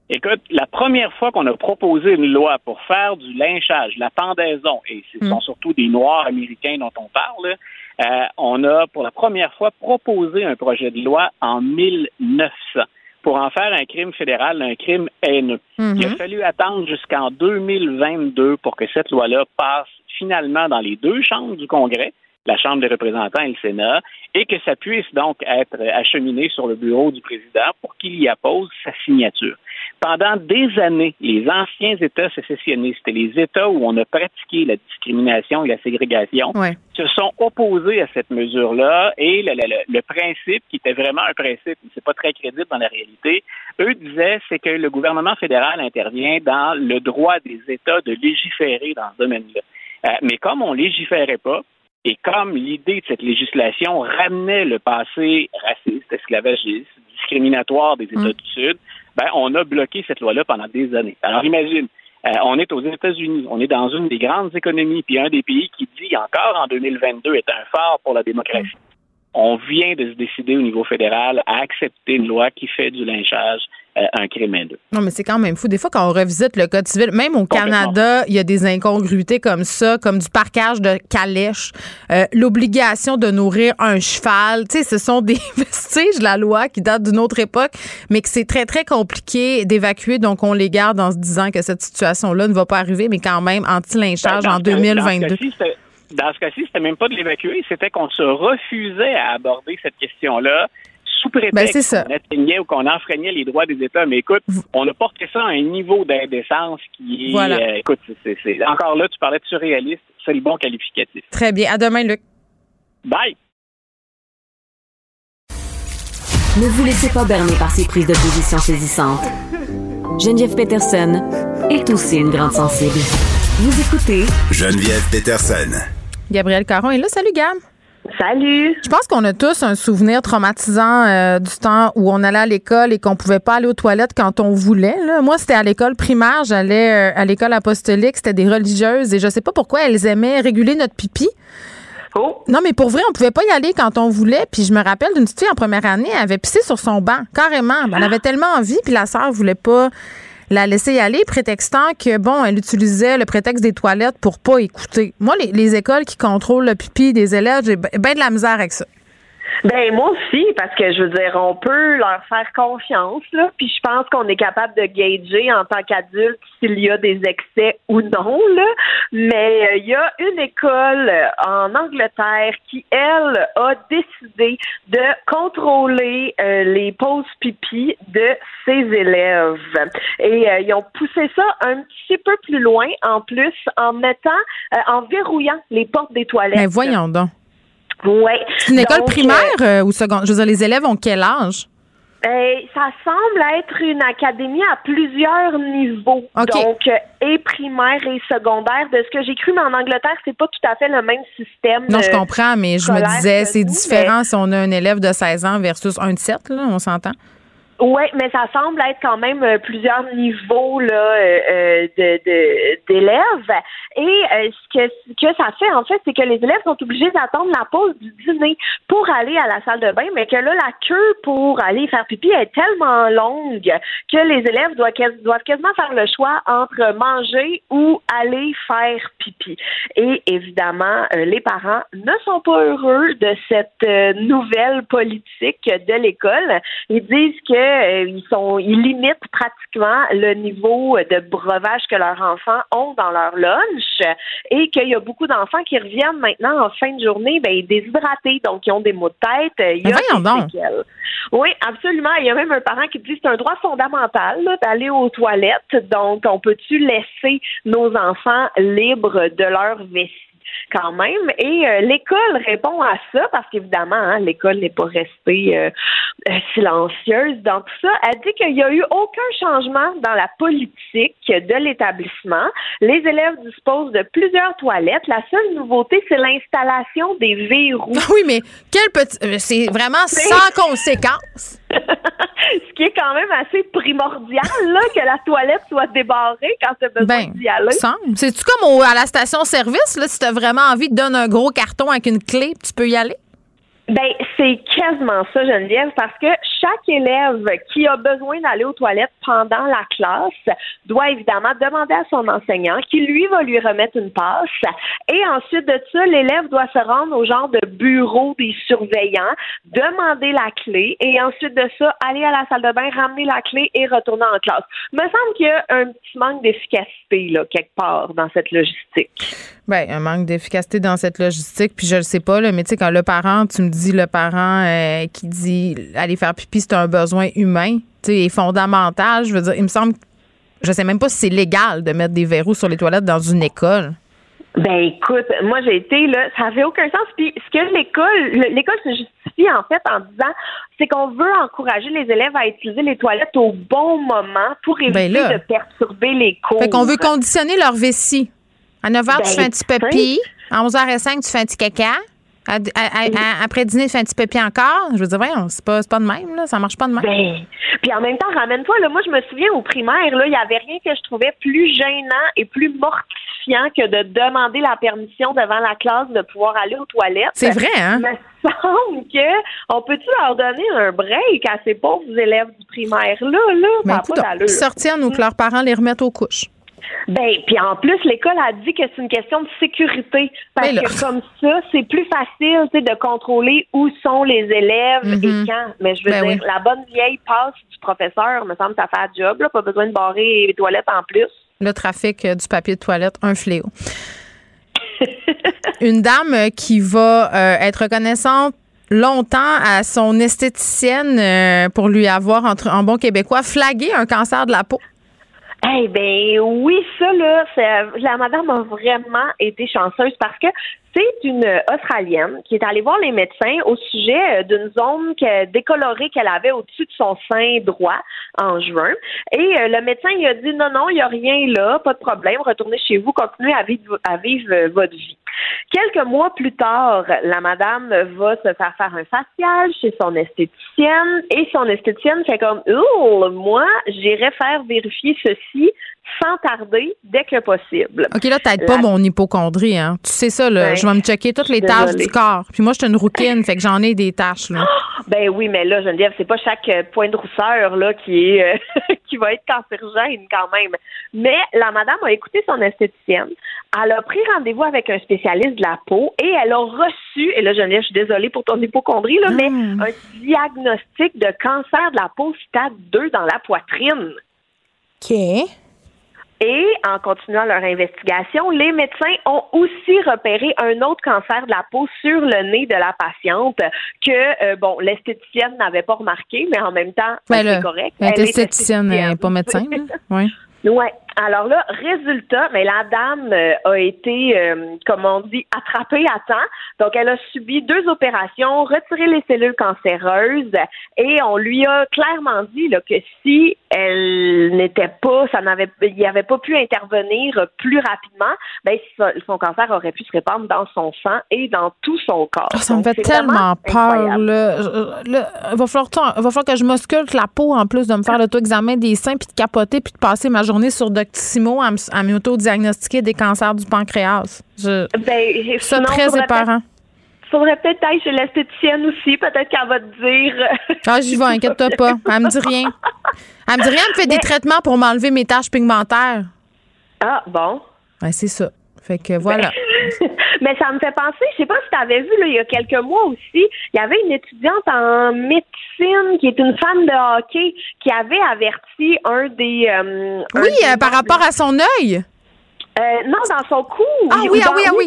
Écoute, la première fois qu'on a proposé une loi pour faire du lynchage, la pendaison, et ce hmm. sont surtout des Noirs américains dont on parle, euh, on a pour la première fois proposé un projet de loi en 1900 pour en faire un crime fédéral, un crime haineux. Il a mhm. fallu attendre jusqu'en 2022 pour que cette loi-là passe finalement dans les deux chambres du Congrès, la Chambre des représentants et le Sénat, et que ça puisse donc être acheminé sur le bureau du président pour qu'il y appose sa signature. Pendant des années, les anciens États sécessionnistes et les États où on a pratiqué la discrimination et la ségrégation se sont opposés à cette mesure-là et le, principe, qui était vraiment un principe, mais c'est pas très crédible dans la réalité, eux disaient c'est que le gouvernement fédéral intervient dans le droit des États de légiférer dans ce domaine-là. Euh, mais comme on légiférait pas, et comme l'idée de cette législation ramenait le passé raciste, esclavagiste, discriminatoire des États mm. du Sud, ben, on a bloqué cette loi-là pendant des années. Alors imagine, euh, on est aux États-Unis, on est dans une des grandes économies, puis un des pays qui dit encore en 2022 est un phare pour la démocratie. On vient de se décider au niveau fédéral à accepter une loi qui fait du lynchage un crime Non, mais c'est quand même fou. Des fois, quand on revisite le Code civil, même au Canada, il y a des incongruités comme ça, comme du parquage de calèche, euh, l'obligation de nourrir un cheval. Tu sais, ce sont des [laughs] vestiges de la loi qui datent d'une autre époque, mais que c'est très, très compliqué d'évacuer. Donc, on les garde en se disant que cette situation-là ne va pas arriver, mais quand même, anti-lynchage ben, en 2022 dans ce cas-ci, c'était même pas de l'évacuer, c'était qu'on se refusait à aborder cette question-là sous prétexte ben, qu'on atteignait ou qu'on enfreignait les droits des États. Mais écoute, on a porté ça à un niveau d'indécence qui est... Euh, écoute, c'est, encore là, tu parlais de surréaliste, c'est le bon qualificatif. Très bien. À demain, Luc. Bye. Ne vous laissez pas berner par ces prises de position saisissantes. Geneviève Peterson est aussi une grande sensible. Vous écoutez Geneviève Peterson. Gabriel Caron est là. Salut, Gab. Salut. Je pense qu'on a tous un souvenir traumatisant euh, du temps où on allait à l'école et qu'on pouvait pas aller aux toilettes quand on voulait. Moi, c'était à l'école primaire. J'allais euh, à l'école apostolique. C'était des religieuses et je sais pas pourquoi elles aimaient réguler notre pipi. Oh. Non, mais pour vrai, on pouvait pas y aller quand on voulait. Puis je me rappelle d'une petite fille en première année, elle avait pissé sur son banc, carrément. Elle avait tellement envie, puis la sœur voulait pas la laisser y aller, prétextant que, bon, elle utilisait le prétexte des toilettes pour pas écouter. Moi, les, écoles qui contrôlent le pipi des élèves, j'ai bien de la misère avec ça. Ben moi aussi, parce que je veux dire, on peut leur faire confiance, là, puis je pense qu'on est capable de gager en tant qu'adulte s'il y a des excès ou non, là. Mais euh, il y a une école euh, en Angleterre qui, elle, a décidé de contrôler euh, les pauses pipi de ses élèves. Et ils ont poussé ça un petit peu plus loin, en plus, en mettant, en verrouillant les portes des toilettes. Mais voyons donc. C'est une école primaire euh, ou secondaire? Je veux dire, les élèves ont quel âge? Euh, ça semble être une académie à plusieurs niveaux. Donc, euh, et primaire et secondaire. De ce que j'ai cru, mais en Angleterre, c'est pas tout à fait le même système. Non, je comprends, mais je me disais, c'est différent si on a un élève de 16 ans versus un de 7, là, on s'entend? Oui, mais ça semble être quand même euh, plusieurs niveaux là euh, euh, de d'élèves. Et ce que ce que ça fait en fait, c'est que les élèves sont obligés d'attendre la pause du dîner pour aller à la salle de bain, mais que là la queue pour aller faire pipi est tellement longue que les élèves doivent, doivent quasiment faire le choix entre manger ou aller faire pipi. Et évidemment, les parents ne sont pas heureux de cette nouvelle politique de l'école. Ils disent que euh, ils sont, ils limitent pratiquement le niveau de breuvage que leurs enfants ont dans leur lunch et qu'il y a beaucoup d'enfants qui reviennent maintenant en fin de journée, ben, déshydratés, donc ils ont des maux de tête. Il y a Oui, absolument. Il y a même un parent qui dit que c'est un droit fondamental d'aller aux toilettes, donc on peut-tu laisser nos enfants libres de leur vessie? Quand même. Et euh, l'école répond à ça parce qu'évidemment, hein, l'école n'est pas restée euh, euh, silencieuse dans tout ça. Elle dit qu'il n'y a eu aucun changement dans la politique de l'établissement. Les élèves disposent de plusieurs toilettes. La seule nouveauté, c'est l'installation des verrous. Oui, mais quel petit. C'est vraiment sans conséquence. Ce qui est quand même assez primordial, là, que la toilette soit débarrée quand tu as besoin ben, d'y aller. C'est-tu comme à la station-service, là, si tu as vraiment envie de donner un gros carton avec une clé, tu peux y aller? Ben, c'est quasiment ça, Geneviève, parce que chaque élève qui a besoin d'aller aux toilettes pendant la classe doit évidemment demander à son enseignant qui, lui, va lui remettre une passe. Et ensuite de ça, l'élève doit se rendre au genre de bureau des surveillants, demander la clé et ensuite de ça, aller à la salle de bain, ramener la clé et retourner en classe. Il me semble qu'il y a un petit manque d'efficacité, là, quelque part dans cette logistique. Ben, un manque d'efficacité dans cette logistique. Puis je le sais pas, là, mais tu sais, quand le parent, tu me dis le parent euh, qui dit aller faire pipi, c'est un besoin humain, tu sais, fondamental. Je veux dire, il me semble, je sais même pas si c'est légal de mettre des verrous sur les toilettes dans une école. Ben écoute, moi j'ai été là, ça fait aucun sens. Puis ce que l'école, l'école se justifie en fait en disant, c'est qu'on veut encourager les élèves à utiliser les toilettes au bon moment pour ben éviter de perturber les cours. Fait qu'on veut conditionner leur vessie. À 9 h, tu fais un petit pipi. À 11 h 05, tu fais un petit caca. Après dîner, fais un petit pipi encore. Je veux dire, voyons, c'est pas, pas de même, là. Ça marche pas de même. Ben, puis en même temps, ramène-toi, là, moi, je me souviens au primaire, là, il y avait rien que je trouvais plus gênant et plus mortifiant que de demander la permission devant la classe de pouvoir aller aux toilettes. C'est vrai, hein? Il me semble que on peut-tu leur donner un break à ces pauvres élèves du primaire, là, là? Mais écoute, sortir, nous, que leurs parents les remettent aux couches. Ben, puis en plus, l'école a dit que c'est une question de sécurité. Parce que comme ça, c'est plus facile de contrôler où sont les élèves et mm-hmm. quand. Mais je veux ben dire, la bonne vieille passe du professeur, me semble, ça fait un job, là, pas besoin de barrer les toilettes en plus. Le trafic euh, du papier de toilette, un fléau. [laughs] Une dame qui va être reconnaissante longtemps à son esthéticienne pour lui avoir, entre, en bon québécois, flagué un cancer de la peau. Eh ben oui, ça là, la madame a vraiment été chanceuse parce que c'est une Australienne qui est allée voir les médecins au sujet euh, d'une zone décolorée qu'elle avait au-dessus de son sein droit en juin. Et euh, le médecin il a dit non, non, il n'y a rien là, pas de problème, retournez chez vous, continuez à vivre, à vivre euh, votre vie. Quelques mois plus tard, la madame va se faire faire un facial chez son esthéticienne et son esthéticienne fait comme oh moi j'irai faire vérifier ceci sans tarder dès que possible. OK, là, t'aides pas mon hypochondrie, hein. Tu sais ça, là. je vais me checker toutes les tâches du corps. Puis moi, je suis une rouquine, fait que j'en ai des tâches, là. [gasps] Ben oui, mais là, Geneviève, c'est pas chaque euh, point de rousseur, là, qui est, euh, [laughs] qui va être cancérigène, quand même. Mais la madame a écouté son esthéticienne. Elle a pris rendez-vous avec un spécialiste de la peau et elle a reçu, et là, Geneviève, je suis désolée pour ton hypochondrie, là, mais hmm. un diagnostic de cancer de la peau stade 2 dans la poitrine. OK. Et en continuant leur investigation, les médecins ont aussi repéré un autre cancer de la peau sur le nez de la patiente que, euh, bon, l'esthéticienne n'avait pas remarqué, mais en même temps, ben c'est correct. L'esthéticienne n'est pas médecin. oui. Ouais. [laughs] Alors là, résultat, mais la dame euh, a été, euh, comme on dit, attrapée à temps. Donc, elle a subi deux opérations, retiré les cellules cancéreuses, et on lui a clairement dit là, que si elle n'était pas, ça n'avait, il avait pas pu intervenir plus rapidement, ben son cancer aurait pu se répandre dans son sang et dans tout son corps. Ah, ça me fait tellement peur. Là. il va falloir, va falloir que je muscule la peau en plus de me faire l'auto-examen des seins puis de capoter puis de passer ma journée sur Doctissimo à, à m'auto-diagnostiquer des cancers du pancréas. Je, ben, très éparant. Il faudrait peut-être aller chez l'esthéticienne aussi. Peut-être qu'elle va te dire. ah, j'y vais, inquiète-toi pas. Elle me dit rien. Elle me dit rien, elle me fait des traitements pour m'enlever mes taches pigmentaires. Ah, bon. Ouais, c'est ça. Fait que voilà. [laughs] Mais ça me fait penser, je sais pas si tu avais vu, là, il y a quelques mois aussi, il y avait une étudiante en médecine qui est une fan de hockey qui avait averti un des. Euh, oui, euh, par rapport à son œil. Euh, non, dans son cou. Ah oui, ah oui, ah oui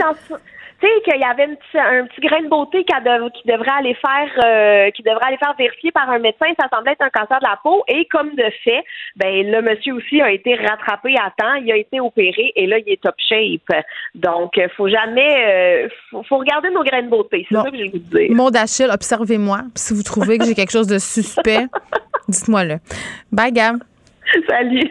tu sais qu'il y avait un petit grain de beauté qui, devrait aller faire euh, qui devrait aller faire vérifier par un médecin, ça semblait être un cancer de la peau et comme de fait, ben le monsieur aussi a été rattrapé à temps, il a été opéré et là il est top shape. Donc faut jamais euh, faut, regarder nos grains de beauté, c'est ça que j'ai voulu dire. Mon d'Achille, observez-moi, si vous trouvez que j'ai quelque chose de suspect, [laughs] dites-moi le. Bye Gab. Salut.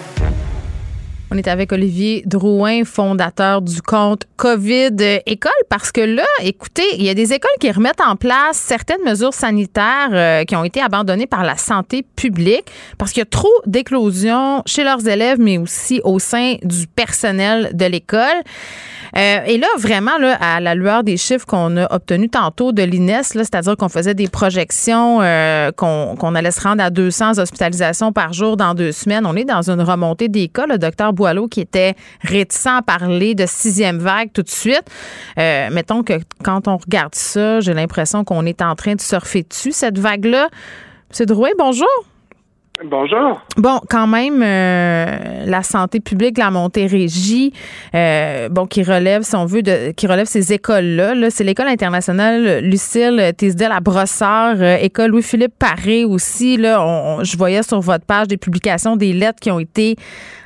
On est avec Olivier Drouin, fondateur du compte COVID École, parce que là, écoutez, il y a des écoles qui remettent en place certaines mesures sanitaires euh, qui ont été abandonnées par la santé publique parce qu'il y a trop d'éclosions chez leurs élèves, mais aussi au sein du personnel de l'école. Euh, et là, vraiment, là, à la lueur des chiffres qu'on a obtenus tantôt de l'INES, c'est-à-dire qu'on faisait des projections, euh, qu'on allait se rendre à 200 hospitalisations par jour dans deux semaines, on est dans une remontée des cas. Le docteur Boileau, qui était réticent à parler de sixième vague tout de suite, euh, mettons que quand on regarde ça, j'ai l'impression qu'on est en train de surfer dessus, cette vague-là. M. Drouin, bonjour. Bonjour. Bon, quand même, euh, la santé publique, la Montérégie, euh, bon, qui relève, si on veut, de, qui relève ces écoles-là. -là, c'est l'école internationale Lucille Tisdel à Brossard, euh, école Louis-Philippe Paré aussi. Là, je voyais sur votre page des publications, des lettres qui ont été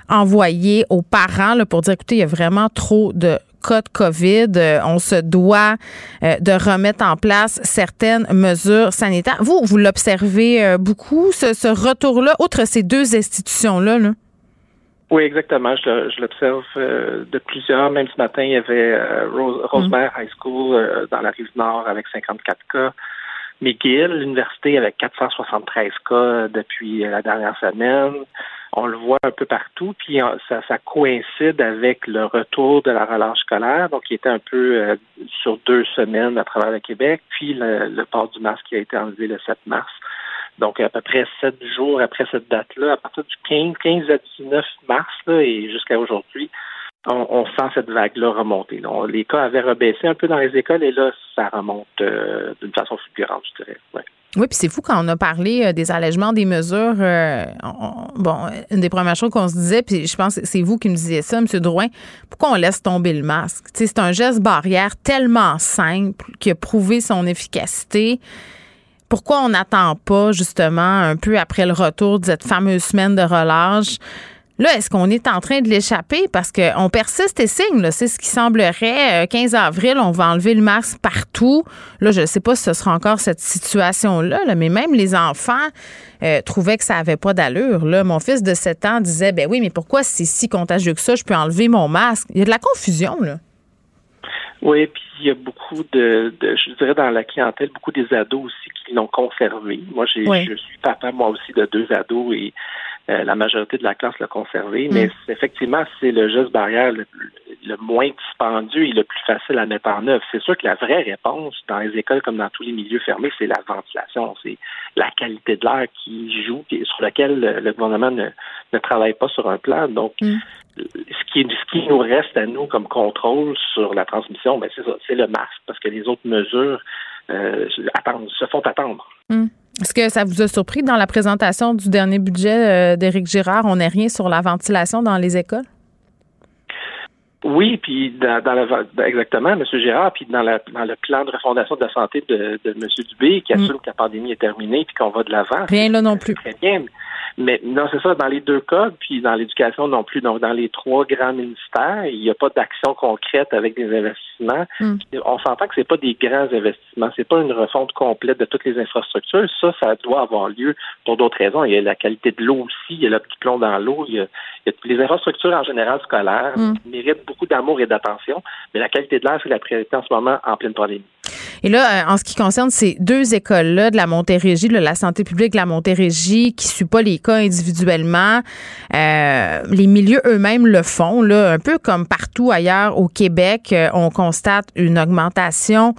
envoyées aux parents là, pour dire, écoutez, il y a vraiment trop de cas de COVID, euh, on se doit euh, de remettre en place certaines mesures sanitaires. Vous, vous l'observez euh, beaucoup, ce, retour-là, outre ces deux institutions-là? Oui, exactement. Je, l'observe de plusieurs. Même ce matin, il y avait Rosemère High School dans la rive nord avec 54 cas. McGill, l'université avec 473 cas depuis la dernière semaine. On le voit un peu partout, puis ça, ça coïncide avec le retour de la relâche scolaire, donc qui était un peu euh, sur deux semaines à travers le Québec, puis le, port du masque qui a été enlevé le 7 mars. Donc, à peu près sept jours après cette date-là, à partir du 15, 15 à 19 mars là, et jusqu'à aujourd'hui, on, sent cette vague-là remonter. Donc, les cas avaient rebaissé un peu dans les écoles et là, ça remonte euh, d'une façon fulgurante, je dirais. Ouais. Oui, puis c'est fou quand on a parlé euh, des allègements des mesures. Euh, bon, une des premières choses qu'on se disait, puis je pense que c'est vous qui me disiez ça, M. Drouin, pourquoi on laisse tomber le masque? c'est un geste barrière tellement simple qui a prouvé son efficacité. Pourquoi on n'attend pas, justement, un peu après le retour de cette fameuse semaine de relâche? Là, est-ce qu'on est en train de l'échapper? Parce qu'on persiste et signe. C'est ce qui semblerait. 15 euh, avril, on va enlever le masque partout. Là, je ne sais pas si ce sera encore cette situation-là, mais même les enfants euh, trouvaient que ça n'avait pas d'allure. Mon fils de 7 ans disait, ben oui, mais pourquoi c'est si contagieux que ça? Je peux enlever mon masque. Il y a de la confusion, là. Oui, puis il y a beaucoup de, je dirais dans la clientèle, beaucoup des ados aussi qui l'ont conservé. Moi, j'ai, je suis papa, moi aussi, de deux ados et euh, la majorité de la classe l'a conservé, mais mm. effectivement, c'est le geste barrière le, moins dispendieux et le plus facile à mettre en œuvre. C'est sûr que la vraie réponse dans les écoles comme dans tous les milieux fermés, c'est la ventilation, c'est la qualité de l'air qui joue et sur laquelle le, gouvernement ne, ne, travaille pas sur un plan. Donc, mm. ce, qui, ce qui nous reste à nous comme contrôle sur la transmission, ben c'est ça, c'est le masque, parce que les autres mesures euh, attendent, se font attendre. Mm. Est-ce que ça vous a surpris dans la présentation du dernier budget euh, d'Éric Girard, on n'est rien sur la ventilation dans les écoles? Oui, puis dans, la, exactement, M. Girard, puis dans, dans le plan de refondation de la santé de, de M. Dubé, qui mm. assume que la pandémie est terminée puis qu'on va de l'avant. Rien là non plus. Très bien. Mais non, c'est ça, dans les deux cas, puis dans l'éducation non plus. Donc, dans les trois grands ministères, il n'y a pas d'action concrète avec des investissements. Hmm. On s'entend que c'est pas des grands investissements. C'est pas une refonte complète de toutes les infrastructures. Ça, ça doit avoir lieu pour d'autres raisons. Il y a la qualité de l'eau aussi. Il y a le petit plomb dans l'eau. Il, y a, les infrastructures en général scolaires hmm. méritent beaucoup d'amour et d'attention. Mais la qualité de l'air, c'est la priorité en ce moment en pleine pandémie. Et là, euh, en ce qui concerne ces deux écoles-là de la Montérégie, la santé publique de la Montérégie, qui ne suit pas les cas individuellement, euh, les milieux eux-mêmes le font, là, un peu comme partout ailleurs au Québec, euh, on constate une augmentation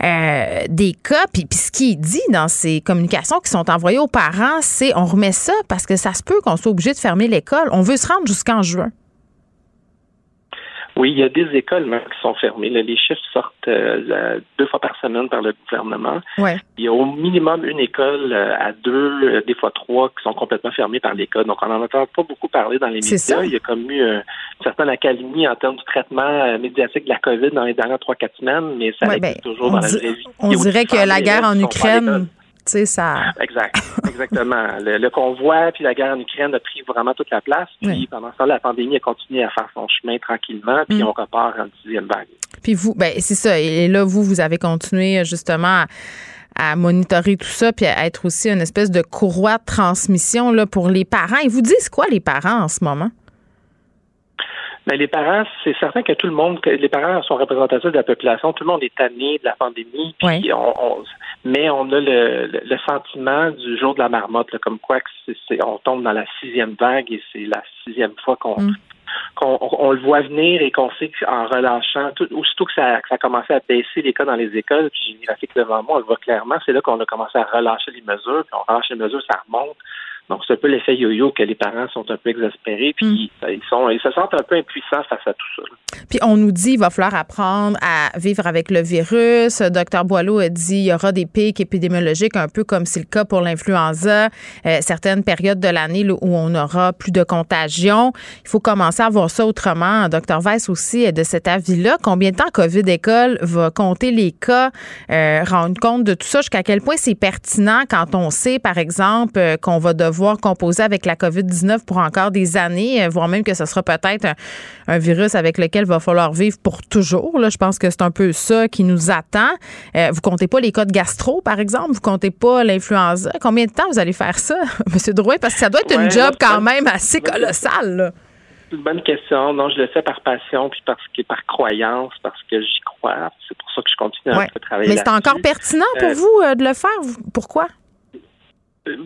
des cas. Puis, puis ce qui est dit dans ces communications qui sont envoyées aux parents, c'est on remet ça parce que ça se peut qu'on soit obligé de fermer l'école. On veut se rendre jusqu'en juin. Oui, il y a des écoles même qui sont fermées. les chiffres sortent euh, deux fois par semaine par le gouvernement. Ouais. Il y a au minimum une école euh, à deux, euh, des fois trois, qui sont complètement fermées par l'école. Donc, on n'en entend pas beaucoup parler dans les médias. Il y a comme eu une certaine accalmie en termes du traitement médiatique de la COVID dans les dernières trois, quatre semaines, mais ça ouais, ben, toujours dans la vraie vie. On dirait que la guerre en Ukraine ça... Exact, exactement. le, convoi puis la guerre en Ukraine a pris vraiment toute la place. Puis pendant temps, la pandémie a continué à faire son chemin tranquillement. Puis mm. on repart en dixième vague. Puis vous, ben c'est ça. Et là, vous, vous avez continué justement à, monitorer tout ça, puis à être aussi une espèce de courroie de transmission là, pour les parents. Ils vous disent quoi, les parents, en ce moment? Mais les parents, c'est certain que tout le monde, que les parents sont représentatifs de la population, tout le monde est tanné de la pandémie, puis on, mais on a le, le, sentiment du jour de la marmotte, comme quoi que c'est, on tombe dans la sixième vague et c'est la sixième fois qu'on mm. qu'on on, le voit venir et qu'on sait qu'en relâchant, tout, aussitôt que ça, que ça a commencé à baisser les cas dans les écoles, puis j'ai une graphique devant moi, on le voit clairement, c'est là qu'on a commencé à relâcher les mesures, puis on relâche les mesures, ça remonte. Donc, c'est un peu l'effet yo-yo que les parents sont un peu exaspérés, puis mm. ils, sont, ils se sentent un peu impuissants face à tout ça. Puis on nous dit qu'il va falloir apprendre à vivre avec le virus. Docteur Boileau a dit qu'il y aura des pics épidémiologiques, un peu comme c'est le cas pour l'influenza, euh, certaines périodes de l'année où on aura plus de contagion. Il faut commencer à voir ça autrement. Docteur Weiss aussi est de cet avis-là. Combien de temps COVID École va compter les cas, euh, rendre compte de tout ça, jusqu'à quel point c'est pertinent quand on sait, par exemple, euh, qu'on va devoir devoir composer avec la COVID-19 pour encore des années, euh, voire même que ce sera peut-être un, virus avec lequel il va falloir vivre pour toujours. Là, je pense que c'est un peu ça qui nous attend. Euh, vous comptez pas les cas de gastro, par exemple? Vous comptez pas l'influenza? Combien de temps vous allez faire ça, [laughs] M. Drouin? Parce que ça doit être une job quand même assez colossale. C'est une bonne question. Non, je le fais par passion puis parce que par croyance, parce que j'y crois. C'est pour ça que je continue à travailler. Mais c'est encore pertinent pour euh, vous de le faire? Pourquoi?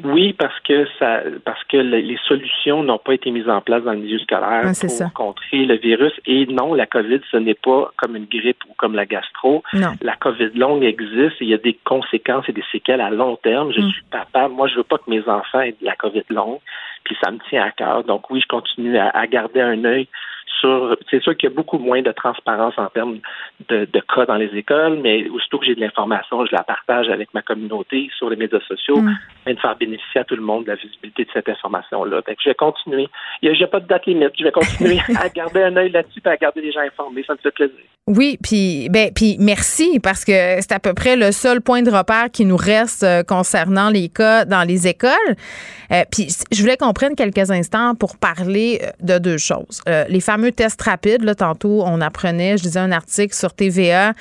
Oui, parce que ça, parce que les solutions n'ont pas été mises en place dans le milieu scolaire pour contrer le virus. Et non, la COVID, ce n'est pas comme une grippe ou comme la gastro. Non. La COVID longue existe et il y a des conséquences et des séquelles à long terme. Je mm. suis papa. Moi, je veux pas que mes enfants aient de la COVID longue. Puis ça me tient à cœur. Donc oui, je continue à, à garder un œil c'est sûr qu'il y a beaucoup moins de transparence en termes de, cas dans les écoles, mais aussitôt que j'ai de l'information, je la partage avec ma communauté sur les médias sociaux, mm. Et de faire bénéficier à tout le monde de la visibilité de cette information-là. je vais continuer. N'y a, pas de date limite. Je vais continuer [laughs] à garder un œil là-dessus et à garder les gens informés. Ça me fait plaisir. Oui, puis ben, puis merci parce que c'est à peu près le seul point de repère qui nous reste euh, concernant les cas dans les écoles. Euh, puis je voulais qu'on prenne quelques instants pour parler euh, de deux choses. les fameux test rapide. Là, tantôt, on apprenait, je disais un article sur TVA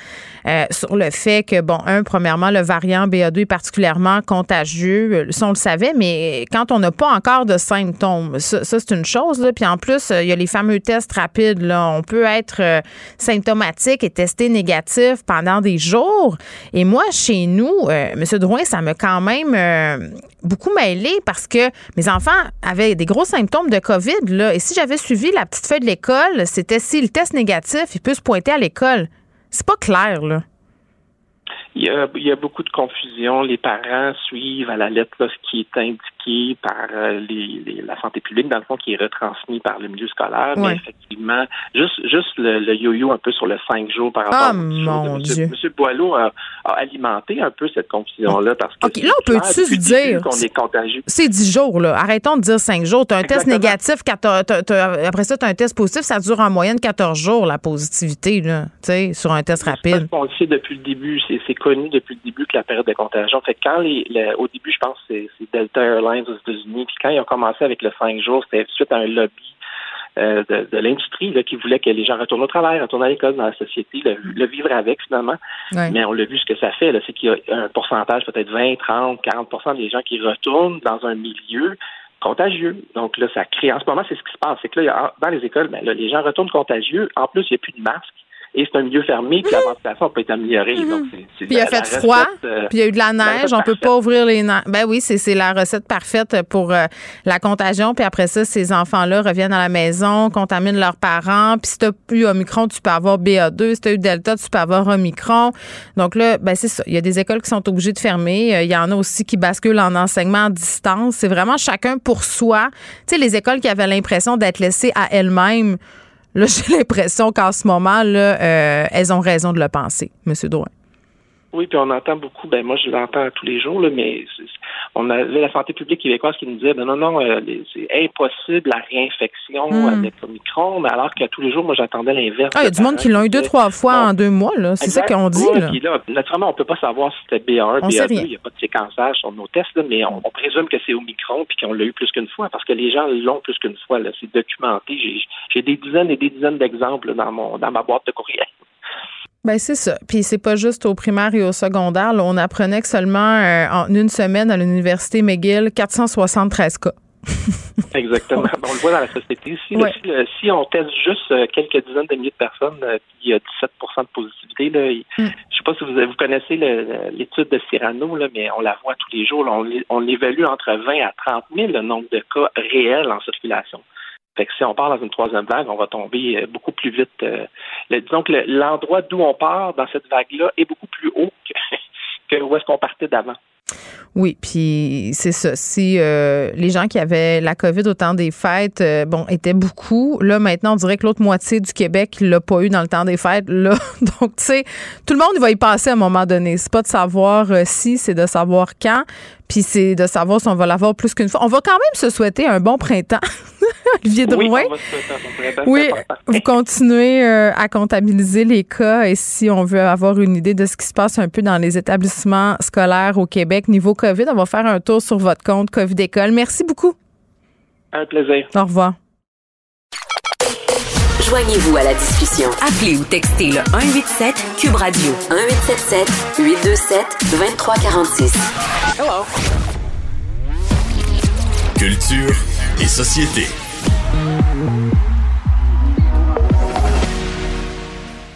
euh, sur le fait que, bon, un, premièrement, le variant BA2 est particulièrement contagieux. On le savait, mais quand on n'a pas encore de symptômes, ça, c'est une chose. Puis en plus, il y a les fameux tests rapides. On peut être euh, symptomatique et testé négatif pendant des jours. Et moi, chez nous, euh, M. Drouin, ça m'a quand même beaucoup mêlé parce que mes enfants avaient des gros symptômes de COVID. Et si j'avais suivi la petite feuille de l'école, c'était si le test négatif, il peut se pointer à l'école. C'est pas clair. Il y, a, beaucoup de confusion. Les parents suivent à la lettre ce qui est indiqué par euh, les, la santé publique, dans le fond, qui est retransmis par le milieu scolaire. Mais effectivement, juste, juste le, yo-yo un peu sur le cinq jours par rapport oh, mon Dieu. Monsieur Boileau a, alimenté un peu cette confusion-là parce que OK, là, on peut-tu se dire qu'on est contagieux. C'est dix jours, là. Arrêtons de dire cinq jours. Tu as un test négatif, après ça, tu as un test positif, ça dure en moyenne 14 jours, la positivité, là, sur un test rapide. On le sait depuis le début, c'est connu depuis le début que la période de contagion. Fait quand les, au début, je pense que c'est Delta Airlines aux États-Unis, puis quand ils ont commencé avec le 5 jours, c'était suite à un lobby euh, de, l'industrie qui voulait que les gens retournent au travail, retournent à l'école, dans la société, le, vivre avec finalement. Mais on l'a vu ce que ça fait, c'est qu'il y a un pourcentage, peut-être 20, 30, 40% des gens qui retournent dans un milieu contagieux. Donc là, ça crée, en ce moment, c'est ce qui se passe. C'est que là, dans les écoles, ben, là, les gens retournent contagieux. En plus, il n'y a plus de masques et c'est un milieu fermé, puis la ventilation peut être améliorée. Mhm. puis il a fait froid, euh, puis il y a eu de la neige, on peut pas ouvrir les Ben oui, c'est la recette parfaite pour euh, la contagion, puis après ça, ces enfants-là reviennent à la maison, contaminent leurs parents, puis si tu as eu Omicron, tu peux avoir BA2, si tu as eu Delta, tu peux avoir Omicron. Donc là, ben c'est ça, il y a des écoles qui sont obligées de fermer, euh, il y en a aussi qui basculent en enseignement à distance, c'est vraiment chacun pour soi. Tu sais, les écoles qui avaient l'impression d'être laissées à elles-mêmes, Là, [laughs] j'ai l'impression qu'en ce moment, là, euh, elles ont raison de le penser, M. Drouin. Oui, puis on entend beaucoup, ben moi je l'entends tous les jours, là, mais on avait la santé publique québécoise qui nous disait ben non, non, euh, c'est impossible la réinfection hmm. avec Omicron, mais alors que tous les jours, moi j'attendais l'inverse. Ah, il y a du monde qui l'ont eu deux, trois fois en deux mois, là. C'est ça qu'on dit. là. naturellement, on peut pas savoir si c'était BA1, BA2, il n'y a pas de séquençage sur nos tests, mais on, présume que c'est Omicron puis qu'on l'a eu plus qu'une fois parce que les gens l'ont plus qu'une fois. C'est documenté. J'ai des dizaines et des dizaines d'exemples dans mon dans ma boîte de courriel. Ben c'est ça. Puis c'est pas juste au primaire et au secondaire. on apprenait que seulement euh, en une semaine à l'université McGill, 473 cas. [laughs] Exactement. On le voit dans la société. Si, si, on teste juste euh, quelques dizaines de milliers de personnes, euh, il y a 17% de positivité. Là, mm. Je ne sais pas si vous, vous connaissez l'étude de Cyrano, là, mais on la voit tous les jours. on, on évalue entre 20 à 30 000 le nombre de cas réels en circulation. Fait que si on part dans une troisième vague, on va tomber euh, beaucoup plus vite. Euh, disons que l'endroit d'où on part dans cette vague-là est beaucoup plus haut [laughs] que, où est-ce qu'on partait d'avant. Oui, puis c'est ça. Si euh, les gens qui avaient la COVID au temps des fêtes, bon, étaient beaucoup, là maintenant on dirait que l'autre moitié du Québec l'a pas eu dans le temps des fêtes. Là, [laughs] donc tu sais, tout le monde va y passer à un moment donné. C'est pas de savoir si, c'est de savoir quand. Puis c'est de savoir si on va l'avoir plus qu'une fois. On va quand même se souhaiter un bon printemps. [laughs] Olivier Drouin. Oui, vous continuez à comptabiliser les cas et si on veut avoir une idée de ce qui se passe un peu dans les établissements scolaires au Québec niveau COVID, on va faire un tour sur votre compte COVID École. Merci beaucoup. Un plaisir. Au revoir. Joignez-vous à la discussion. Appelez ou textez le 187 Cube Radio 1877 827 2346. Hello. Culture et société.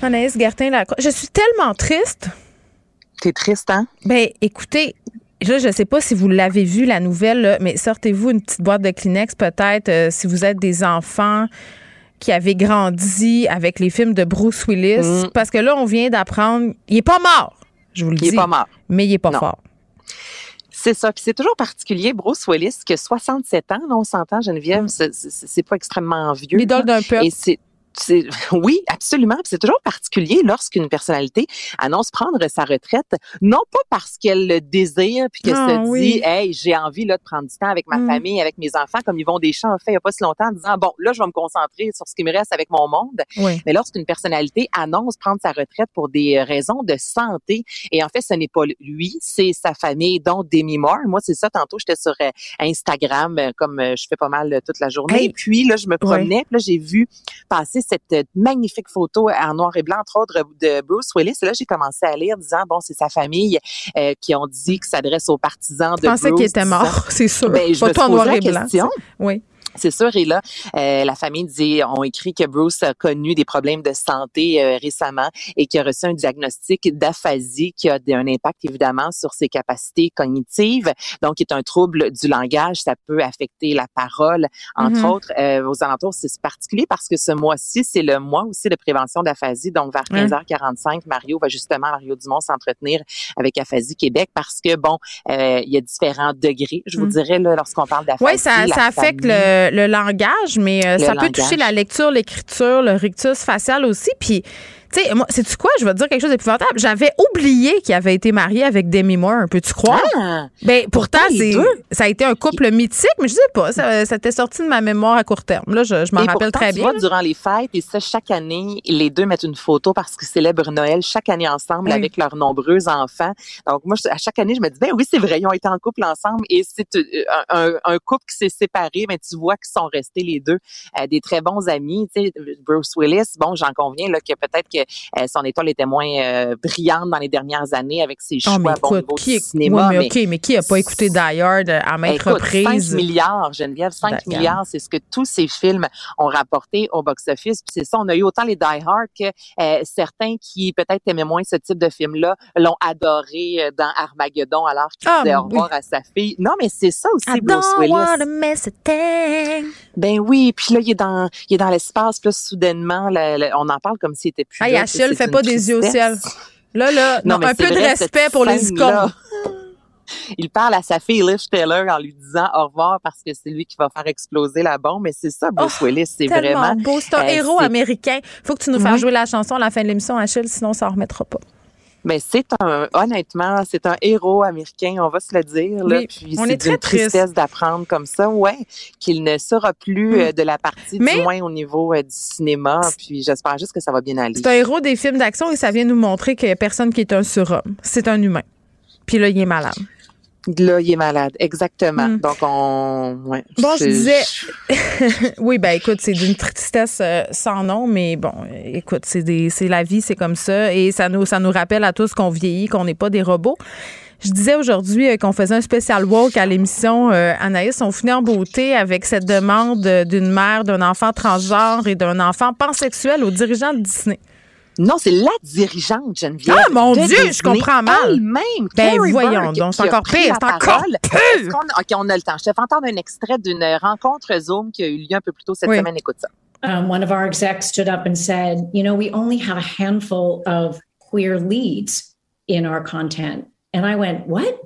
Anaïs Gertin, je suis tellement triste. T'es triste, hein? Ben, écoutez, là, je ne sais pas si vous l'avez vu, la nouvelle, mais sortez-vous une petite boîte de Kleenex peut-être euh, si vous êtes des enfants qui avaient grandi avec les films de Bruce Willis. Mm. Parce que là, on vient d'apprendre, il est pas mort, je vous le dis. Il est pas mort. Mais il est pas fort. C'est ça. Puis c'est toujours particulier, Bruce Willis, que 67 ans, là, on s'entend, Geneviève, mm. c'est pas extrêmement vieux. L'idole d'un peuple. Et c'est [laughs] oui, absolument. C'est toujours particulier lorsqu'une personnalité annonce prendre sa retraite, non pas parce qu'elle le désire puis qu'elle ah se dit, hey, j'ai envie là de prendre du temps avec ma mm. famille, avec mes enfants, comme ils vont des champs fait il n'y a pas si longtemps, en disant bon, là, je vais me concentrer sur ce qui me reste avec mon monde. Mais lorsqu'une personnalité annonce prendre sa retraite pour des raisons de santé, et en fait, ce n'est pas lui, c'est sa famille, dont Demi Moore. Moi, c'est ça. Tantôt, j'étais sur euh, Instagram, euh, comme euh, je fais pas mal toute la journée. Et puis là, je me promenais, là, j'ai vu passer cette magnifique photo en noir et blanc, entre autres, de Bruce Willis. Et là, j'ai commencé à lire, disant, bon, c'est sa famille euh, qui ont dit qu'il s'adresse aux partisans de Je pensais qu'il était mort, [laughs] c'est sûr. Ben, je en noir et blanc. Oui. C'est sûr. Et là, euh, la famille dit, ont écrit que Bruce a connu des problèmes de santé euh, récemment et qu'il a reçu un diagnostic d'aphasie qui a un impact évidemment sur ses capacités cognitives. Donc, il est un trouble du langage. Ça peut affecter la parole, entre mm-hmm. autres. Euh, aux alentours, c'est particulier parce que ce mois-ci, c'est le mois aussi de prévention d'aphasie. Donc, vers 15h45, Mario va justement, Mario Dumont, s'entretenir avec Aphasie Québec parce que, bon, il y a différents degrés, je vous mm. dirais, lorsqu'on parle d'aphasie. Oui, ça, ça affecte le le, langage, mais euh, ça peut toucher la lecture, l'écriture, le rictus facial aussi. Puis tu sais, moi, c'est tu quoi? Je vais te dire quelque chose d'épouvantable. J'avais oublié qu'il avait été marié avec Demi Moore. Peux-tu croire? Ah, ben, pourtant, c'est, ça a été un couple mythique, mais je sais pas. Ça, ça était sorti de ma mémoire à court terme. Là, je, je m'en rappelle très bien. Vois, durant les fêtes, et ça, chaque année, les deux mettent une photo parce qu'ils célèbrent Noël chaque année ensemble avec leurs nombreux enfants. Donc, moi, à chaque année, je me dis, ben oui, c'est vrai, ils ont été en couple ensemble et c'est euh, un, couple qui s'est séparé, mais tu vois qu'ils sont restés les deux euh, des très bons amis. Tu sais, Bruce Willis, bon, j'en conviens, là, que peut-être que euh, son étoile était moins euh, brillante dans les dernières années avec ses ah, choix bon niveau qui, cinéma. mais, OK, mais qui a pas écouté Die Hard à maintes écoute, reprises? 5 milliards, Geneviève, 5 milliards, c'est ce que tous ces films ont rapporté au box-office. Puis c'est ça, on a eu autant les Die Hard que euh, certains qui peut-être aimaient moins ce type de film-là l'ont adoré dans Armageddon alors qu'il oh, disait au revoir à sa fille. Non, mais c'est ça aussi, I Bruce Willis. Ben oui, puis là, il est dans, il est dans l'espace, puis là, soudainement, on en parle comme s'il était plus là. Achille fait pas des yeux au ciel. Là, là, [laughs] non, un peu de respect pour les icônes. [laughs] Il parle à sa fille Liv Taylor en lui disant au revoir parce que c'est lui qui va faire exploser la bombe. Mais c'est ça, Bruce oh, Willis, c'est vraiment beau. C'est un euh, héros américain. Faut que tu nous fasses jouer la chanson à la fin de l'émission, Achille, sinon ça en remettra pas. Mais c'est un, honnêtement, c'est un héros américain, on va se le dire. Là, puis on est, une tristesse d'apprendre comme ça, ouais, qu'il ne sera plus mm. euh, de la partie du moins au niveau euh, du cinéma. Puis j'espère juste que ça va bien aller. C'est un héros des films d'action et ça vient nous montrer qu'il n'y a personne qui est un surhomme. C'est un humain. Puis là, il est malade. Là, il est malade, exactement. Hmm. Donc, on. Ouais, bon, je disais. [laughs] oui, ben écoute, c'est d'une tristesse euh, sans nom, mais bon, écoute, c'est la vie, c'est comme ça. Et ça nous, ça nous rappelle à tous qu'on vieillit, qu'on n'est pas des robots. Je disais aujourd'hui euh, qu'on faisait un spécial walk à l'émission euh, Anaïs. On finit en beauté avec cette demande d'une mère d'un enfant transgenre et d'un enfant pansexuel au dirigeant de Disney. Non, c'est la dirigeante Geneviève. Ah mon Dieu, je comprends mal. même Ben voyons donc, c'est encore pire, c'est encore pire. OK, on a le temps. Je te fais entendre un extrait d'une rencontre Zoom qui a eu lieu un peu plus tôt cette semaine. Écoute ça. Um, one of our execs stood up and said, you know, we only have a handful of queer leads in our content. And I went, what?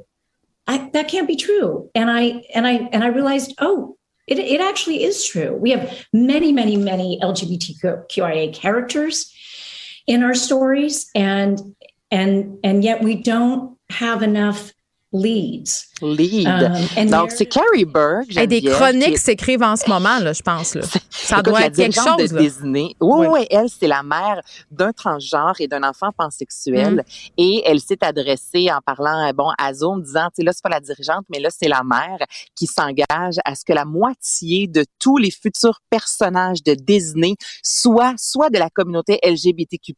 I, that can't be true. And I and I and I realized, oh, it, it actually is true. We have many, many, many LGBTQIA characters in our stories and and and yet we don't have enough leads. Lead. Um, Donc, c'est Carrie Burke. Et des chroniques s'écrivent en ce moment, là, je pense. Là. Ça doit être quelque chose. De Disney. Oui, oui, elle, c'est la mère d'un transgenre et d'un enfant pansexuel. Mm. Et elle s'est adressée en parlant bon, à Zoom, disant, tu sais, là, c'est pas la dirigeante, mais là, c'est la mère qui s'engage à ce que la moitié de tous les futurs personnages de Disney soient soit de la communauté LGBTQ+,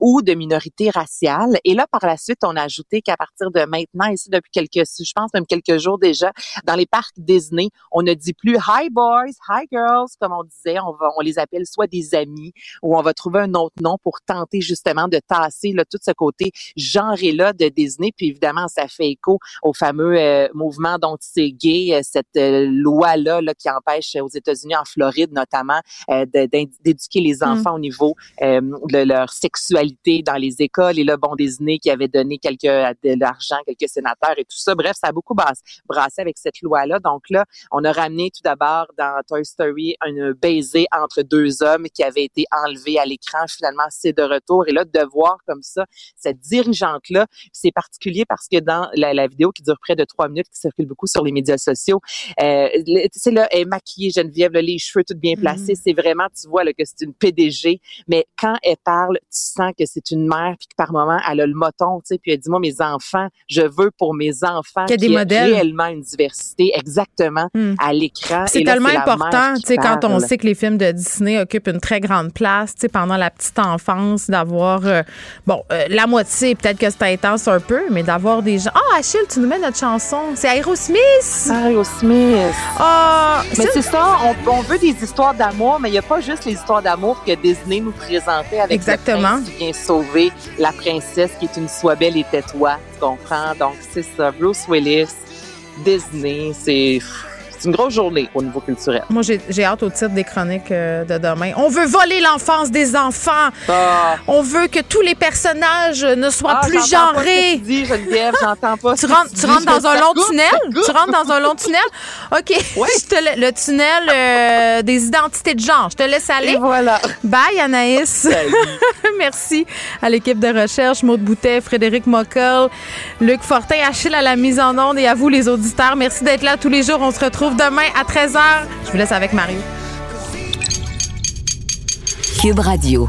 ou de minorités raciales. Et là, par la suite, on a ajouté qu'à partir de maintenant, ici, depuis quelques, je pense même quelques jours déjà, dans les parcs Disney, on ne dit plus hi boys, hi girls, comme on disait, on va, on les appelle soit des amis ou on va trouver un autre nom pour tenter justement de tasser là, tout ce côté genré-là de Disney. Puis évidemment, ça fait écho au fameux euh, mouvement dont c'est gay, euh, cette euh, loi-là là, qui empêche aux États-Unis, en Floride notamment, d'éduquer les mm. enfants au niveau de leur sexualité dans les écoles. Et là, bon, Disney qui avait donné quelques de l'argent, quelques sénateurs et tout ça. Bref, ça a beaucoup brassé avec cette loi-là. Donc là, on a ramené tout d'abord dans Toy Story un baiser entre deux hommes qui avait été enlevé à l'écran. Finalement, c'est de retour. Et là, de voir comme ça cette dirigeante-là, c'est particulier parce que dans la, vidéo qui dure près de trois minutes, qui circule beaucoup sur les médias sociaux, euh, tu sais, là, elle est maquillée, Geneviève, là, les cheveux tout bien placés. Mm-hmm. C'est vraiment, tu vois, là, que c'est une PDG. Mais quand elle parle, tu sens que c'est une mère, puis que par moment, elle a le moton, tu sais, puis elle dit, moi, mes enfants, je veux pour mes enfants qu'il y modèles. réellement une diversité, exactement, mm. à l'écran. C'est tellement important, tu sais, quand on sait que les films de Disney occupent une très grande place, tu sais, pendant la petite enfance, d'avoir, euh, bon, euh, la moitié, peut-être que c'est intense un peu, mais d'avoir des gens. Ah, oh, Achille, tu nous mets notre chanson. C'est Aerosmith. Aerosmith. Ah, mais c'est ça, on, veut des histoires d'amour, mais il n'y a pas juste les histoires d'amour que Disney nous présentait avec Exactement. le prince qui vient sauver la princesse qui est une soie belle et tais-toi, tu Donc, c'est ça. Bruce Willis, Disney, c'est c'est une grosse journée au niveau culturel. Moi, j'ai hâte au titre des chroniques euh, de demain. On veut voler l'enfance des enfants. Ah. On veut que tous les personnages ne soient ah, plus genrés. Pas dis, Geneviève, j'entends pas. Tu rentres, tu rentres dans un long tunnel? Tu rentres dans un long tunnel? OK. Oui. le tunnel euh, des identités de genre. Je te laisse aller. Et voilà. Bye, Anaïs. [laughs] Merci à l'équipe de recherche, Maude Boutet, Frédéric Mockel, Luc Fortin, Achille à la mise en onde et à vous, les auditeurs. Merci d'être là tous les jours. On se demain à 13h. Je vous laisse avec Mario. Cube Radio.